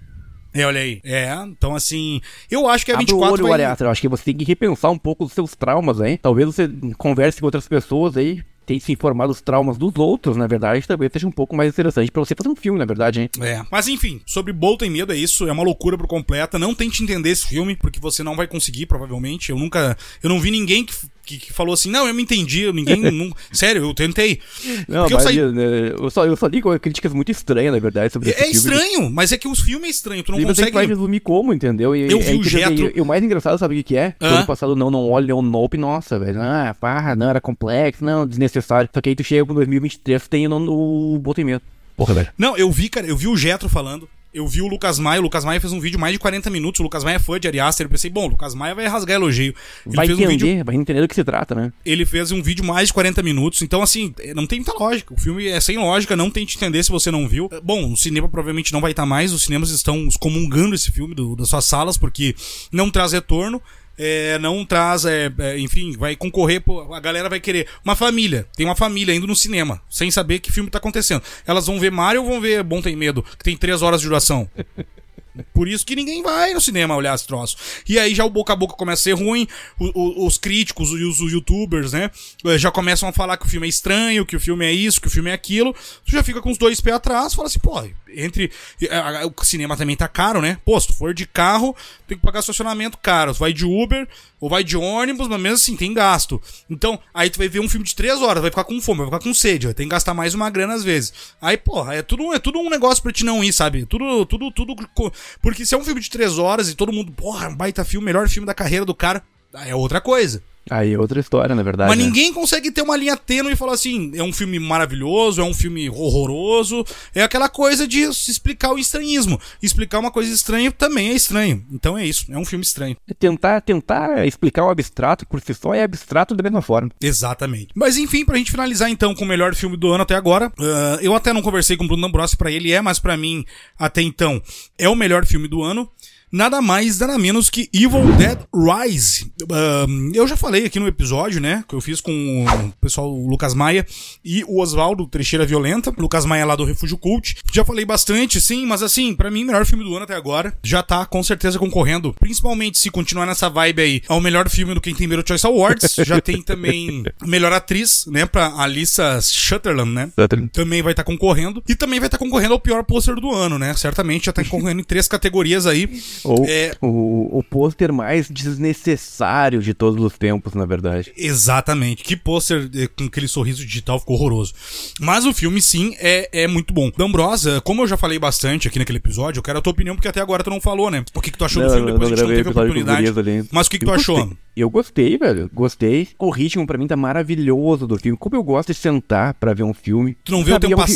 Speaker 1: É, olha aí. É, então assim, eu acho que a
Speaker 2: Abre o
Speaker 1: 24
Speaker 2: olho,
Speaker 1: vai...
Speaker 2: Aster. Eu acho que você tem que repensar um pouco os seus traumas aí. Talvez você converse com outras pessoas aí, tente se informar dos traumas dos outros, na verdade, talvez seja um pouco mais interessante pra você fazer um filme, na verdade, hein?
Speaker 1: É. Mas enfim, sobre Bolt tem medo é isso, é uma loucura por completa. Não tente entender esse filme, porque você não vai conseguir, provavelmente. Eu nunca. Eu não vi ninguém que, que, que falou assim: não, eu me entendi, ninguém. não, sério, eu tentei.
Speaker 2: Não,
Speaker 1: Porque
Speaker 2: mas
Speaker 1: eu saí-
Speaker 2: eu, né, eu só, eu só li com críticas muito estranhas, na verdade, sobre esse
Speaker 1: É
Speaker 2: filme.
Speaker 1: estranho, mas é que os filmes é estranho, tu não
Speaker 2: E você
Speaker 1: consegue.
Speaker 2: vai resumir como, entendeu? E,
Speaker 1: Eu
Speaker 2: é
Speaker 1: vi o Jetro-
Speaker 2: e- e o mais engraçado, sabe o que, que é?
Speaker 1: Hã?
Speaker 2: Ano passado não, não olha o Nope, nossa, velho. Ah, parra, não, era complexo, não, desnecessário. Só que aí tu chega pro 2023, tem no Botem Medo. Porra, velho.
Speaker 1: Não, eu vi, cara, eu vi o Getro falando. Eu vi o Lucas Maia, o Lucas Maia fez um vídeo mais de 40 minutos. O Lucas Maia é fã de Ari Aster. Eu pensei, bom, o Lucas Maia vai rasgar elogio. Ele
Speaker 2: Vai
Speaker 1: fez um
Speaker 2: entender,
Speaker 1: vídeo
Speaker 2: vai entender do que se trata, né?
Speaker 1: ele fez um vídeo mais de 40 minutos. Então, assim, não tem muita lógica. O filme é sem lógica, não tente entender se você não viu. Bom, o cinema provavelmente não vai estar mais. Os cinemas estão excomungando esse filme do- das suas salas, porque não traz retorno. É, não traz, é, é, enfim, vai concorrer, a galera vai querer. Uma família, tem uma família indo no cinema, sem saber que filme tá acontecendo. Elas vão ver Mario ou vão ver Bom Tem Medo, que tem três horas de duração. Por isso que ninguém vai no cinema olhar esse troço. E aí já o boca a boca começa a ser ruim, os críticos e os, youtubers, né, eh, já começam a falar que o filme é estranho, que o filme é isso, que o filme é aquilo. Tu já fica com os dois pés atrás, fala assim, pô, entre. eh, O cinema também tá caro, né? Pô, se tu for de carro, tem que pagar estacionamento caro. Tu vai de Uber ou vai de ônibus, mas mesmo assim tem gasto. Então, aí tu vai ver um filme de três horas, vai ficar com fome, vai ficar com sede, vai ter que gastar mais uma grana às vezes. Aí, porra, é tudo, é tudo um negócio pra te não ir, sabe? Tudo, tudo, tudo. Porque se é um filme de três horas e todo mundo, porra, um baita filme, melhor filme da carreira do cara, é outra coisa.
Speaker 2: Aí é outra história, na verdade.
Speaker 1: Mas
Speaker 2: né?
Speaker 1: ninguém consegue ter uma linha tênue e falar assim, é um filme maravilhoso, é um filme horroroso. É aquela coisa de explicar o estranhismo. Explicar uma coisa estranha também é estranho. Então é isso, é um filme estranho.
Speaker 2: Tentar, tentar explicar o abstrato por si só é abstrato da mesma forma.
Speaker 1: Exatamente. Mas enfim, pra gente finalizar então com o melhor filme do ano até agora. ah, eu até não conversei com o Bruno D'Ambrossi pra ele é, mas pra mim, até então, é o melhor filme do ano. Nada mais, nada menos que Evil Dead Rise. Ah, eu já falei aqui no episódio, né? Que eu fiz com o pessoal o Lucas Maia e o Oswaldo Trecheira Violenta. Lucas Maia lá do Refúgio Cult. Já falei bastante, sim, mas assim, pra mim, melhor filme do ano até agora. Já tá com certeza concorrendo. Principalmente se continuar nessa vibe aí ao melhor filme do Quem Tem Medo Choice Awards. Já tem também melhor atriz, né? Pra Alissa Sutherland, né? Também vai estar concorrendo. E também vai estar concorrendo ao pior pôster do ano, né? Certamente já tá concorrendo em três categorias aí.
Speaker 2: Ou
Speaker 1: É,
Speaker 2: o, o pôster mais desnecessário de todos os tempos, na verdade.
Speaker 1: Exatamente. Que pôster eh, com aquele sorriso digital ficou horroroso. Mas o filme, sim, é, é muito bom. D'Ambrosa, como eu já falei bastante aqui naquele episódio, eu quero a tua opinião, porque até agora tu não falou, né? O que, que tu achou do filme? Depois a gente não teve
Speaker 2: os
Speaker 1: oportunidade. Mas o que, que tu
Speaker 2: Eu
Speaker 1: achou?
Speaker 2: gostei. Eu gostei, velho. Gostei. O ritmo pra mim tá maravilhoso do filme. Como eu gosto de sentar pra ver um filme.
Speaker 1: Tu não vê o tempo
Speaker 2: é um fi-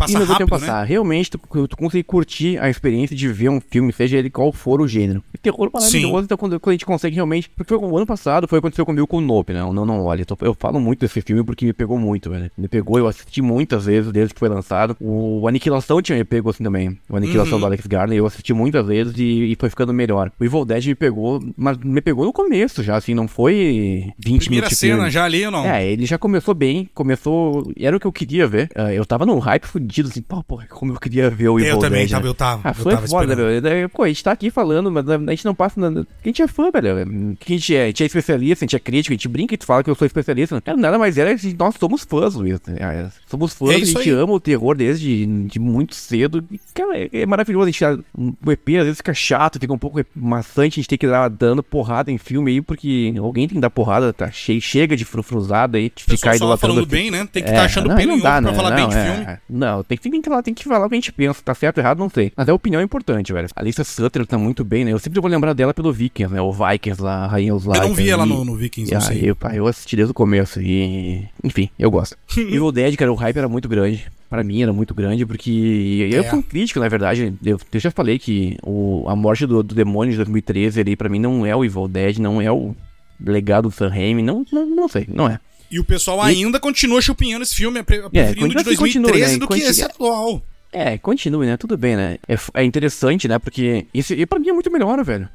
Speaker 1: passar, né?
Speaker 2: e
Speaker 1: Passa
Speaker 2: não o
Speaker 1: rápido,
Speaker 2: tempo
Speaker 1: né?
Speaker 2: passar. Realmente, tu, tu consegue curtir a experiência de ver um filme, seja ele qual for o gênero. E terror maravilhoso, então quando, quando a gente consegue realmente. Porque foi o ano passado, foi o que aconteceu comigo com o Nope, né? O Não Não Olha. Eu falo muito desse filme porque me pegou muito, velho. Me pegou, eu assisti muitas vezes desde que foi lançado. O Aniquilação tinha me pegou assim também. O Aniquilação
Speaker 1: Uhum.
Speaker 2: do Alex Garner, eu assisti muitas vezes e, e foi ficando melhor. O Evil Dead me pegou, mas me pegou no começo já, assim, não foi 20
Speaker 1: Primeira
Speaker 2: minutos de
Speaker 1: cena já ali ou não?
Speaker 2: É, ele já começou bem, começou. Era o que eu queria ver. Ah, eu tava num hype fudido, assim, pô, pô, como eu queria ver o Evil
Speaker 1: eu também
Speaker 2: Dead,
Speaker 1: tava,
Speaker 2: né?
Speaker 1: eu tava.
Speaker 2: Ah,
Speaker 1: eu
Speaker 2: foi
Speaker 1: tava
Speaker 2: foda, velho. Pô, a gente tá aqui falando, mas a gente não passa. Na... A gente é fã, velho. A gente é, a gente é especialista, a gente é crítico, a gente brinca e tu fala que eu sou especialista. Cara, nada mais é que nós somos fãs, Luiz. É, somos fãs,
Speaker 1: É
Speaker 2: a gente
Speaker 1: aí.
Speaker 2: ama o terror desde de muito cedo. E, cara, é, é maravilhoso. A gente, tá- o EP às vezes fica chato, fica um pouco maçante, a gente tem que dar dando porrada em filme aí, porque alguém tem que dar porrada, tá cheio, chega de frufruzada aí, de ficar idolatrando
Speaker 1: falando bem, né? Tem que estar achando
Speaker 2: não,
Speaker 1: pelo
Speaker 2: não dá,
Speaker 1: pra
Speaker 2: né?
Speaker 1: falar bem
Speaker 2: Não,
Speaker 1: de
Speaker 2: é,
Speaker 1: filme.
Speaker 2: Não, tem que, tem, que falar, tem que falar o que a gente pensa. Tá certo ou errado, não sei. Mas a opinião é importante, velho. A Lisa Sutter tá muito bem, né? Eu sempre vou lembrar dela pelo Vikings, né? O Vikings lá, a Rainha os
Speaker 1: Eu não vi ela
Speaker 2: e-
Speaker 1: no, no Vikings,
Speaker 2: e
Speaker 1: não sei.
Speaker 2: aí, eu, eu assisti desde o começo e... Enfim, eu gosto. Evil Dead, cara, o hype era muito grande. Pra mim era muito grande, porque eu
Speaker 1: É.
Speaker 2: fui um crítico, na verdade. Eu, eu já falei que o, a morte do, do demônio de 2013 ali, pra mim, não é o Evil Dead, não é o legado do Sam Raimi, não, não, não sei, não é.
Speaker 1: E o pessoal ainda continua chupinhando esse filme, pre- preferindo de
Speaker 2: assim, continua,
Speaker 1: 2013
Speaker 2: né?
Speaker 1: do que esse atual.
Speaker 2: É, continue, né? Tudo bem, né? É, é interessante, né? Porque esse, e pra mim é muito melhor, velho.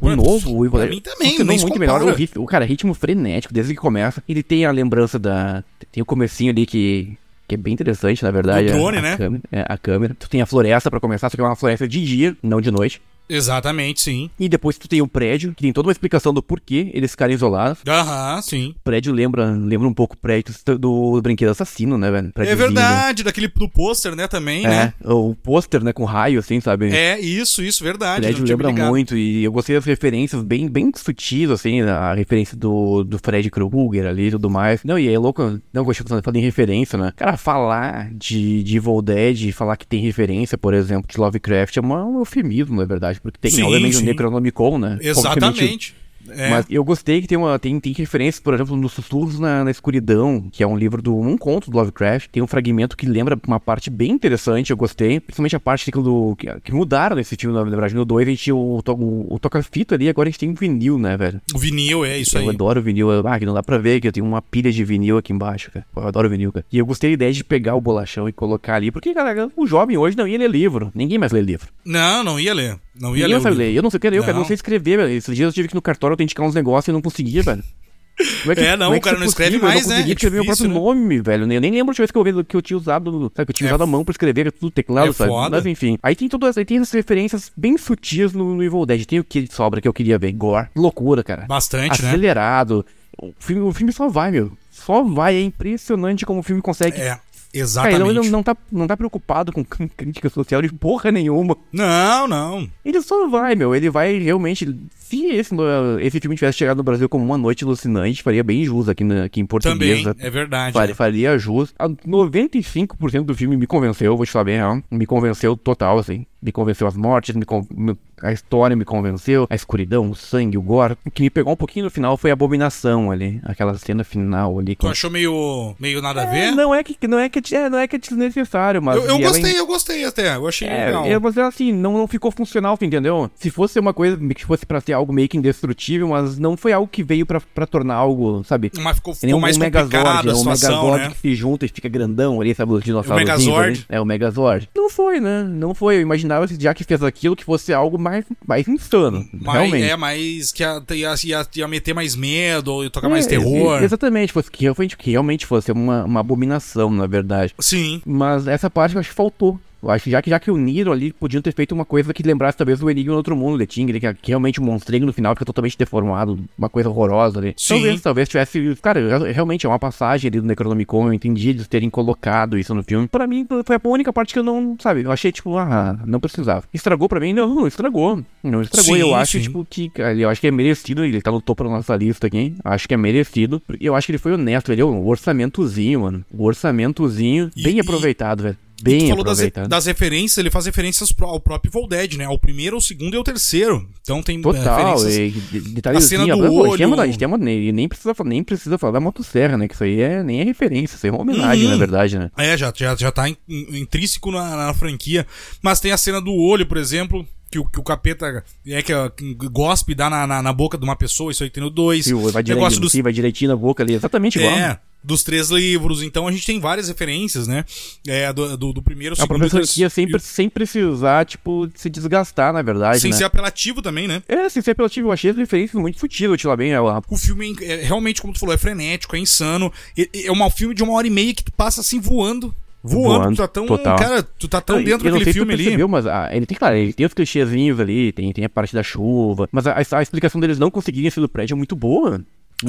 Speaker 2: O novo, o
Speaker 1: pra mim também, se
Speaker 2: muito melhor. O,
Speaker 1: compara.
Speaker 2: rit- o cara, ritmo frenético, desde que começa. Ele tem a lembrança da. Tem o comecinho ali que. Que é bem interessante, na verdade. A-
Speaker 1: drone,
Speaker 2: a,
Speaker 1: né?
Speaker 2: Câmera, é, a câmera. Tu tem a floresta pra começar, só que é uma floresta de dia, não de noite.
Speaker 1: Exatamente, sim.
Speaker 2: E depois tu tem o prédio, que tem toda uma explicação do porquê eles ficarem isolados.
Speaker 1: Aham, sim.
Speaker 2: O prédio lembra, lembra um pouco o prédio do, do brinquedo assassino, né, velho?
Speaker 1: É verdade, daquele do pôster, né, também,
Speaker 2: né?
Speaker 1: né?
Speaker 2: É, o pôster, né, com raio, assim, sabe?
Speaker 1: É, isso, isso,
Speaker 2: O
Speaker 1: verdade.
Speaker 2: prédio
Speaker 1: tinha me
Speaker 2: lembra
Speaker 1: ligado.
Speaker 2: muito e eu gostei das referências bem, bem sutis, assim, a referência do, do Fred Krueger ali e tudo mais. Não, e é louco, não gostei de falar em referência, né? Cara, falar de, de Evil Dead, falar que tem referência, por exemplo, de Lovecraft é um eufemismo, na verdade, porque tem,
Speaker 1: Sim,
Speaker 2: obviamente, o
Speaker 1: sim.
Speaker 2: Necronomicon, né?
Speaker 1: Exatamente. É.
Speaker 2: Mas eu gostei que tem uma tem, tem referências, por exemplo, no Sussurros na, na Escuridão, que é um livro do um conto do Lovecraft. Tem um fragmento que lembra uma parte bem interessante, eu gostei. Principalmente a parte do, que, que mudaram nesse filme, na verdade. No 2 a gente tinha o, o, o toca-fita ali, agora a gente tem vinil, né, velho?
Speaker 1: O vinil, é isso
Speaker 2: eu
Speaker 1: aí.
Speaker 2: adoro vinil. Ah, que não dá pra ver que eu tenho uma pilha de vinil aqui embaixo, cara. Eu adoro vinil, cara. E eu gostei da ideia de pegar o bolachão e colocar ali, porque, cara, o jovem hoje não ia ler livro. Ninguém mais lê livro.
Speaker 1: Não, não ia ler. Não ia
Speaker 2: Ninguém
Speaker 1: ler.
Speaker 2: sabe. Eu não sei que eu, cara.
Speaker 1: Não.
Speaker 2: Sei escrever, velho. Esses dias eu tive que no cartório autenticar uns negócios e não conseguia, velho. Como
Speaker 1: É, não,
Speaker 2: como
Speaker 1: o cara não escreve
Speaker 2: possível?
Speaker 1: mais,
Speaker 2: eu não
Speaker 1: né?
Speaker 2: consegui
Speaker 1: É
Speaker 2: escrever
Speaker 1: difícil,
Speaker 2: o próprio nome, velho. Eu nem lembro a última vez que eu, vi- que eu tinha usado, sabe, que eu tinha
Speaker 1: É
Speaker 2: usado a mão pra escrever tudo teclado,
Speaker 1: É
Speaker 2: sabe?
Speaker 1: foda.
Speaker 2: Mas enfim. Aí tem todas, aí tem essas referências bem sutis no, no Evil Dead. Tem o que sobra que eu queria ver. Gore. Loucura, cara.
Speaker 1: Bastante, né?
Speaker 2: Acelerado. O filme, o filme só vai, meu. Só vai. É impressionante como o filme consegue.
Speaker 1: É,
Speaker 2: Cara, ele
Speaker 1: exatamente.
Speaker 2: não, ele não, tá, não tá preocupado com crítica social de porra nenhuma.
Speaker 1: Não, não.
Speaker 2: Ele só vai, meu. Ele vai realmente. Se esse, esse filme tivesse chegado no Brasil como uma noite alucinante, faria bem jus aqui, na- aqui em português.
Speaker 1: Também, é verdade.
Speaker 2: Faria,
Speaker 1: né?
Speaker 2: faria jus. A 95% do filme me convenceu, vou te falar bem real. Me convenceu total, assim. Me convenceu as mortes, me a história me convenceu, a escuridão, o sangue, o gore. O que me pegou um pouquinho no final foi a abominação ali. Aquela cena final ali.
Speaker 1: Tu achou meio, meio nada a
Speaker 2: É,
Speaker 1: ver?
Speaker 2: não é que não é que é, não é que é desnecessário, mas
Speaker 1: eu eu gostei, eu gostei até. Eu achei
Speaker 2: é,
Speaker 1: legal.
Speaker 2: é, mas assim, não, não ficou funcional, entendeu? Se fosse uma coisa que fosse pra ser algo meio que indestrutível, mas não foi algo que veio pra, pra tornar algo, sabe?
Speaker 1: Mas ficou,
Speaker 2: Que
Speaker 1: ficou
Speaker 2: um,
Speaker 1: mais
Speaker 2: Megazord, é um Megazord
Speaker 1: né?
Speaker 2: que se junta e fica grandão ali, sabe? Os dinossauros.
Speaker 1: Megazord?
Speaker 2: É, o Megazord. Não foi, né? Não foi. Eu imaginava, já que fez aquilo, que fosse algo mais, mais insano.
Speaker 1: Mas,
Speaker 2: realmente.
Speaker 1: é, mas que ia, ia, ia, meter mais medo, ou ia tocar
Speaker 2: É,
Speaker 1: mais terror.
Speaker 2: Exatamente, fosse que realmente, que realmente fosse uma, uma abominação, na verdade.
Speaker 1: Sim.
Speaker 2: Mas essa parte eu acho que faltou. Eu acho que já que, já que uniram ali, podiam ter feito uma coisa que lembrasse talvez o Enigma no Outro Mundo, de Tingre, que, que realmente o monstrengo no final fica totalmente deformado, uma coisa horrorosa ali.
Speaker 1: Sim.
Speaker 2: Talvez, talvez tivesse. Cara, re- realmente é uma passagem ali do Necronomicon, eu entendi eles terem colocado isso no filme. Pra mim, foi a única parte que eu não, sabe, eu achei tipo, ah, não precisava. Estragou pra mim? Não, não estragou. Não estragou.
Speaker 1: Sim,
Speaker 2: eu acho,
Speaker 1: sim.
Speaker 2: tipo, que, eu acho que é merecido, ele tá no topo da nossa lista aqui, acho que é merecido. Eu acho que ele foi honesto, ele é um orçamentozinho, mano. Um orçamentozinho bem
Speaker 1: e-
Speaker 2: aproveitado, velho.
Speaker 1: E
Speaker 2: Bem
Speaker 1: falou das, das referências, ele faz referências ao próprio Evil Dead, né? Ao primeiro, ao segundo e ao terceiro. Então tem é,
Speaker 2: Total,
Speaker 1: referências.
Speaker 2: e de- detalhezinho.
Speaker 1: A cena do
Speaker 2: Pô, a gente tem
Speaker 1: olho.
Speaker 2: uma- a gente tem uma- nem, precisa, nem precisa falar da motosserra, né? Que isso aí é, nem é referência, isso aí é uma homenagem,
Speaker 1: Uhum.
Speaker 2: na verdade, né?
Speaker 1: É, já, já, já tá in- in- intrínseco na, na franquia. Mas tem a cena do olho, por exemplo, que o, que o capeta é que, que gospe dá na, na, na boca de uma pessoa, isso aí tem no 2.
Speaker 2: Sim, vai,
Speaker 1: Negócio dos
Speaker 2: vai direitinho na boca ali, exatamente igual.
Speaker 1: É, dos três livros. Então a gente tem várias referências, né? É, do, do, do primeiro,
Speaker 2: A
Speaker 1: segundo terceiro-
Speaker 2: franquia sempre, sem precisar, tipo, se desgastar, na verdade,
Speaker 1: Sem
Speaker 2: né?
Speaker 1: ser apelativo também, né?
Speaker 2: É, sem ser apelativo, eu achei as referências muito sutis, eu te lá bem, é, a-
Speaker 1: O filme é, é realmente, como tu falou, é frenético, é insano. É, é um filme de uma hora e meia que tu passa assim voando. Voando,
Speaker 2: Voando,
Speaker 1: tu tá tão.
Speaker 2: total.
Speaker 1: Cara, tu tá tão
Speaker 2: Eu-
Speaker 1: dentro
Speaker 2: eu
Speaker 1: daquele filme ali.
Speaker 2: percebeu, mas ah, ele tem, claro, ele tem os clichêzinhos ali, tem, tem a parte da chuva, mas a, a explicação deles não conseguirem ser do prédio é muito boa.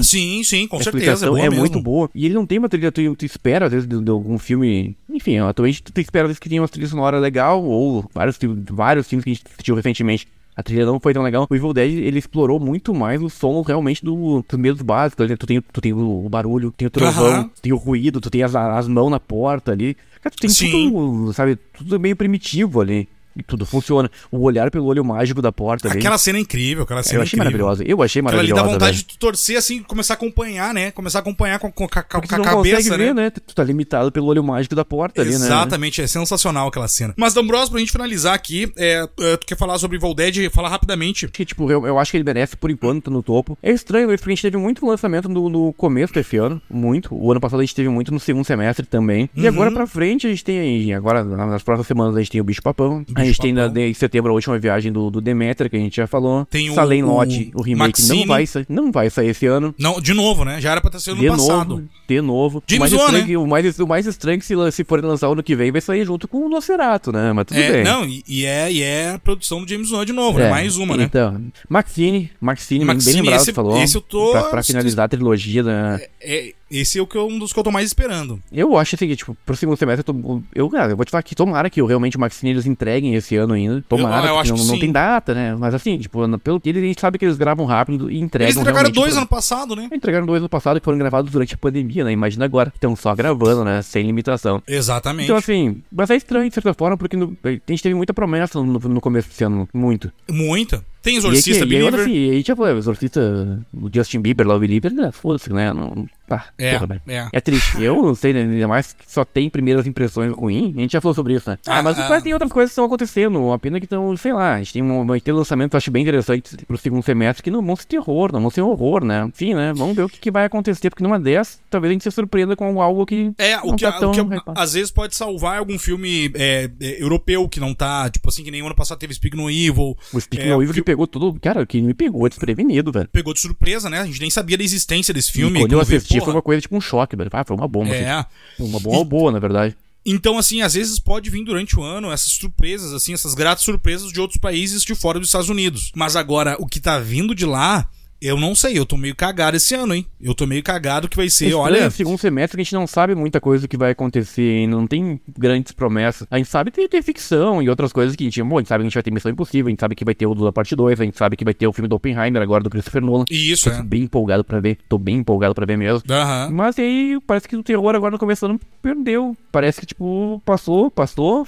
Speaker 1: Sim, sim, com
Speaker 2: a
Speaker 1: certeza. É, boa
Speaker 2: é,
Speaker 1: mesmo.
Speaker 2: muito boa. E ele não tem uma trilha, tu, tu espera, às vezes, de, de algum filme. Enfim, atualmente tu, tu espera, às vezes, que tenha uma trilha sonora legal, ou vários, vários filmes que a gente assistiu recentemente. A trilha não foi tão legal. O Evil Dead, ele explorou muito mais o som realmente do, dos meios básicos. né? Tu tem, tu tem o, barulho, tem o trovão, tu tem o ruído, tu tem as, as mãos na porta ali. Cara, tu tem
Speaker 1: Sim.
Speaker 2: tudo, sabe? Tudo meio primitivo ali. E tudo funciona. O olhar pelo olho mágico da porta ali.
Speaker 1: Aquela cena é incrível, aquela cena
Speaker 2: Eu achei
Speaker 1: incrível.
Speaker 2: maravilhosa. Eu achei maravilhosa.
Speaker 1: dá vontade
Speaker 2: velho.
Speaker 1: de torcer assim, começar a acompanhar, né? Começar a acompanhar com, com, com, a- com a cabeça, né?
Speaker 2: ver, né? Tu tá limitado pelo olho mágico da porta ali, né?
Speaker 1: Exatamente, é sensacional aquela cena. Mas, D'Ambrosio, pra gente finalizar aqui, é, é, tu quer falar sobre Evil Dead? Fala rapidamente.
Speaker 2: que, tipo, eu, eu acho que ele merece por enquanto tá no topo. É estranho, porque a gente teve muito lançamento no, no começo desse ano, muito. O ano passado a gente teve muito no segundo semestre também. E
Speaker 1: Uhum.
Speaker 2: agora pra frente a gente tem aí, agora nas próximas semanas a gente tem o Bicho Papão, a gente gente tem na, em setembro a última viagem do, do Demeter, que a gente já falou. Tem o, Salem Lot, o, o remake Maxine. não vai, não vai sair esse ano.
Speaker 1: Não, de novo, né? Já era pra estar sendo no passado.
Speaker 2: Novo, de novo.
Speaker 1: James
Speaker 2: o, mais
Speaker 1: Wan, né?
Speaker 2: o, mais, o mais estranho é que se, se for lançar o ano que vem, vai sair junto com o Nosferatu, né? Mas tudo
Speaker 1: é,
Speaker 2: bem.
Speaker 1: Não, e, e, é, e é a produção do James Wan de novo, né? é, né? Mais uma,
Speaker 2: então,
Speaker 1: né?
Speaker 2: Maxine, Maxine, Maxine bem lembrado,
Speaker 1: esse,
Speaker 2: falou.
Speaker 1: Esse eu tô...
Speaker 2: Pra, pra finalizar a trilogia da...
Speaker 1: É, esse é o que eu, um dos que eu tô mais esperando.
Speaker 2: Eu acho assim, tipo, pro segundo semestre, eu, tô, eu, cara, eu vou te falar que tomara que eu, realmente o Maxine eles entreguem esse ano ainda. Tomara,
Speaker 1: eu, eu acho
Speaker 2: não,
Speaker 1: que
Speaker 2: não tem data, né? Mas assim, tipo, pelo que eles, a gente sabe que eles gravam rápido e entregam. Eles
Speaker 1: entregaram dois ano passado, né?
Speaker 2: Entregaram dois ano passado que foram gravados durante a pandemia, né? Imagina agora, estão só gravando, né? Sem limitação.
Speaker 1: Exatamente.
Speaker 2: Então, assim, mas é estranho de certa forma, porque no, a gente teve muita promessa no, no começo desse ano. Muito.
Speaker 1: Muita. Tem Exorcista
Speaker 2: e,
Speaker 1: Believer.
Speaker 2: E agora, assim, a gente já falou, Exorcista, o Justin Bieber, Love Believer, né, foda-se, né? Não, ah,
Speaker 1: é, porra, é.
Speaker 2: é triste. Eu não sei, né, ainda mais que só tem primeiras impressões ruins. A gente já falou sobre isso, né? Ah, ah mas ah, tem outras coisas que estão acontecendo. A pena que estão, sei lá, a gente tem um, vai ter lançamento, eu acho bem interessante pro segundo semestre, que não vão ser terror, não vão ser horror, né? Enfim, né? Vamos ver o que, que vai acontecer, porque numa dessas, talvez a gente se surpreenda com algo que.
Speaker 1: É, o que, tá tão... o que às vezes pode salvar algum filme é, é, europeu que não tá, tipo assim, que nem o ano passado teve Speak No Evil.
Speaker 2: O Speak No Evil que pegou tudo. Cara, que me pegou desprevenido, velho.
Speaker 1: Pegou de surpresa, né? A gente nem sabia da existência desse filme.
Speaker 2: E quando eu assisti, foi uma coisa tipo um choque, velho. Ah, foi uma bomba.
Speaker 1: É.
Speaker 2: Assim. Uma bomba e... boa, na verdade.
Speaker 1: Então, assim, às vezes pode vir durante o ano essas surpresas, assim, essas gratas surpresas de outros países de fora dos Estados Unidos. Mas agora, o que tá vindo de lá eu não sei, eu tô meio cagado esse ano, hein? Eu tô meio cagado que vai ser, Estranho, olha.
Speaker 2: segundo semestre a gente não sabe muita coisa que vai acontecer ainda, não tem grandes promessas. A gente sabe que tem ficção e outras coisas que a gente, bom, a gente sabe que a gente vai ter Missão Impossível, a gente sabe que vai ter o da parte 2, a gente sabe que vai ter o filme do Oppenheimer agora do Christopher Nolan.
Speaker 1: Isso,
Speaker 2: é. Tô bem empolgado pra ver, tô bem empolgado pra ver mesmo.
Speaker 1: Uhum.
Speaker 2: Mas aí parece que o terror agora no começo ano perdeu. Parece que, tipo, passou, passou.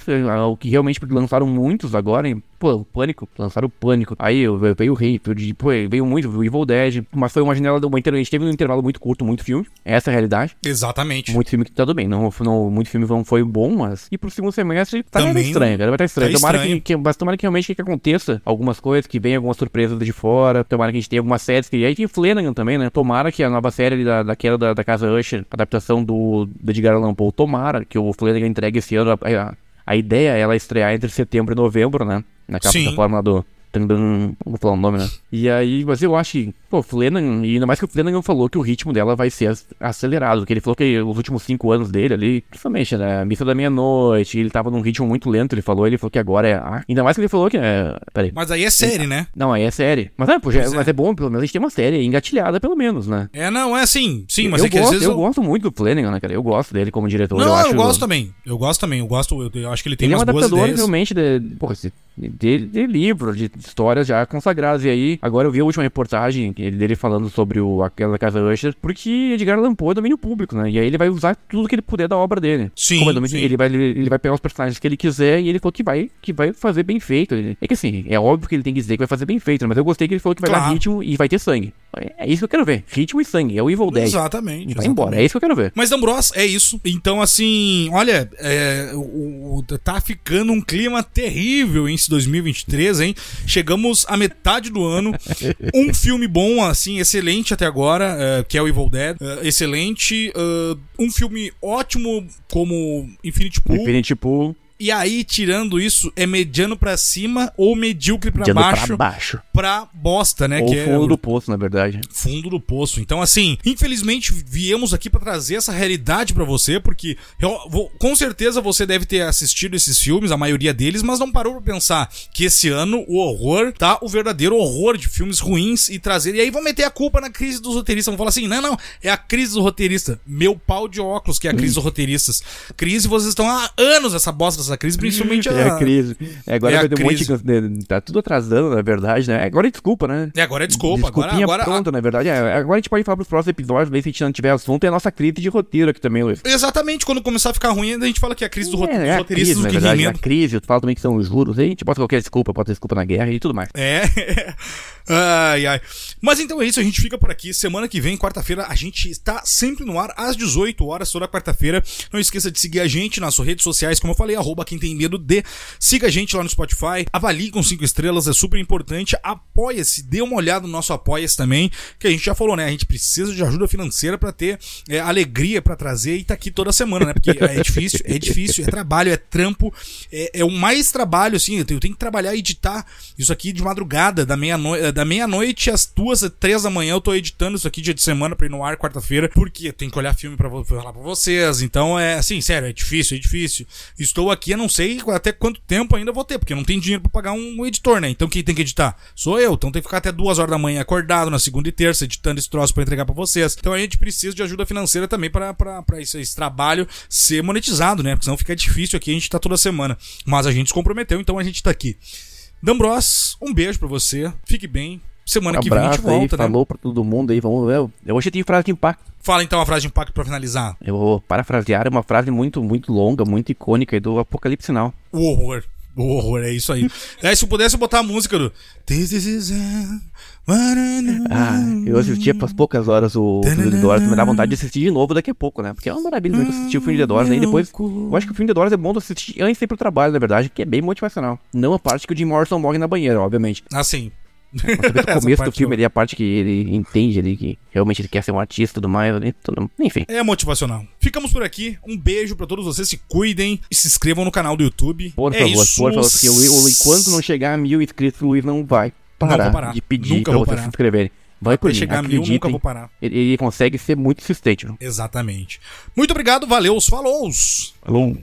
Speaker 2: O que realmente lançaram muitos agora, hein? Pô, o Pânico, lançaram o Pânico. Aí veio o Rei, veio muito, o Evil Dead, mas foi uma janela, uma a gente teve um intervalo muito curto, muito filme. Essa é a realidade.
Speaker 1: Exatamente.
Speaker 2: Muito filme que tá tudo bem. Não, não, muito filme não foi bom, mas. E pro segundo semestre tá Também estranho, cara. Vai estar tá estranho. Tá tomara, estranho. Que, que, mas tomara que realmente que, aconteça algumas coisas, que venha algumas surpresas de fora. Tomara que a gente tenha algumas séries. Que... E aí tem Flanagan também, né? Tomara que a nova série da, daquela da, da Casa Usher, adaptação do, do Edgar Allan Poe, tomara que o Flanagan entregue esse ano a, a, a ideia é ela estrear entre setembro e novembro, né? Naquela Sim. plataforma do. Tandam, vou falar o nome, né? E aí, mas eu acho que Pô, Flanagan, e ainda mais que o Flanagan falou que o ritmo dela vai ser acelerado, que ele falou que os últimos cinco anos dele ali, principalmente, né, Missa da Meia-Noite, ele tava num ritmo muito lento, ele falou, ele falou que agora é... Ah, ainda mais que ele falou que é... Peraí.
Speaker 1: Mas aí é série, né?
Speaker 2: Não, aí é série. Mas, é, pô, já, é. mas é bom, pelo menos a gente tem uma série engatilhada, pelo menos, né?
Speaker 1: É, não, é assim, sim, mas
Speaker 2: eu
Speaker 1: é que
Speaker 2: gosto,
Speaker 1: às vezes...
Speaker 2: Eu, eu gosto muito do Flanagan, né, cara? Eu gosto dele como diretor.
Speaker 1: Não,
Speaker 2: eu,
Speaker 1: eu
Speaker 2: acho...
Speaker 1: gosto também. Eu gosto também, eu gosto, eu, acho que ele tem
Speaker 2: ele
Speaker 1: umas
Speaker 2: é um adaptador,
Speaker 1: ideias.
Speaker 2: realmente, de, pô, de, de livro, de histórias já consagradas. E aí, agora eu vi a última reportagem dele falando sobre sobre o, aquela Casa Usher, porque Edgar Allan Poe é domínio público, né? E aí ele vai usar tudo que ele puder da obra dele.
Speaker 1: Sim,
Speaker 2: Como
Speaker 1: é
Speaker 2: domínio,
Speaker 1: sim.
Speaker 2: Ele, vai, ele, vai pegar os personagens que ele quiser e ele falou que vai, que vai fazer bem feito. É que assim, é óbvio que ele tem que dizer que vai fazer bem feito, né? mas eu gostei que ele falou que vai claro. dar ritmo e vai ter sangue. É isso que eu quero ver. Ritmo e sangue. É o Evil Dead.
Speaker 1: Exatamente. Vai
Speaker 2: exatamente. embora. É isso que eu quero ver.
Speaker 1: Mas, Ambrose, é isso. Então, assim, olha, é, o, o, tá ficando um clima terrível em esse 2023, hein? Chegamos à metade do ano. um filme bom, assim, excelente até agora, é, que é o Evil Dead. É, excelente. Uh, um filme ótimo como Infinity Pool.
Speaker 2: Infinity Pool.
Speaker 1: E aí, tirando isso, é mediano para cima ou medíocre para baixo,
Speaker 2: pra baixo.
Speaker 1: Pra bosta, né?
Speaker 2: Ou
Speaker 1: que
Speaker 2: fundo
Speaker 1: é...
Speaker 2: do poço, na verdade.
Speaker 1: Fundo do poço. Então, assim, infelizmente viemos aqui para trazer essa realidade para você, porque eu, vou, com certeza você deve ter assistido esses filmes, a maioria deles, mas não parou pra pensar que esse ano o horror tá o verdadeiro horror de filmes ruins e trazer. E aí vão meter a culpa na crise dos roteiristas. Vão falar assim: não, não, é a crise do roteirista. Meu pau de óculos que é a crise dos roteiristas. Crise, vocês estão há anos essa bosta essa crise, principalmente a.
Speaker 2: É a crise. É, agora é vai ter um monte de. Tá tudo atrasando, na verdade, né? Agora é desculpa, né?
Speaker 1: É, agora é desculpa. Agora, agora,
Speaker 2: pronta, na verdade. É, agora a gente pode falar pros próximos episódios, ver se a gente não tiver assunto, é a nossa crise de roteiro aqui também, Luiz.
Speaker 1: Exatamente, quando começar a ficar ruim, a gente fala que é a crise do
Speaker 2: é, é
Speaker 1: roteiristas
Speaker 2: do
Speaker 1: que
Speaker 2: verdade, A crise, eu falo também que são os juros, aí a gente bota qualquer desculpa, bota desculpa na guerra e tudo mais.
Speaker 1: É. ai, ai. Mas então é isso, a gente fica por aqui. Semana que vem, quarta-feira, a gente está sempre no ar às 18 horas, toda quarta-feira. Não esqueça de seguir a gente nas suas redes sociais, como eu falei, arroba arroba quem tem medo de. Siga a gente lá no Spotify, avalie com cinco estrelas, é super importante. Apoia-se, dê uma olhada no nosso Apoia-se também, que a gente já falou, né? A gente precisa de ajuda financeira para ter é, alegria para trazer e tá aqui toda semana, né? Porque é difícil, é difícil, é trabalho, é trampo, é, é o mais trabalho, assim, eu tenho, eu tenho que trabalhar e editar isso aqui de madrugada, da meia-noite da meia-noite às duas, três da manhã, eu tô editando isso aqui dia de semana pra ir no ar quarta-feira, porque eu tenho que olhar filme pra falar pra vocês, então é assim, sério, é difícil, é difícil. Estou aqui, eu não sei até quanto tempo ainda vou ter, porque não tenho dinheiro pra pagar um editor, né? Então quem tem que editar? Sou eu, então tem que ficar até duas horas da manhã acordado na segunda e terça, editando esse troço pra entregar pra vocês. Então a gente precisa de ajuda financeira também pra esse, esse trabalho ser monetizado, né? Porque senão fica difícil aqui, a gente tá toda semana. Mas a gente se comprometeu, então a gente tá aqui. Dambros, um beijo pra você. Fique bem. Semana
Speaker 2: um
Speaker 1: que vem a gente volta,
Speaker 2: aí, né? Falou pra todo mundo aí. Vamos, eu, eu hoje eu tenho frase de impacto.
Speaker 1: Fala então a frase de impacto pra finalizar.
Speaker 2: Eu vou parafrasear uma frase muito, muito longa, muito icônica do Apocalipse Sinal.
Speaker 1: O horror. O horror, é isso aí. é, se eu pudesse botar a música do. This is
Speaker 2: ah, eu assistia por poucas horas o filme de Doors, me dá vontade de assistir de novo daqui a pouco, né? Porque é uma maravilha mesmo assistir o filme de Doors, aí depois. Eu acho que o filme de Doors é bom de assistir antes de ir pro trabalho, na verdade, que é bem motivacional. Não a parte que o Jim Morrison morre na banheira, obviamente.
Speaker 1: Ah, sim.
Speaker 2: O começo do filme ali, a parte que ele entende ali que realmente ele quer ser um artista e tudo mais, tudo, enfim.
Speaker 1: É motivacional. Ficamos por aqui. Um beijo para todos vocês, se cuidem e se inscrevam no canal do YouTube.
Speaker 2: Por
Speaker 1: é
Speaker 2: favor,
Speaker 1: isso.
Speaker 2: por favor, porque o, enquanto não chegar a mil inscritos, o Luiz não vai parar,
Speaker 1: parar.
Speaker 2: de pedir
Speaker 1: Nunca
Speaker 2: pra
Speaker 1: vou
Speaker 2: vocês
Speaker 1: parar.
Speaker 2: se inscreverem. Vai por
Speaker 1: chegar mil, nunca vou parar.
Speaker 2: Ele, ele consegue ser muito insistente.
Speaker 1: Exatamente. Muito obrigado, valeu, falou!
Speaker 2: Falou.